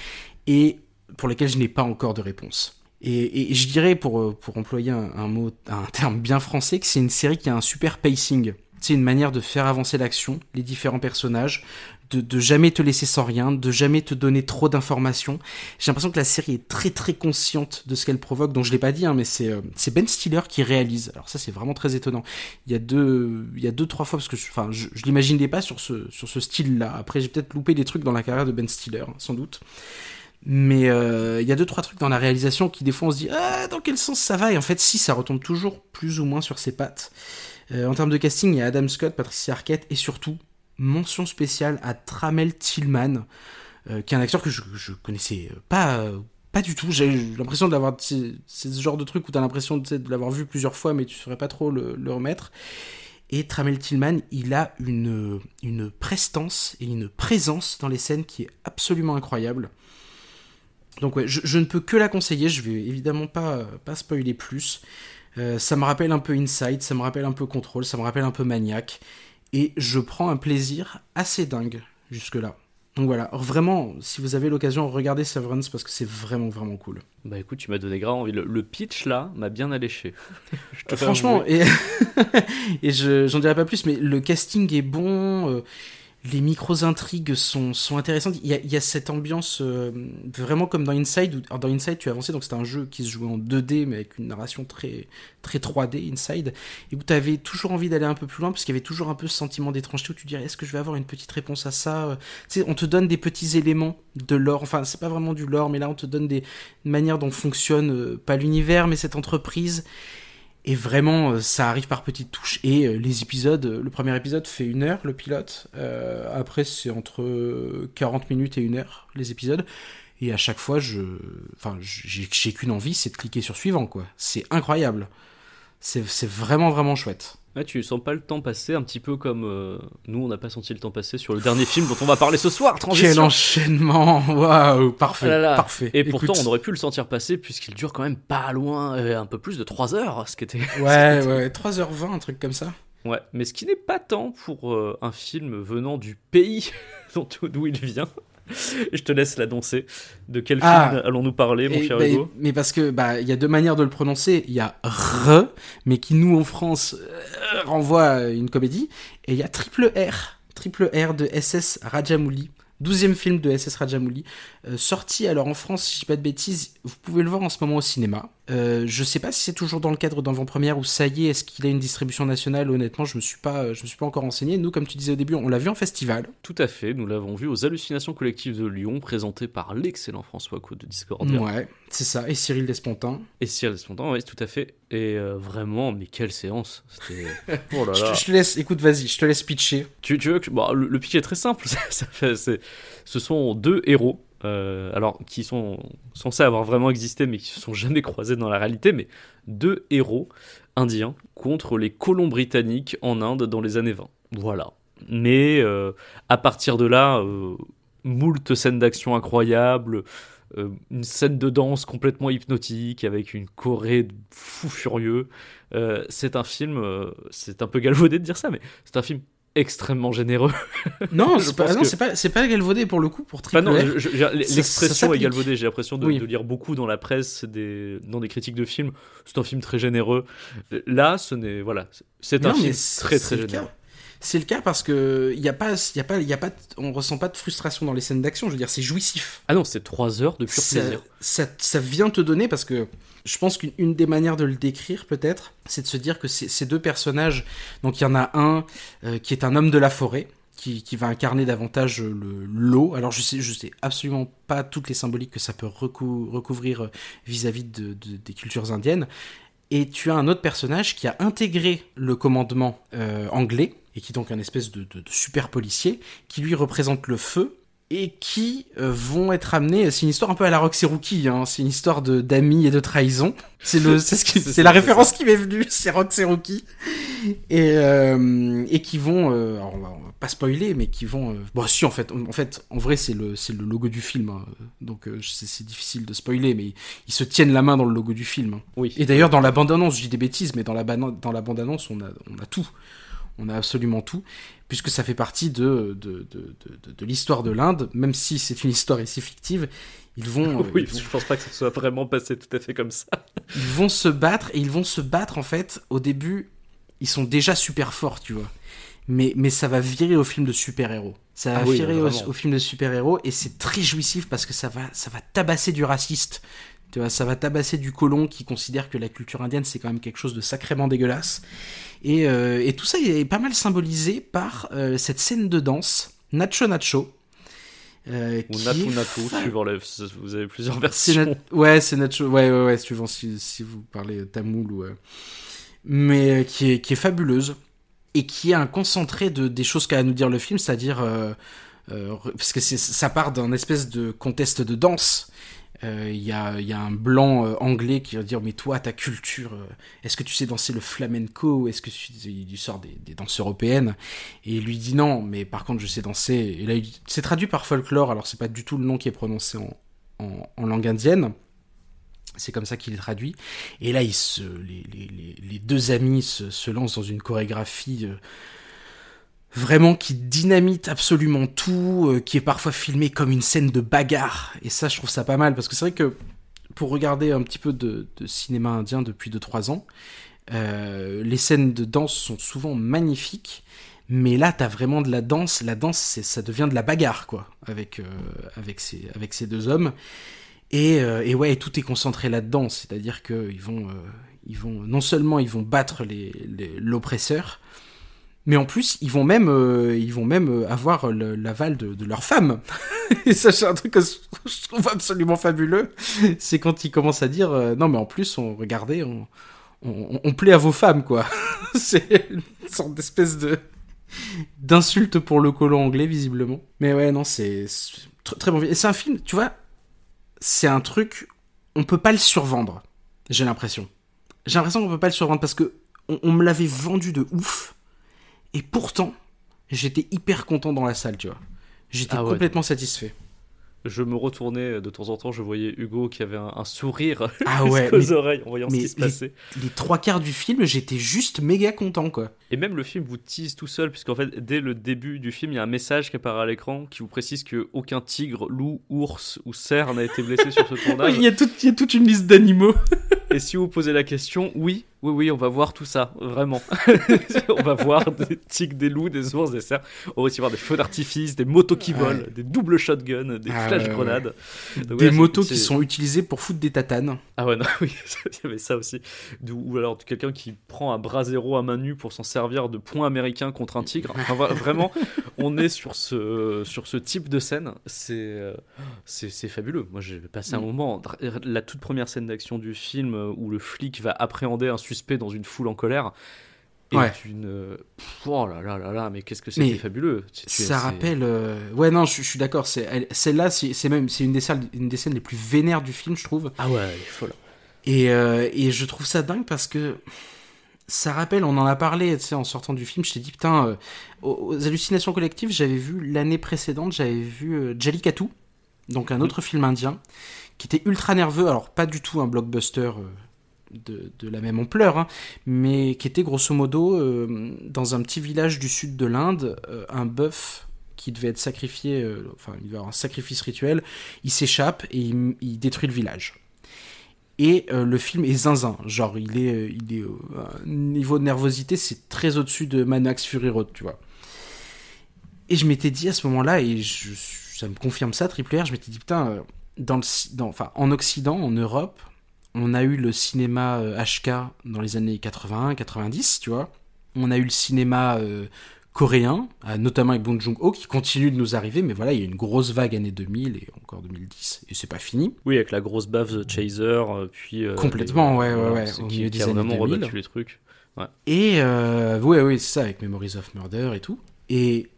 et pour lesquelles je n'ai pas encore de réponse. Et, je dirais, pour, euh, pour employer un, un mot, un terme bien français, que c'est une série qui a un super pacing. C'est une manière de faire avancer l'action, les différents personnages, de, jamais te laisser sans rien, de jamais te donner trop d'informations. J'ai l'impression que la série est très très consciente de ce qu'elle provoque, donc je l'ai pas dit, hein, mais c'est euh, c'est Ben Stiller qui réalise. Alors ça c'est vraiment très étonnant. Il y a deux, il y a deux trois fois parce que, enfin, je, je l'imaginais pas sur ce sur ce style-là. Après j'ai peut-être loupé des trucs dans la carrière de Ben Stiller, hein, sans doute. Mais euh, il y a deux trois trucs dans la réalisation qui des fois on se dit ah dans quel sens ça va? Et en fait si ça retombe toujours plus ou moins sur ses pattes. Euh, en termes de casting il y a Adam Scott, Patricia Arquette et surtout mention spéciale à Tramel Tillman euh, qui est un acteur que je, connaissais pas pas du tout. J'ai l'impression d'avoir c'est ce genre de truc où l'impression tu sais, de l'avoir vu plusieurs fois mais tu saurais pas trop le, remettre. Et Tramel Tillman, il a une, une prestance et une présence dans les scènes qui est absolument incroyable. Donc ouais, je, je ne peux que la conseiller, je vais évidemment pas, pas spoiler plus. Euh, ça me rappelle un peu Inside, ça me rappelle un peu Control, ça me rappelle un peu Maniac. Et je prends un plaisir assez dingue jusque-là. Donc voilà, vraiment, si vous avez l'occasion, regardez Severance parce que c'est vraiment vraiment cool. Bah écoute, tu m'as donné grave envie. Le, le pitch là m'a bien alléché. Je te Franchement, et, et je, j'en dirai pas plus, mais le casting est bon, euh, les micros-intrigues sont, sont intéressantes. Il y a, y a cette ambiance euh, vraiment comme dans Inside. Où, dans Inside, tu avançais, donc c'était un jeu qui se jouait en 2D, mais avec une narration très, très 3D, Inside, et où tu avais toujours envie d'aller un peu plus loin, parce qu'il y avait toujours un peu ce sentiment d'étrangeté où tu dirais, est-ce que je vais avoir une petite réponse à ça Euh, on te donne des petits éléments de lore, enfin, c'est pas vraiment du lore, mais là, on te donne des manières dont fonctionne, euh, pas l'univers, mais cette entreprise. Et vraiment, euh, ça arrive par petites touches. Et euh, les épisodes, euh, le premier épisode fait une heure, le pilote. Après, c'est entre euh, 40 minutes et une heure, les épisodes. Et à chaque fois, je, enfin, j'ai qu'une envie, c'est de cliquer sur suivant, quoi. C'est incroyable. C'est vraiment, vraiment chouette. Ouais, tu sens pas le temps passer, un petit peu comme euh, nous, on n'a pas senti le temps passer sur le dernier film dont on va parler ce soir. Quel Transition. enchaînement Waouh Parfait, Ah là là. parfait. Et Écoute, pourtant, on aurait pu le sentir passer puisqu'il dure quand même pas loin, euh, un peu plus de 3 heures, ce qui était. Ouais, ouais, 3h20, un truc comme ça. Ouais, mais ce qui n'est pas tant pour euh, un film venant du pays d'où il vient. Je te laisse l'annoncer. De quel Ah. film allons-nous parler, mon Et, cher bah, Hugo? mais parce que bah il y a deux manières de le prononcer. Il y a R, mais qui nous en France euh, renvoie à une comédie, et il y a triple R, triple R de SS Rajamouli. 12e film de SS Rajamouli, euh, sorti alors en France, si je dis pas de bêtises, vous pouvez le voir en ce moment au cinéma. Euh, je sais pas si c'est toujours dans le cadre d'avant-première ou ça y est, est-ce qu'il a une distribution nationale? Honnêtement, je me suis pas, je me suis pas encore renseigné. Nous, comme tu disais au début, on l'a vu en festival. Tout à fait, nous l'avons vu aux Hallucinations collectives de Lyon, présenté par l'excellent François Co de Discordia. Ouais, c'est ça. Et Cyril Despontin. Et Cyril Despontin, oui, tout à fait. Et euh, vraiment, mais quelle séance. Oh là Je, là. te- je te laisse, écoute, vas-y, je te laisse pitcher. Tu, tu veux que. Bon, le, le pitch est très simple. ça, fait, ce sont deux héros. Euh, alors, qui sont censés avoir vraiment existé, mais qui se sont jamais croisés dans la réalité, mais deux héros indiens contre les colons britanniques en Inde dans les années 20. Voilà. Mais euh, à partir de là, euh, moult scènes d'action incroyables, euh, une scène de danse complètement hypnotique avec une choré de fou furieux. C'est un film, c'est un peu galvaudé de dire ça, mais c'est un film extrêmement généreux. Non, c'est pas, que- c'est pas, pas galvaudé pour le coup, pour triple je- ça l'expression est galvaudée. J'ai l'impression de, Oui. de lire beaucoup dans la presse, des, dans des critiques de films. C'est un film très généreux. Là, ce n'est voilà, c'est un film très très généreux. C'est le cas parce que il y a pas, il y a pas, il y a pas, on ressent pas de frustration dans les scènes d'action. Je veux dire, c'est jouissif. Ah non, c'est trois heures de pur ça, plaisir. Ça, ça vient te donner parce que je pense qu'une une des manières de le décrire peut-être, c'est de se dire que ces deux personnages, donc il y en a un euh, qui est un homme de la forêt. Qui, qui va incarner davantage le l'eau. Alors je sais, je sais absolument pas toutes les symboliques que ça peut recou- recouvrir euh, vis-à-vis de, de- des cultures indiennes. Et tu as un autre personnage qui a intégré le commandement euh, anglais, et qui est donc un espèce de, super policier, qui lui représente le feu, et qui euh, vont être amenés. C'est une histoire un peu à la Roxy Rookie, hein, c'est une histoire de d'amis et de trahison. C'est le, c'est ce la référence qui m'est venue, c'est Roxy Rookie. Et, euh, et qui vont, euh, alors on va, on va pas spoiler, mais qui vont, euh, bon si en fait, en, fait, en vrai c'est le c'est le logo du film, hein, donc c'est difficile de spoiler, mais ils se tiennent la main dans le logo du film. hein. Oui. Et d'ailleurs, dans la bande-annonce, je dis des bêtises, mais dans la, dans la bande-annonce, on a, on a tout. On a absolument tout, puisque ça fait partie de, de, de, de, l'histoire de l'Inde, même si c'est une histoire ici fictive. Ils vont, euh, oui, ils, vont je pense pas que ça soit vraiment passé tout à fait comme ça. ils vont se battre, et ils vont se battre, en fait, au début, ils sont déjà super forts, tu vois. Mais, mais ça va virer au film de super-héros. Ça va Ah oui, virer au, au film de super-héros, et c'est très jouissif parce que ça va, ça va tabasser du raciste. Tu vois, ça va tabasser du colon qui considère que la culture indienne c'est quand même quelque chose de sacrément dégueulasse. Et, euh, et tout ça est pas mal symbolisé par euh, cette scène de danse, Nacho Nacho. euh, Ou Natu est Natu, suivant les... Vous avez plusieurs versions. Nat- Ouais, c'est Nacho. Ouais, ouais, ouais, suivant si, si vous parlez tamoul ou. euh, Mais euh, qui est, qui est fabuleuse et qui est un concentré de, des choses qu'a à nous dire le film, c'est-à-dire. euh, euh, parce que ça part d'un espèce de conteste de danse. Euh, Il y, a, un blanc euh, anglais qui va dire Mais toi, ta culture, euh, est-ce que tu sais danser le flamenco Est-ce que tu, il sort des, des danses européennes? Et il lui dit non, mais par contre, je sais danser. Et là, c'est traduit par folklore, alors c'est pas du tout le nom qui est prononcé en, langue indienne. C'est comme ça qu'il est traduit. Et là, se, les, les, deux amis se, lancent dans une chorégraphie vraiment qui dynamite absolument tout, euh, qui est parfois filmée comme une scène de bagarre. Et ça, je trouve ça pas mal, parce que c'est vrai que pour regarder un petit peu de, cinéma indien depuis 2-3 ans, euh, les scènes de danse sont souvent magnifiques. Mais là, t'as vraiment de la danse. La danse, ça devient de la bagarre, quoi, avec, euh, avec, ces, deux hommes. Et, et ouais, tout est concentré là-dedans. C'est-à-dire que ils vont, ils vont, non seulement ils vont battre l'oppresseur, mais en plus ils vont même, euh, ils vont même euh, avoir l'aval de, de leur femme. et ça, c'est un truc que je trouve absolument fabuleux. C'est quand ils commencent à dire, euh, non mais en plus, regardez, on, plaît à vos femmes, quoi. c'est une sorte d'espèce de d'insulte pour le colon anglais, visiblement. Mais ouais, non, c'est c'est tr- très bon. Et c'est un film, tu vois, c'est un truc, on peut pas le survendre. J'ai l'impression. J'ai l'impression qu'on peut pas le survendre parce que on, on me l'avait vendu de ouf. Et pourtant, j'étais hyper content dans la salle, tu vois. J'étais Ah ouais. complètement satisfait. Je me retournais de temps en temps, je voyais Hugo qui avait un, un sourire Ah ouais, mais- oreilles en voyant ce qui se passait. Les trois quarts du film, j'étais juste méga content, quoi. Et même le film vous tease tout seul, puisqu'en fait, dès le début du film, il y a un message qui apparaît à l'écran qui vous précise que aucun tigre, loup, ours ou cerf n'a été blessé sur ce tournage. Il y, a toute- il y a toute une liste d'animaux. Et si vous posez la question, oui, oui, oui, on va voir tout ça, vraiment. on va voir des tigres, des loups, des ours, des cerfs. On va aussi voir des feux d'artifice, des motos qui volent, des doubles shotguns, des Ah, flash ouais, ouais. grenades. Donc Des motos qui sont utilisées pour foutre des tatanes. Ah ouais, non, oui, il y avait ça aussi. Ou alors quelqu'un qui prend un bras zéro à main nue pour s'en servir de point américain contre un tigre. Enfin, vraiment, on est sur ce, sur ce type de scène. C'est euh, c'est fabuleux. Moi, j'ai passé un Mm. moment. La toute première scène d'action du film où le flic va appréhender un suspect dans une foule en colère. Et Ouais. une. Oh là là là là, mais qu'est-ce que c'était fabuleux. Ça rappelle. euh, Ouais, non, je, je suis d'accord. c'est- elle- Celle-là, c'est même c'est une, des salles- une des scènes les plus vénères du film, je trouve. Ah ouais, elle est folle. Et, euh, et je trouve ça dingue parce que ça rappelle, on en a parlé, tu sais, en sortant du film, je t'ai dit, putain, euh, aux, hallucinations collectives, j'avais vu l'année précédente, j'avais vu Jallikattu, donc un autre film indien, qui était ultra nerveux, alors pas du tout un blockbuster euh, de, la même ampleur, hein, mais qui était grosso modo, euh, dans un petit village du sud de l'Inde, euh, un bœuf qui devait être sacrifié, enfin, il devait avoir un sacrifice rituel, il s'échappe et il- détruit le village. Et le film est zinzin, genre il est, il est niveau de nervosité, c'est très au-dessus de Manax Fury Road, tu vois. Et je m'étais dit à ce moment-là, et ça me confirme ça, Triple R, je m'étais dit, putain, dans le, ci- dans, enfin, en Occident, en Europe, on a eu le cinéma euh, HK dans les années 80, 90, tu vois. On a eu le cinéma euh, coréen, euh, notamment avec Bong Joon-ho, qui continue de nous arriver, mais voilà, il y a une grosse vague année 2000 et encore 2010, et c'est pas fini. Oui, avec la grosse baffe The Chaser, euh, puis. euh, Complètement, ouais, ouais, ouais, c'est au qui, milieu qui des a années vraiment 2000. rebattu les trucs. Et euh, ouais, ouais, c'est ça, avec Memories of Murder et tout. Et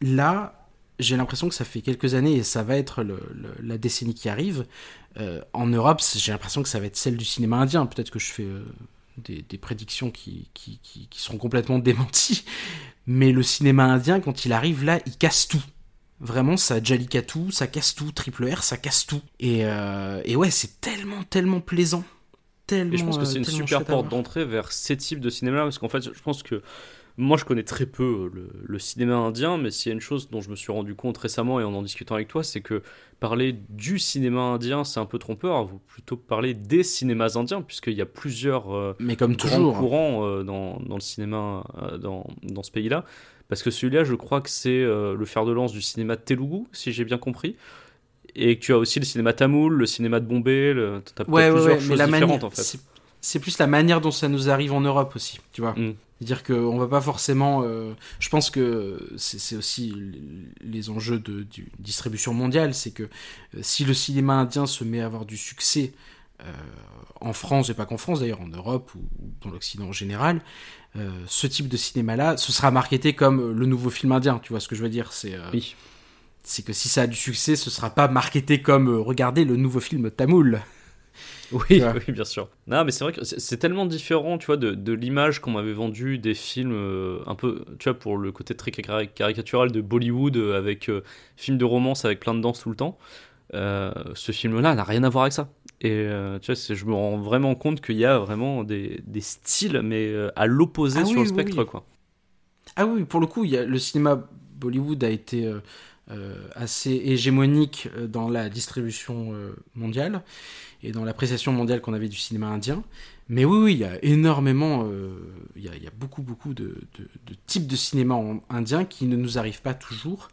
là, j'ai l'impression que ça fait quelques années et ça va être le- le- la décennie qui arrive. Euh, en Europe, j'ai l'impression que ça va être celle du cinéma indien. Peut-être que je fais euh, des, des prédictions qui, qui, qui, qui seront complètement démenties. Mais le cinéma indien, quand il arrive là, il casse tout. Vraiment, ça Jallikattu, ça casse tout. Triple R, ça casse tout. Et, euh, et ouais, c'est tellement, tellement plaisant. Tellement, Et je pense que c'est une super porte d'entrée vers ces types de cinéma parce qu'en fait, je pense que moi je connais très peu euh, le, le cinéma indien, mais s'il y a une chose dont je me suis rendu compte récemment et en en discutant avec toi, c'est que parler du cinéma indien, c'est un peu trompeur. Il faut plutôt parler des cinémas indiens, puisqu'il y a plusieurs euh, Mais comme grands toujours. courants euh, dans, dans le cinéma euh, dans, dans ce pays-là. Parce que celui-là, je crois que c'est le fer de lance du cinéma telugu, si j'ai bien compris. Et que tu as aussi le cinéma tamoul, le cinéma de Bombay, le... tu as Ouais, ouais, plusieurs ouais, choses mais la différentes en fait. c'est plus la manière dont ça nous arrive en Europe aussi, tu vois. Mm. C'est-à-dire qu'on va pas forcément. euh, je pense que c'est aussi les enjeux de distribution mondiale, c'est que euh, si le cinéma indien se met à avoir du succès euh, en France, et pas qu'en France d'ailleurs, en Europe ou, dans l'Occident en général, euh, ce type de cinéma-là, ce sera marketé comme le nouveau film indien, tu vois ce que je veux dire C'est Oui. que si ça a du succès, ce sera pas marketé comme regardez le nouveau film tamoul. Oui, oui, bien sûr. Non, mais c'est vrai que c'est tellement différent, tu vois, de, de l'image qu'on m'avait vendue des films euh, un peu, tu vois, pour le côté très cari- caricatural de Bollywood euh, avec euh, film de romance avec plein de danse tout le temps. Euh, ce film-là n'a rien à voir avec ça. Et tu vois, je me rends vraiment compte qu'il y a vraiment des, des styles, mais à l'opposé Ah sur oui, le spectre, oui. quoi. Ah oui, pour le coup, il y a, le cinéma Bollywood a été assez hégémonique euh, dans la distribution euh, mondiale et dans l'appréciation mondiale qu'on avait du cinéma indien. Mais oui, oui, il y a énormément, euh, il, y a, beaucoup, beaucoup de, de- types de cinéma en- indien qui ne nous arrivent pas toujours.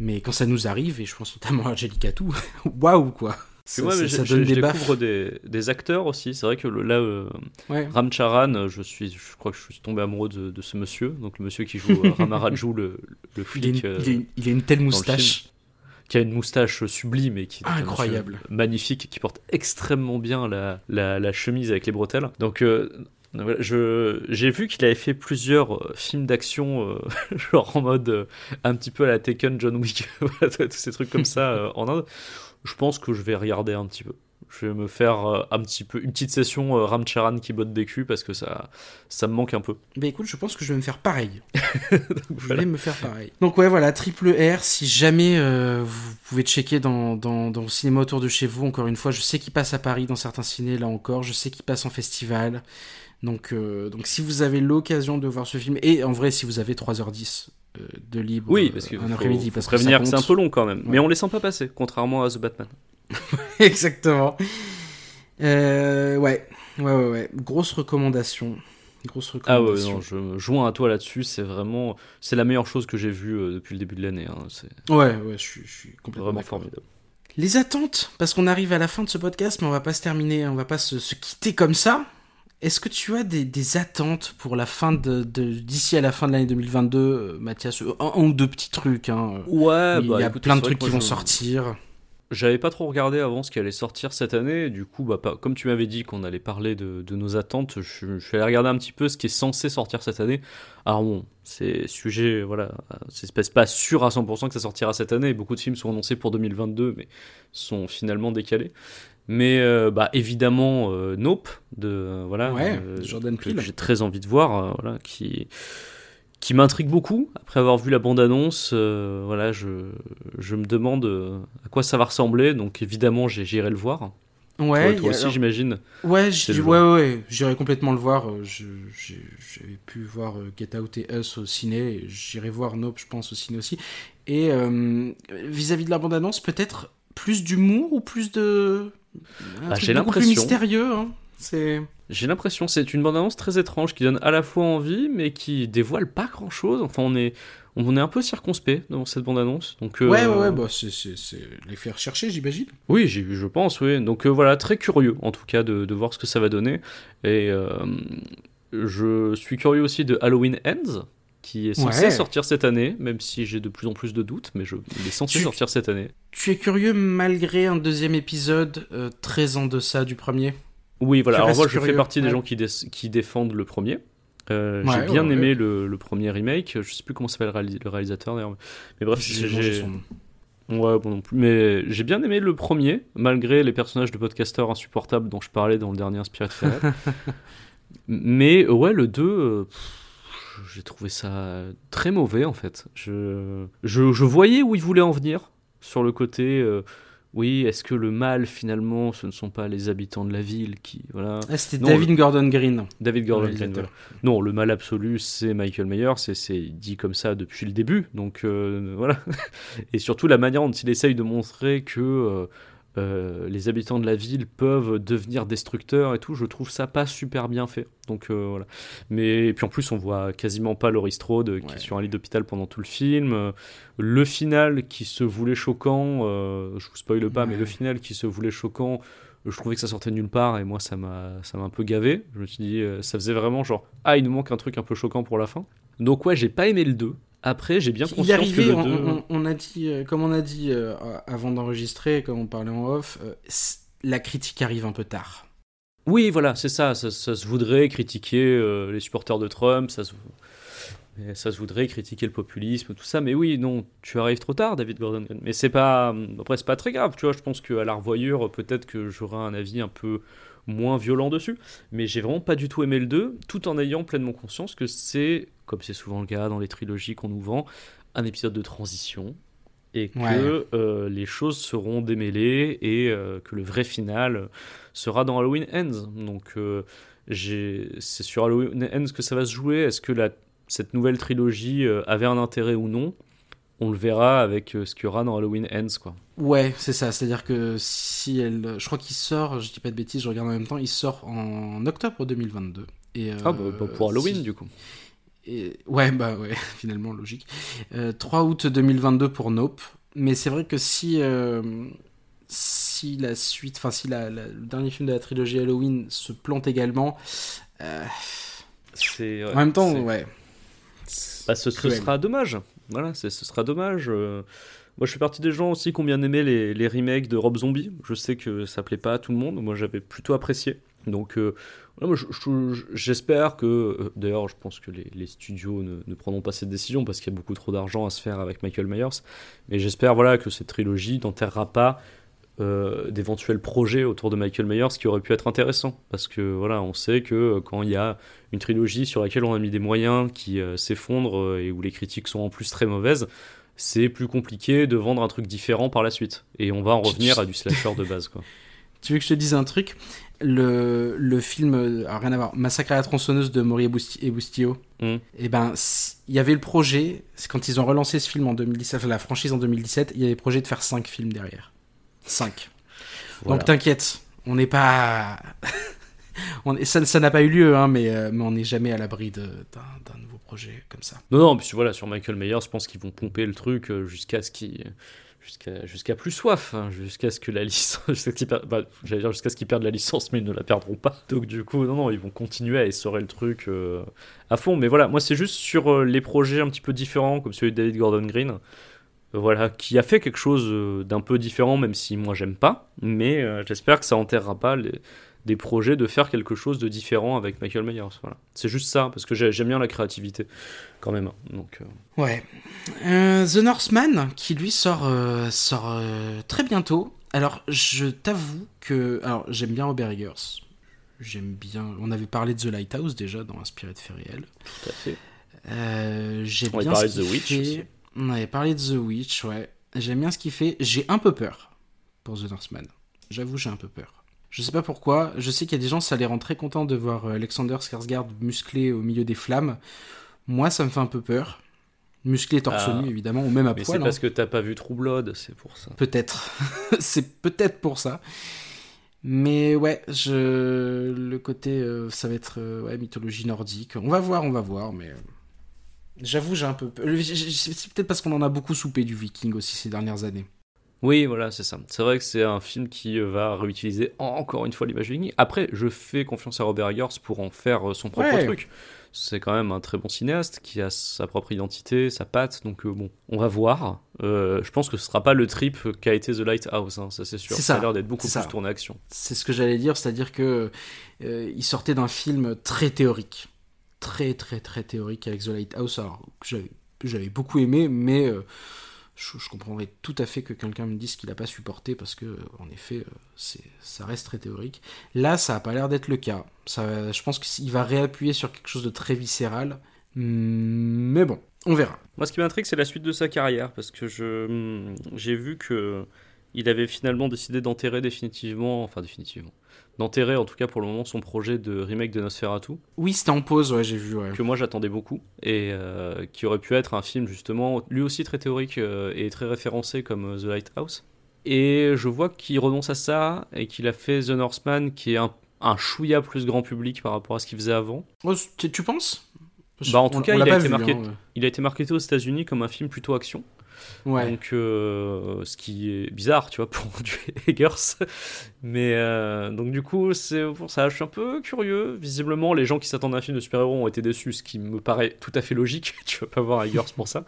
Mais quand ça nous arrive, et je pense notamment à Jallikattu, waouh quoi ça, moi, ça- ça donne des découvre des, des acteurs aussi. C'est vrai que le- là, euh, Ouais. Ram Charan, je suis, je crois que je suis tombé amoureux de, de ce monsieur, donc le monsieur qui joue euh, Ramaraju, le, le Il, a flic, une, euh, il a une- il a une telle le moustache. qui a une moustache sublime et qui est Incroyable. magnifique, et qui porte extrêmement bien la, la, la chemise avec les bretelles. Donc euh, j'ai vu qu'il avait fait plusieurs euh, films d'action, euh, genre en mode euh, un petit peu à la Taken, John Wick, tous ces trucs comme ça euh, en Inde. Je pense que je vais regarder un petit peu. Je vais me faire euh, un petit peu une petite session euh, Ram Charan qui botte des culs parce que ça ça me manque un peu. Bah écoute, je pense que je vais me faire pareil. je voilà. vais me faire pareil. Donc ouais, voilà, triple R, si jamais euh, vous pouvez checker dans, dans, dans le cinéma autour de chez vous, encore une fois, je sais qu'il passe à Paris dans certains ciné, là encore, je sais qu'il passe en festival. Donc, euh, donc si vous avez l'occasion de voir ce film, et en vrai, si vous avez 3h10 euh, de libre Oui, euh, parce qu'il un après-midi, parce que prévenir que c'est un peu long quand même. Ouais. Mais on les sent pas passer, contrairement à The Batman. Exactement. Euh, ouais, ouais, ouais, ouais. Grosse recommandation. Grosse Ah ouais, recommandation. non, je me joins à toi là-dessus. C'est vraiment, c'est la meilleure chose que j'ai vue euh, depuis le début de l'année. hein. Ouais, ouais, je suis, je suis complètement vraiment formidable. Les attentes, parce qu'on arrive à la fin de ce podcast, mais on va pas se terminer, on va pas se, se quitter comme ça. Est-ce que tu as des, des attentes pour la fin de, d'ici à la fin de l'année 2022, euh, Mathias? Un, un ou deux petits trucs. Hein. Ouais, Il y bah, a écoute, plein de trucs qui vont je- sortir. J'avais pas trop regardé avant ce qui allait sortir cette année. Du coup, bah, pas- comme tu m'avais dit qu'on allait parler de, de nos attentes, je, je suis allé regarder un petit peu ce qui est censé sortir cette année. Alors bon, c'est sujet, voilà, c'est pas sûr à 100% que ça sortira cette année. Beaucoup de films sont annoncés pour 2022, mais sont finalement décalés. Mais euh, bah évidemment euh, Nope de voilà Ouais, euh, Jordan que Peele. j'ai très envie de voir voilà qui qui m'intrigue beaucoup après avoir vu la bande annonce euh, voilà je je me demande à quoi ça va ressembler donc évidemment j'irai le voir Ouais, toi, aussi alors- j'imagine Ouais, ouais, ouais, j'irai complètement le voir. J'avais pu voir Get Out et Us au ciné. J'irai voir Nope, je pense, au ciné aussi. Et euh, vis-à-vis de la bande-annonce, peut-être plus d'humour ou plus de. Bah, j'ai beaucoup plus l'impression. mystérieux. Hein. C'est. J'ai l'impression c'est une bande-annonce très étrange qui donne à la fois envie mais qui dévoile pas grand-chose. Enfin on est on est un peu circonspect dans cette bande-annonce. Donc, euh, Ouais, ouais, ouais, bah, c'est, l'effet recherché, j'imagine. Oui, j'ai- je pense, oui. Donc euh, voilà, très curieux en tout cas de, de voir ce que ça va donner. Et euh, je suis curieux aussi de Halloween Ends, qui est censé Ouais. sortir cette année, même si j'ai de plus en plus de doutes, mais je, il est censé Tu- sortir cette année. Tu es curieux malgré un deuxième épisode euh, très en deçà du premier? Oui, voilà. Tu Alors moi, je fais partie des gens qui, dé- qui défendent le premier. Euh, Ouais, j'ai bien aimé. Le, le premier remake. Je sais plus comment s'appelle le, réalis- le réalisateur d'ailleurs. Mais bref, J'ai. Ouais, bon non plus. Mais j'ai bien aimé le premier, malgré les personnages de podcasteurs insupportables dont je parlais dans le dernier Inspired Ferret. Mais euh, ouais, le 2, euh, pff, j'ai trouvé ça très mauvais en fait. Je, je, je voyais où ils voulaient en venir sur le côté. euh, oui, est-ce que le mal finalement, ce ne sont pas les habitants de la ville qui. Voilà. Ah, c'était David Gordon Green. David Gordon Green, voilà. Non, le mal absolu, c'est Michael et c'est dit comme ça depuis le début. Donc euh, voilà. Et surtout la manière dont il essaye de montrer que euh, les habitants de la ville peuvent devenir destructeurs et tout, je trouve ça pas super bien fait. Donc euh, voilà. Mais et puis en plus, on voit quasiment pas Laurie Strode euh, qui Ouais. est sur un lit d'hôpital pendant tout le film. Le final qui se voulait choquant, je vous spoile pas, mais le final qui se voulait choquant je trouvais que ça sortait de nulle part et moi ça m'a ça m'a un peu gavé. Je me suis dit ça faisait vraiment genre ah il nous manque un truc un peu choquant pour la fin. Donc ouais, j'ai pas aimé le 2. Après, j'ai bien conscience arrivé, que le on, 2 on- on a dit, euh, comme on a dit euh, avant d'enregistrer, comme on parlait en off, euh, la critique arrive un peu tard. Oui, voilà, c'est ça, ça, ça se voudrait critiquer euh, les supporters de Trump, ça se mais ça se voudrait critiquer le populisme, tout ça, mais oui, non, tu arrives trop tard, David Gordon. Mais c'est pas, après, c'est pas très grave, tu vois. Je pense qu'à la revoyure, peut-être que j'aurai un avis un peu moins violent dessus. Mais j'ai vraiment pas du tout aimé le 2, tout en ayant pleinement conscience que c'est, comme c'est souvent le cas dans les trilogies qu'on nous vend, un épisode de transition. Et que Ouais. euh, les choses seront démêlées et euh, que le vrai final sera dans Halloween Ends. Donc, euh, c'est sur Halloween Ends que ça va se jouer. Est-ce que la cette nouvelle trilogie avait un intérêt ou non, on le verra avec ce qu'il y aura dans Halloween Ends, quoi. Ouais, c'est ça. C'est-à-dire que si elle, je crois qu'il sort, je dis pas de bêtises, je regarde en même temps, il sort en octobre 2022. Et, euh, Ah, bah, bah, pour Halloween, si- du coup. Et... Ouais, bah ouais, finalement, logique. Euh, 3 août 2022 pour Nope. Mais c'est vrai que si, euh, si la suite, enfin, si la, la- le dernier film de la trilogie Halloween se plante également, euh, C'est, en même temps, ouais. Bah, ce, sera dommage. Voilà, ce sera dommage. Moi, je fais partie des gens aussi qui ont bien aimé les, les remakes de Rob Zombie. Je sais que ça plaît pas à tout le monde. Moi, j'avais plutôt apprécié. Donc, euh, j'espère que. euh, D'ailleurs, je pense que les, les studios ne, ne prendront pas cette décision parce qu'il y a beaucoup trop d'argent à se faire avec Michael Myers. Mais j'espère voilà, que cette trilogie n'enterrera pas euh, d'éventuels projets autour de Michael Myers qui auraient pu être intéressants. Parce que voilà, on sait que euh, quand il y a une trilogie sur laquelle on a mis des moyens qui euh, s'effondrent et où les critiques sont en plus très mauvaises, c'est plus compliqué de vendre un truc différent par la suite. Et on va en revenir à du slasher de base. Quoi. Tu veux que je te dise un truc? Le, le film, euh, alors rien à voir, Massacre à la tronçonneuse de Maury et et Boustillot, Mm. et ben, il y avait le projet, c'est quand ils ont relancé ce film en 2017, enfin, la franchise en 2017, il y avait le projet de faire 5 films derrière. 5. Voilà. Donc t'inquiète, on n'est pas. on est- ça ça n'a pas eu lieu, hein, mais, euh, mais on n'est jamais à l'abri d'un nouveau projet comme ça. Non, non, puis voilà, sur Michael Myers, je pense qu'ils vont pomper le truc euh, jusqu'à ce qu'il. Jusqu'à plus soif, hein, jusqu'à ce que la licence. bah, jusqu'à ce qu'ils perdent la licence, mais ils ne la perdront pas. Donc, du coup, non, non, ils vont continuer à essorer le truc euh, à fond. Mais voilà, moi, c'est juste sur euh, les projets un petit peu différents, comme celui de David Gordon Green. voilà, qui a fait quelque chose euh, d'un peu différent, même si moi j'aime pas. Mais j'espère que ça enterrera pas les- des projets de faire quelque chose de différent avec Michael Myers. Voilà. C'est juste ça, parce que j'ai- j'aime bien la créativité, quand même. hein. Donc. euh, Ouais. Euh, The Northman, qui lui sort, euh, sort très bientôt. Alors, je t'avoue que. Alors, j'aime bien Robert Eggers. J'aime bien. On avait parlé de The Lighthouse déjà dans Inspiré de faits réels. Tout à fait. J'aime On avait bien parlé ce de The Witch fait. On avait parlé de The Witch, ouais. J'aime bien ce qu'il fait. J'ai un peu peur pour The Northman. J'avoue, j'ai un peu peur. Je sais pas pourquoi. Je sais qu'il y a des gens, ça les rend très contents de voir euh, Alexander Skarsgård musclé au milieu des flammes. Moi, ça me fait un peu peur. Musclé torse Ah. nu, évidemment, ou même à Mais poil. c'est hein. parce que t'as pas vu True Blood, c'est pour ça. Peut-être. c'est peut-être pour ça. Mais ouais, je... le côté, euh, ça va être euh, ouais, mythologie nordique. On va voir, on va voir, mais J'avoue, j'ai un peu. C'est peut-être parce qu'on en a beaucoup soupé du Viking aussi ces dernières années. Oui, voilà, c'est ça. C'est vrai que c'est un film qui euh, va réutiliser en- encore une fois l'image du Viking. Après, je fais confiance à Robert Eggers pour en faire euh, son propre Ouais. truc. C'est quand même un très bon cinéaste qui a sa propre identité, sa patte. Donc euh, bon, on va voir. Euh, je pense que ce sera pas le trip qu'a été The Lighthouse, hein, ça c'est sûr. C'est ça. ça. a l'air d'être beaucoup plus ça. tourné action. C'est ce que j'allais dire, c'est-à-dire que euh, il sortait d'un film très théorique, très très très théorique avec The Lighthouse, alors que j'avais beaucoup aimé, mais je, comprendrais tout à fait que quelqu'un me dise qu'il n'a pas supporté parce que, en effet, euh, ça reste très théorique. Là, ça a pas l'air d'être le cas. Ça, je pense qu'il va réappuyer sur quelque chose de très viscéral, mais bon, on verra. Moi, ce qui m'intrigue, c'est la suite de sa carrière, parce que hum, j'ai vu que il avait finalement décidé d'enterrer définitivement, enfin définitivement, d'enterrer en tout cas pour le moment son projet de remake de Nosferatu, Oui, c'était en pause, ouais, j'ai vu, ouais. que moi j'attendais beaucoup, et euh, qui aurait pu être un film justement, lui aussi très théorique euh, et très référencé comme euh, The Lighthouse. Et je vois qu'il renonce à ça, et qu'il a fait The Northman, qui est un, un chouïa plus grand public par rapport à ce qu'il faisait avant. Oh, tu, tu penses? Bah, en tout On- cas, on il a vu, marqué- hein, Il a été marketé aux États-Unis comme un film plutôt action. Ouais. Donc, euh, ce qui est bizarre, tu vois, pour du Eggers. Mais euh, donc, du coup, c'est pour ça, je suis un peu curieux. Visiblement, les gens qui s'attendent à un film de super-héros ont été déçus, ce qui me paraît tout à fait logique. tu vas pas voir Eggers pour ça.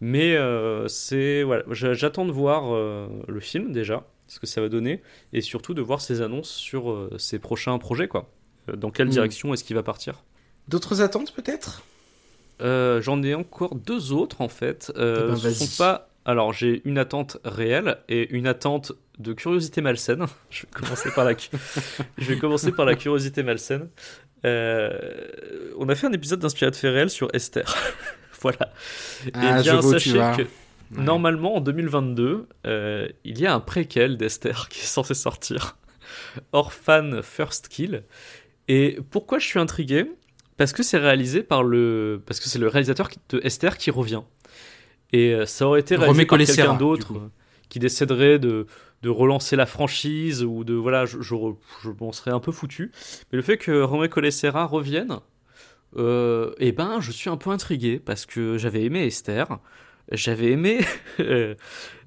Mais euh, c'est voilà, j'a- j'attends de voir euh, le film déjà, ce que ça va donner, et surtout de voir ses annonces sur euh, ses prochains projets, quoi. Euh, Dans quelle Mm. direction est-ce qu'il va partir? D'autres attentes peut-être? J'en ai encore deux autres en fait. Euh, Eh ben, ce vas-y. sont pas. Alors j'ai une attente réelle et une attente de curiosité malsaine. Je vais commencer par la. Je vais commencer par la curiosité malsaine. Euh, on a fait un épisode d'inspiré de réels sur Esther. voilà. Ah, et bien sachez que Ouais. normalement en 2022, euh, il y a un préquel d'Esther qui est censé sortir. Orphan First Kill. Et pourquoi je suis intrigué? Parce que c'est réalisé par le. Parce que c'est le réalisateur de Esther qui revient. Et euh, ça aurait été réalisé par Colessera, quelqu'un d'autre euh, qui déciderait de, de relancer la franchise ou de. Voilà, je, je, serais un peu foutu. Mais le fait que Romy Colessera revienne, euh, eh ben, je suis un peu intrigué parce que j'avais aimé Esther. J'avais aimé euh,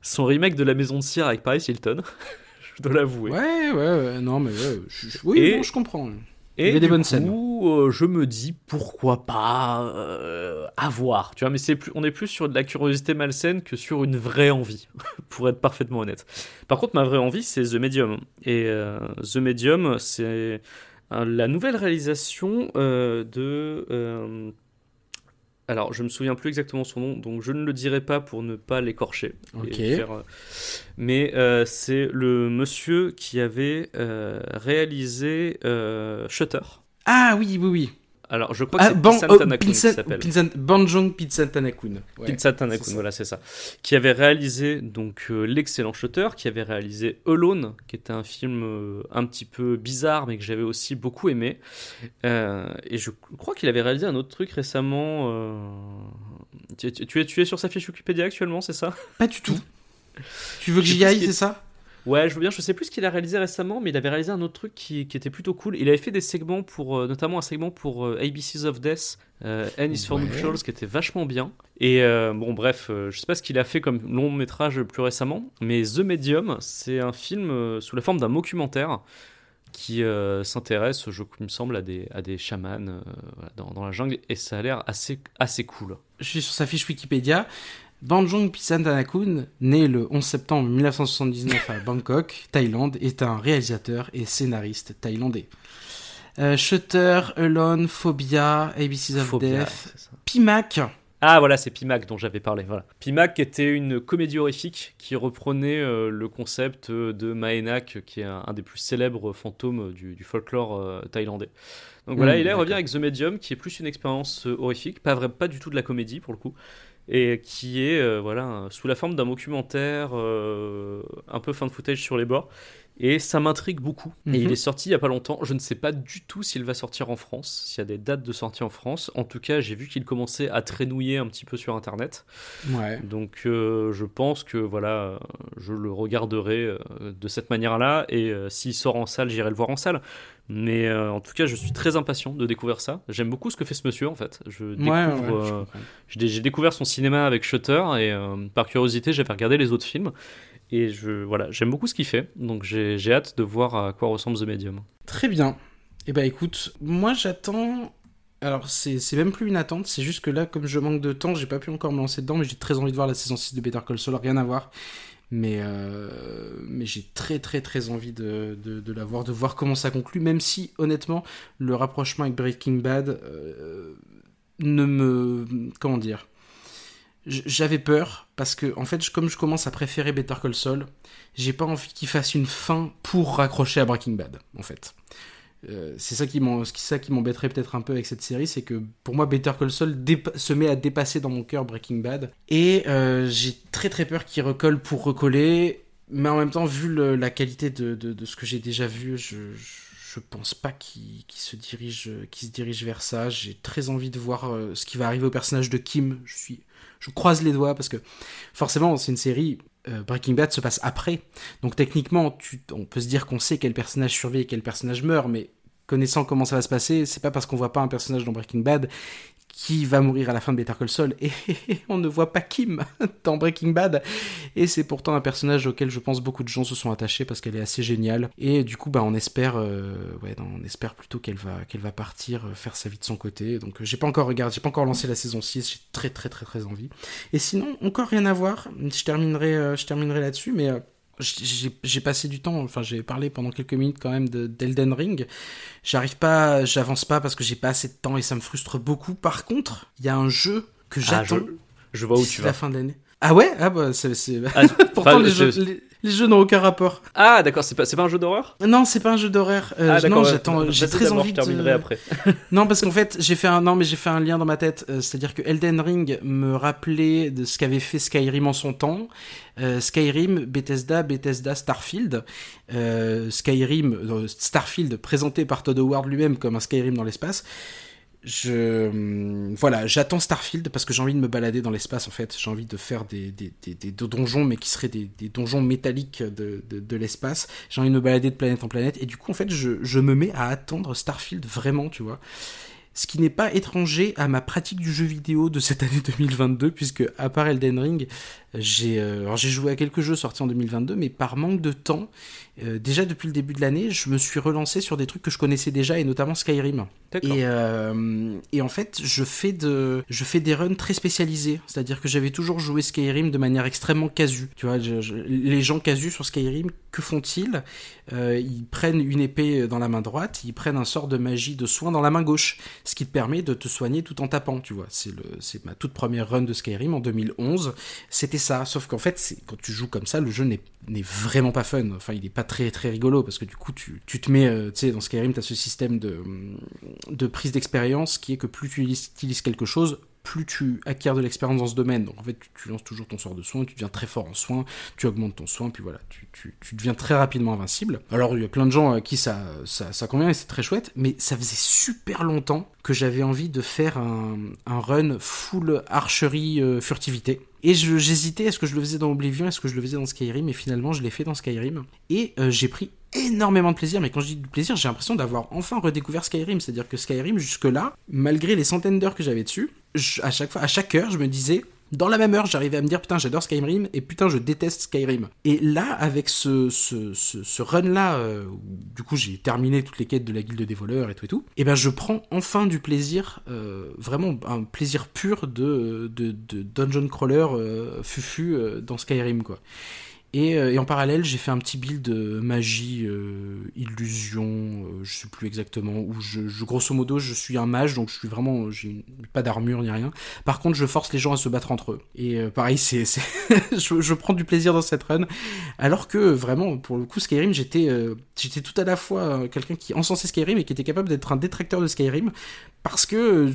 son remake de La Maison de Cire avec Paris Hilton. je dois l'avouer. Ouais, ouais, ouais, non, mais ouais, je- je- oui, Et- non, je comprends. Et Il y avait des du bonnes coup, scènes. euh, je me dis pourquoi pas euh, à voir. Tu vois, mais c'est plus, on est plus sur de la curiosité malsaine que sur une vraie envie, pour être parfaitement honnête. Par contre, ma vraie envie, c'est The Medium. Et euh, The Medium, c'est euh, la nouvelle réalisation euh, de. Alors, je me souviens plus exactement son nom, donc je ne le dirai pas pour ne pas l'écorcher. faire, euh, Mais euh, c'est le monsieur qui avait euh, réalisé euh, Shutter. Ah oui, oui, oui. Alors, je crois que Ah, c'est Ban- Pisan oh, Tanakun qui s'appelle. Banjong. Ouais, Pinsat Tanakun, c'est ça. voilà, c'est ça. Qui avait réalisé donc euh, l'excellent Shutter, qui avait réalisé Alone, qui était un film euh, un petit peu bizarre, mais que j'avais aussi beaucoup aimé. Euh, et je crois qu'il avait réalisé un autre truc récemment. Tu, tu- tu es, tu es sur sa fiche Wikipédia actuellement, c'est ça? Pas du tout. Tu veux que j'y aille, c'est ça? Ouais, je veux bien. Je sais plus ce qu'il a réalisé récemment, mais il avait réalisé un autre truc qui, qui était plutôt cool. Il avait fait des segments pour, euh, notamment un segment pour euh, ABCs of Death, euh, N is for Ouais. Nuptials, qui était vachement bien. Et euh, bon, bref, euh, je sais pas ce qu'il a fait comme long métrage plus récemment, mais The Medium, c'est un film sous la forme d'un documentaire qui s'intéresse, je il me semble, à des, à des chamans dans, dans la jungle, et ça a l'air assez, assez cool. Je suis sur sa fiche Wikipédia. Banjong Pisantanakun, né le 11 septembre 1979 à Bangkok, Thaïlande, est un réalisateur et scénariste thaïlandais. Euh, Shutter, Alone, Phobia, ABCs of Phobia, Death. Pimac. Ah voilà, c'est Pimac dont j'avais parlé. Voilà. Pimac était une comédie horrifique qui reprenait euh, le concept euh, de Maenak, qui est un, un des plus célèbres fantômes du, du folklore euh, thaïlandais. Donc voilà, Mm, il revient avec The Medium, qui est plus une expérience euh, horrifique, pas, vrai, pas du tout de la comédie pour le coup, et qui est euh, voilà sous la forme d'un documentaire, euh, un peu fin de footage sur les bords. Et ça m'intrigue beaucoup. Et Mhm. il est sorti il y a pas longtemps. Je ne sais pas du tout s'il va sortir en France, s'il y a des dates de sortie en France. En tout cas, j'ai vu qu'il commençait à traînouiller un petit peu sur Internet. Ouais. Donc, euh, je pense que voilà, je le regarderai de cette manière-là. Et euh, s'il sort en salle, j'irai le voir en salle. Mais euh, en tout cas, je suis très impatient de découvrir ça. J'aime beaucoup ce que fait ce monsieur en fait. Je découvre, ouais, euh, j'ai découvert son cinéma avec Shutter et euh, par curiosité, j'avais regardé les autres films. Et je, voilà, j'aime beaucoup ce qu'il fait. Donc j'ai hâte de voir à quoi ressemble The Medium. Très bien. Eh ben écoute, moi j'attends. Alors c'est c'est même plus une attente, c'est juste que là, comme je manque de temps, j'ai pas pu encore me lancer dedans, mais j'ai très envie de voir la saison 6 de Better Call Saul, rien à voir. Mais, euh, mais j'ai très très très envie de, de, de la voir, de voir comment ça conclut, même si honnêtement, le rapprochement avec Breaking Bad euh, ne me... Comment dire J'avais peur, parce que en fait, comme je commence à préférer Better Call Saul, j'ai pas envie qu'il fasse une fin pour raccrocher à Breaking Bad, en fait. Euh, c'est ça qui m'embêterait peut-être un peu avec cette série, c'est que pour moi Better Call Saul se met à dépasser dans mon cœur Breaking Bad et euh, j'ai très très peur qu'il recolle pour recoller, mais en même temps vu la qualité de, ce que j'ai déjà vu, je, je pense pas qu'il se dirige qu'il se dirige vers ça. J'ai très envie de voir euh, ce qui va arriver au personnage de Kim. Je croise les doigts parce que forcément c'est une série Breaking Bad se passe après. Donc techniquement, on peut se dire qu'on sait quel personnage survit et quel personnage meurt, mais connaissant comment ça va se passer, c'est pas parce qu'on voit pas un personnage dans Breaking Bad qui va mourir à la fin de Better Call Saul. Et on ne voit pas Kim dans Breaking Bad. Et c'est pourtant un personnage auquel je pense beaucoup de gens se sont attachés parce qu'elle est assez géniale. Et du coup bah on espère euh, on espère plutôt qu'elle va qu'elle va partir euh, faire sa vie de son côté. Donc euh, j'ai pas encore regardé j'ai pas encore lancé la saison 6 j'ai très très très très envie. Et sinon encore rien à voir. Je terminerai je terminerai là-dessus mais j'ai passé du temps, enfin j'ai parlé pendant quelques minutes quand même de- d'Elden Ring. J'arrive pas, j'avance pas parce que j'ai pas assez de temps et ça me frustre beaucoup. Par contre, il y a un jeu que Ah, j'attends je, je vois où tu la vas. fin de l'année. Ah ouais? Ah bah c'est... Ah, Pourtant les, je- jeux, les, les jeux n'ont aucun rapport. Ah, d'accord, c'est pas, pas un jeu d'horreur? Non, c'est pas un jeu d'horreur. Euh, Ah, non, d'accord. j'attends, j'ai très envie je terminerai de... après. Non, parce qu'en fait, j'ai fait un non, mais j'ai fait un lien dans ma tête. Euh, C'est-à-dire que Elden Ring me rappelait de ce qu'avait fait Skyrim en son temps. Euh, Skyrim, Bethesda, Bethesda, Starfield. Skyrim, Starfield présenté par Todd Howard lui-même comme un Skyrim dans l'espace. Hum, voilà, j'attends Starfield parce que j'ai envie de me balader dans l'espace en fait. J'ai envie de faire des, des, des, des donjons, mais qui seraient des, donjons métalliques de, de, de l'espace. J'ai envie de me balader de planète en planète et du coup en fait je, je me mets à attendre Starfield vraiment, tu vois. Ce qui n'est pas étranger à ma pratique du jeu vidéo de cette année 2022, puisque à part Elden Ring, j'ai euh, j'ai joué à quelques jeux sortis en 2022, mais par manque de temps, euh, déjà depuis le début de l'année, je me suis relancé sur des trucs que je connaissais déjà, et notamment Skyrim. Et, euh, et en fait, je fais, de, je fais des runs très spécialisés. C'est-à-dire que j'avais toujours joué Skyrim de manière extrêmement casu. Tu vois, je- je- les gens casus sur Skyrim, que font-ils? Ils prennent une épée dans la main droite, ils prennent un sort de magie de soin dans la main gauche. Ce qui te permet de te soigner tout en tapant, tu vois. C'est ma toute première run de Skyrim en 2011. C'était ça. Sauf qu'en fait, quand tu joues comme ça, le jeu n'est, n'est vraiment pas fun. Enfin, il est pas très, rigolo parce que du coup, tu, tu te mets, euh, tu sais, dans Skyrim, t'as ce système de, prise d'expérience qui est que plus tu utilises quelque chose, plus tu acquiers de l'expérience dans ce domaine. Donc en fait, tu, tu lances toujours ton sort de soin, tu deviens très fort en soin, tu augmentes ton soin, puis voilà, tu, tu, tu deviens très rapidement invincible. Alors il y a plein de gens à qui ça, ça, convient et c'est très chouette, mais ça faisait super longtemps que j'avais envie de faire un, un run full archerie euh, furtivité. Et j'hésitais, est-ce que je le faisais dans Oblivion, est-ce que je le faisais dans Skyrim, et finalement je l'ai fait dans Skyrim. Et euh, j'ai pris énormément de plaisir, mais quand je dis du plaisir, j'ai l'impression d'avoir enfin redécouvert Skyrim. C'est-à-dire que Skyrim, jusque-là, malgré les centaines d'heures que j'avais dessus, à chaque fois, à chaque heure, je me disais, dans la même heure, j'arrivais à me dire putain, j'adore Skyrim et putain, je déteste Skyrim. Et là, avec ce, ce, ce, ce run-là, euh, où, du coup, j'ai terminé toutes les quêtes de la guilde des voleurs et tout et tout, et ben je prends enfin du plaisir, euh, vraiment un plaisir pur de, de, de dungeon crawler euh, fufu dans Skyrim, quoi. Et, euh, et en parallèle, j'ai fait un petit build magie, euh, illusion, euh, je sais plus exactement, où je, grosso modo, je suis un mage, donc je suis vraiment, j'ai pas d'armure ni rien. Par contre, je force les gens à se battre entre eux. Et pareil, c'est, je, prends du plaisir dans cette run. Alors que vraiment, pour le coup, Skyrim, j'étais, j'étais tout à la fois quelqu'un qui encensait Skyrim et qui était capable d'être un détracteur de Skyrim parce que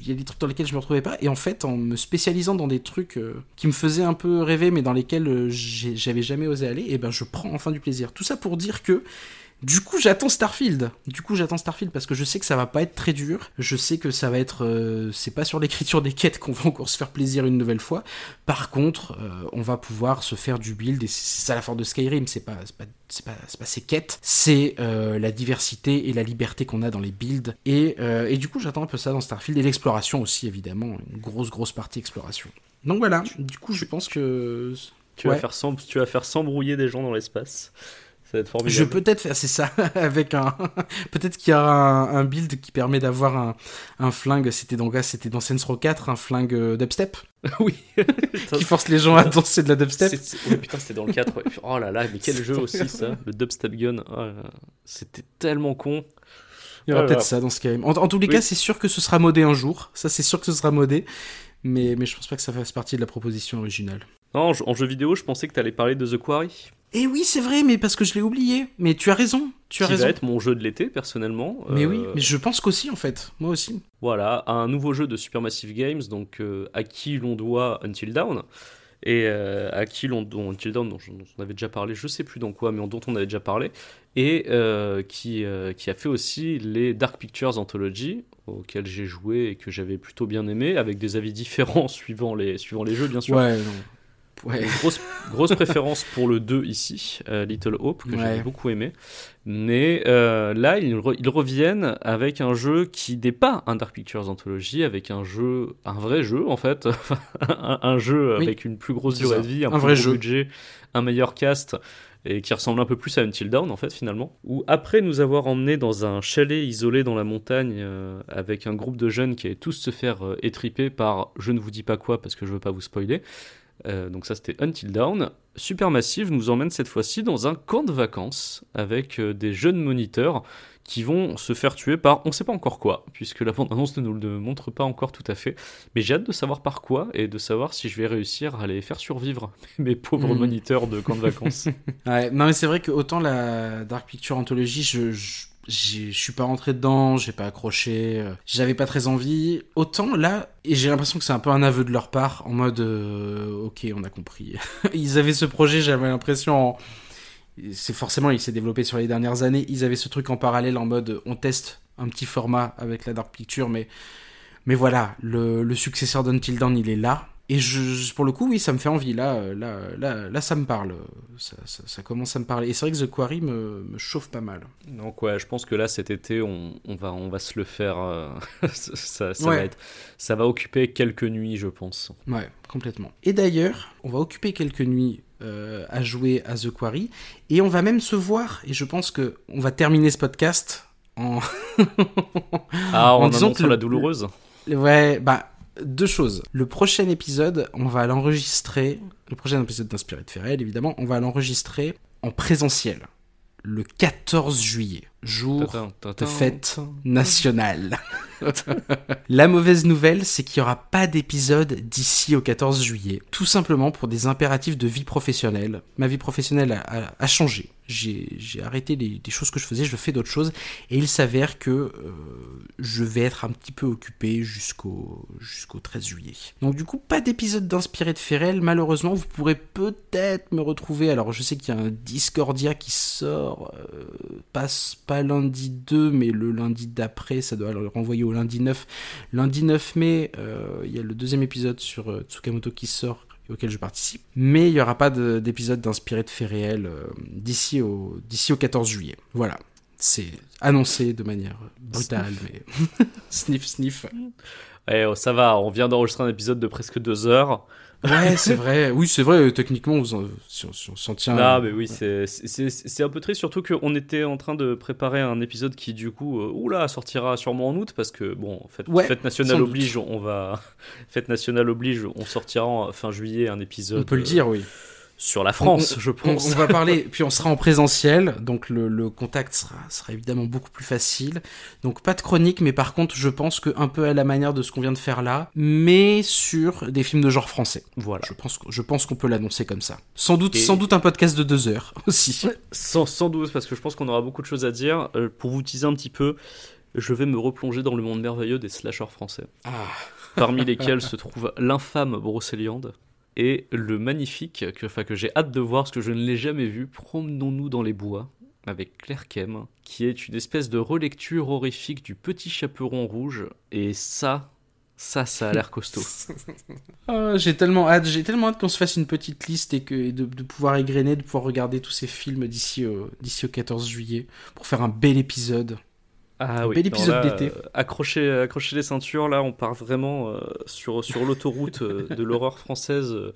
il y a des trucs dans lesquels je me retrouvais pas. Et en fait, en me spécialisant dans des trucs euh, qui me faisaient un peu rêver, mais dans lesquels euh, j'avais jamais osé aller, et ben je prends enfin du plaisir. Tout ça pour dire que Du coup, j'attends Starfield. Du coup, j'attends Starfield parce que je sais que ça va pas être très dur. Je sais que ça va être, euh, c'est pas sur l'écriture des quêtes qu'on va encore se faire plaisir une nouvelle fois. Par contre, euh, on va pouvoir se faire du build et c'est ça la force de Skyrim. C'est pas, c'est pas, c'est pas, pas ses quêtes, c'est euh, la diversité et la liberté qu'on a dans les builds. Et, et du coup, j'attends un peu ça dans Starfield et l'exploration aussi, évidemment, une grosse grosse partie exploration. Donc voilà. Du coup, je pense que Tu, Ouais. vas faire sans, tu vas faire s'embrouiller des gens dans l'espace. Ça va être Je formidable. peux peut-être faire, c'est ça, avec un. peut-être qu'il y aura un, un build qui permet d'avoir un, un flingue. C'était donc là, c'était dans Saints Row 4, un flingue euh, dubstep oui. qui force les gens à danser de la dubstep. C'est- c'est- ouais, putain, c'était dans le 4. ouais. Oh là là, mais quel jeu aussi ça. Le dubstep gun. Oh là là. C'était tellement con. Il y aura Oh peut-être là. ça dans ce game. En, en tous les Oui. cas, c'est sûr que ce sera modé un jour. Ça, c'est sûr que ce sera modé. Mais, mais je pense pas que ça fasse partie de la proposition originale. Non, en jeu- en jeu vidéo, je pensais que t'allais parler de The Quarry. Et oui, c'est vrai, mais parce que je l'ai oublié. Mais tu as raison. Tu as qui raison. va être mon jeu de l'été, personnellement. Mais Euh, oui, mais je pense qu'aussi, en fait. Moi aussi. Voilà, un nouveau jeu de Supermassive Games, donc euh, à qui l'on doit Until Dawn, et euh, à qui l'on doit Until Dawn, dont, on avait déjà parlé, je sais plus dans quoi, mais dont on avait déjà parlé, et euh, qui, euh, qui a fait aussi les Dark Pictures Anthology, auxquels j'ai joué et que j'avais plutôt bien aimé, avec des avis différents suivant les, suivant les jeux, bien sûr. Ouais, non. Ouais. Grosse, grosse préférence pour le 2 ici, euh, Little Hope, que Ouais. j'avais beaucoup aimé. Mais euh, là, ils, re- ils reviennent avec un jeu qui n'est pas un Dark Pictures Anthology, avec un jeu, un vrai jeu en fait, un, un jeu Oui. avec une plus grosse durée ça. de vie, un, Un plus vrai gros jeu. budget, un meilleur cast. Et qui ressemble un peu plus à Until Dawn en fait finalement. Où après nous avoir emmenés dans un chalet isolé dans la montagne euh, avec un groupe de jeunes qui allaient tous se faire euh, étriper par je ne vous dis pas quoi parce que je veux pas vous spoiler. Euh, donc ça c'était Until Dawn. Supermassive nous emmène cette fois-ci dans un camp de vacances avec euh, des jeunes moniteurs qui vont se faire tuer par on sait pas encore quoi, puisque la bande-annonce ne nous le montre pas encore tout à fait. Mais j'ai hâte de savoir par quoi et de savoir si je vais réussir à les faire survivre, mes pauvres Mhm. moniteurs de camp de vacances. Ouais, non mais c'est vrai que autant la Dark Picture Anthology, je, je suis pas rentré dedans, j'ai pas accroché, euh, j'avais pas très envie. Autant là, et j'ai l'impression que c'est un peu un aveu de leur part, en mode, euh, ok, on a compris. ils avaient ce projet, j'avais l'impression, c'est forcément, il s'est développé sur les dernières années. Ils avaient ce truc en parallèle en mode, on teste un petit format avec la Dark Picture, mais mais voilà, le, le successeur d'Until Dawn, il est là. Et je, pour le coup, oui, ça me fait envie. Là, euh, là, là, là, ça me parle. Ça, ça, ça commence à me parler. Et c'est vrai que The Quarry me, me chauffe pas mal. Donc ouais, je pense que là cet été on, on va on va se le faire. euh, ça, ça Ouais. va être, ça va occuper quelques nuits, je pense. Ouais, complètement. Et d'ailleurs, on va occuper quelques nuits euh, à jouer à The Quarry. Et on va même se voir. Et je pense que on va terminer ce podcast en. Ah, En en disant annonçant que le- la douloureuse. Ouais, bah, deux choses. Le prochain épisode, on va l'enregistrer. Le prochain épisode d'Inspiré de Ferrel, évidemment, on va l'enregistrer en présentiel. Le 14 juillet, jour de fête nationale. La mauvaise nouvelle, c'est qu'il n'y aura pas d'épisode d'ici au 14 juillet. Tout simplement pour des impératifs de vie professionnelle. Ma vie professionnelle a, a- a changé. J'ai arrêté les, les choses que je faisais, je fais d'autres choses. Et il s'avère que euh, je vais être un petit peu occupé jusqu'au jusqu'au 13 juillet. Donc du coup, pas d'épisode d'inspiré de Ferrel. Malheureusement, vous pourrez peut-être me retrouver. Alors je sais qu'il y a un Discordia qui sort, euh, pas, pas lundi 2, mais le lundi d'après, ça doit le renvoyer au lundi 9. Lundi 9 mai, euh, il y a le deuxième épisode sur euh, Tsukamoto qui sort et auquel je participe. Mais il n'y aura pas de- d'épisode d'inspiré de faits réels euh, d'ici au, d'ici au 14 juillet. Voilà. C'est annoncé de manière brutale, mais sniff sniff. Eh, oh, ça va, on vient d'enregistrer un épisode de presque deux heures. Ouais, c'est vrai. Oui, c'est vrai. Techniquement, vous en- si on, si s'en tient. Non, mais oui, c'est- c'est un peu triste, surtout qu'on était en train de préparer un épisode qui, du coup, euh, oula, sortira sûrement en août, parce que, bon, fête, Ouais, fête nationale doute. oblige, on va. Fête nationale oblige, on sortira en fin juillet un épisode. on peut le euh, dire, oui. Sur la France, On- je pense. on va parler, puis on sera en présentiel, donc le, le contact sera, sera évidemment beaucoup plus facile. Donc pas de chronique, mais par contre, je pense que un peu à la manière de ce qu'on vient de faire là, mais sur des films de genre français. Voilà. Je pense, je pense qu'on peut l'annoncer comme ça. Sans doute, Et- sans doute un podcast de deux heures aussi. Sans, sans doute, parce que je pense qu'on aura beaucoup de choses à dire. Euh, pour vous teaser un petit peu, je vais me replonger dans le monde merveilleux des slashers français. Ah, parmi lesquels se trouve l'infâme Brocéliande et le magnifique, que, que j'ai hâte de voir parce que je ne l'ai jamais vu, Promenons-nous dans les bois, avec Claire Kem, qui est une espèce de relecture horrifique du Petit Chaperon Rouge. Et ça, ça, ça a l'air costaud. Ah, j'ai tellement hâte, j'ai tellement hâte qu'on se fasse une petite liste et, que, de pouvoir égrener, de pouvoir regarder tous ces films d'ici au, d'ici au 14 juillet pour faire un bel épisode. Ah oui, bel épisode d'été. euh, accrochez, accrochez les ceintures, là on part vraiment euh, sur, sur l'autoroute euh, de l'horreur française, euh,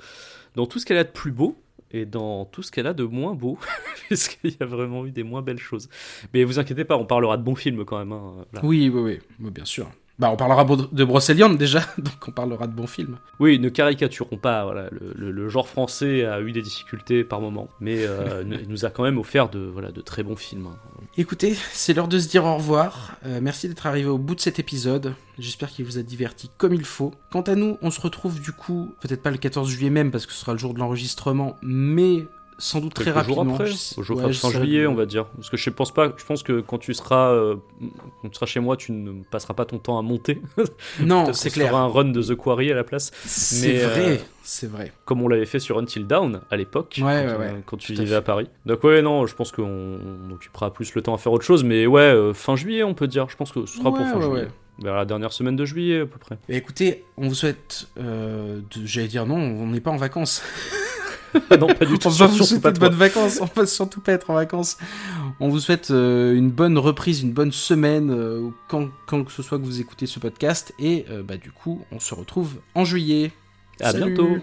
dans tout ce qu'elle a de plus beau et dans tout ce qu'elle a de moins beau, puisqu'il y a vraiment eu des moins belles choses. Mais vous inquiétez pas, on parlera de bons films quand même. hein, oui, oui, oui, bien sûr. Bah, on parlera de Brocéliande déjà, donc on parlera de bons films. Oui, ne caricaturons pas, voilà, le, le- le genre français a eu des difficultés par moment, mais euh, il nous a quand même offert de, voilà, de très bons films. Écoutez, c'est l'heure de se dire au revoir. Euh, merci d'être arrivé au bout de cet épisode. J'espère qu'il vous a diverti comme il faut. Quant à nous, on se retrouve du coup, peut-être pas le 14 juillet même parce que ce sera le jour de l'enregistrement, mais sans doute très jours rapidement. après, au jour ouais, fin juillet, on va dire. Parce que je pense pas, je pense que quand tu seras, euh, quand tu seras chez moi, tu ne passeras pas ton temps à monter. Non, c'est clair. un run de The Quarry à la place, C'est euh, vrai, c'est vrai. comme on l'avait fait sur Until Dawn à l'époque, Ouais, quand, ouais, ouais. quand tu à vivais à Paris. Donc ouais, non, je pense qu'on on occupera plus le temps à faire autre chose, mais ouais, euh, fin juillet, on peut dire. Je pense que ce sera pour fin juillet. Vers la dernière semaine de juillet à peu près. Et écoutez, on vous souhaite, euh, j'allais dire non, on n'est pas en vacances. Non, pas du tout. On va vous surtout souhaiter pas de bonnes vacances. On va surtout pas être en vacances. On vous souhaite euh, une bonne reprise, une bonne semaine, euh, quand, quand que ce soit que vous écoutez ce podcast. Et euh, bah, du coup, on se retrouve en juillet. À Salut. bientôt.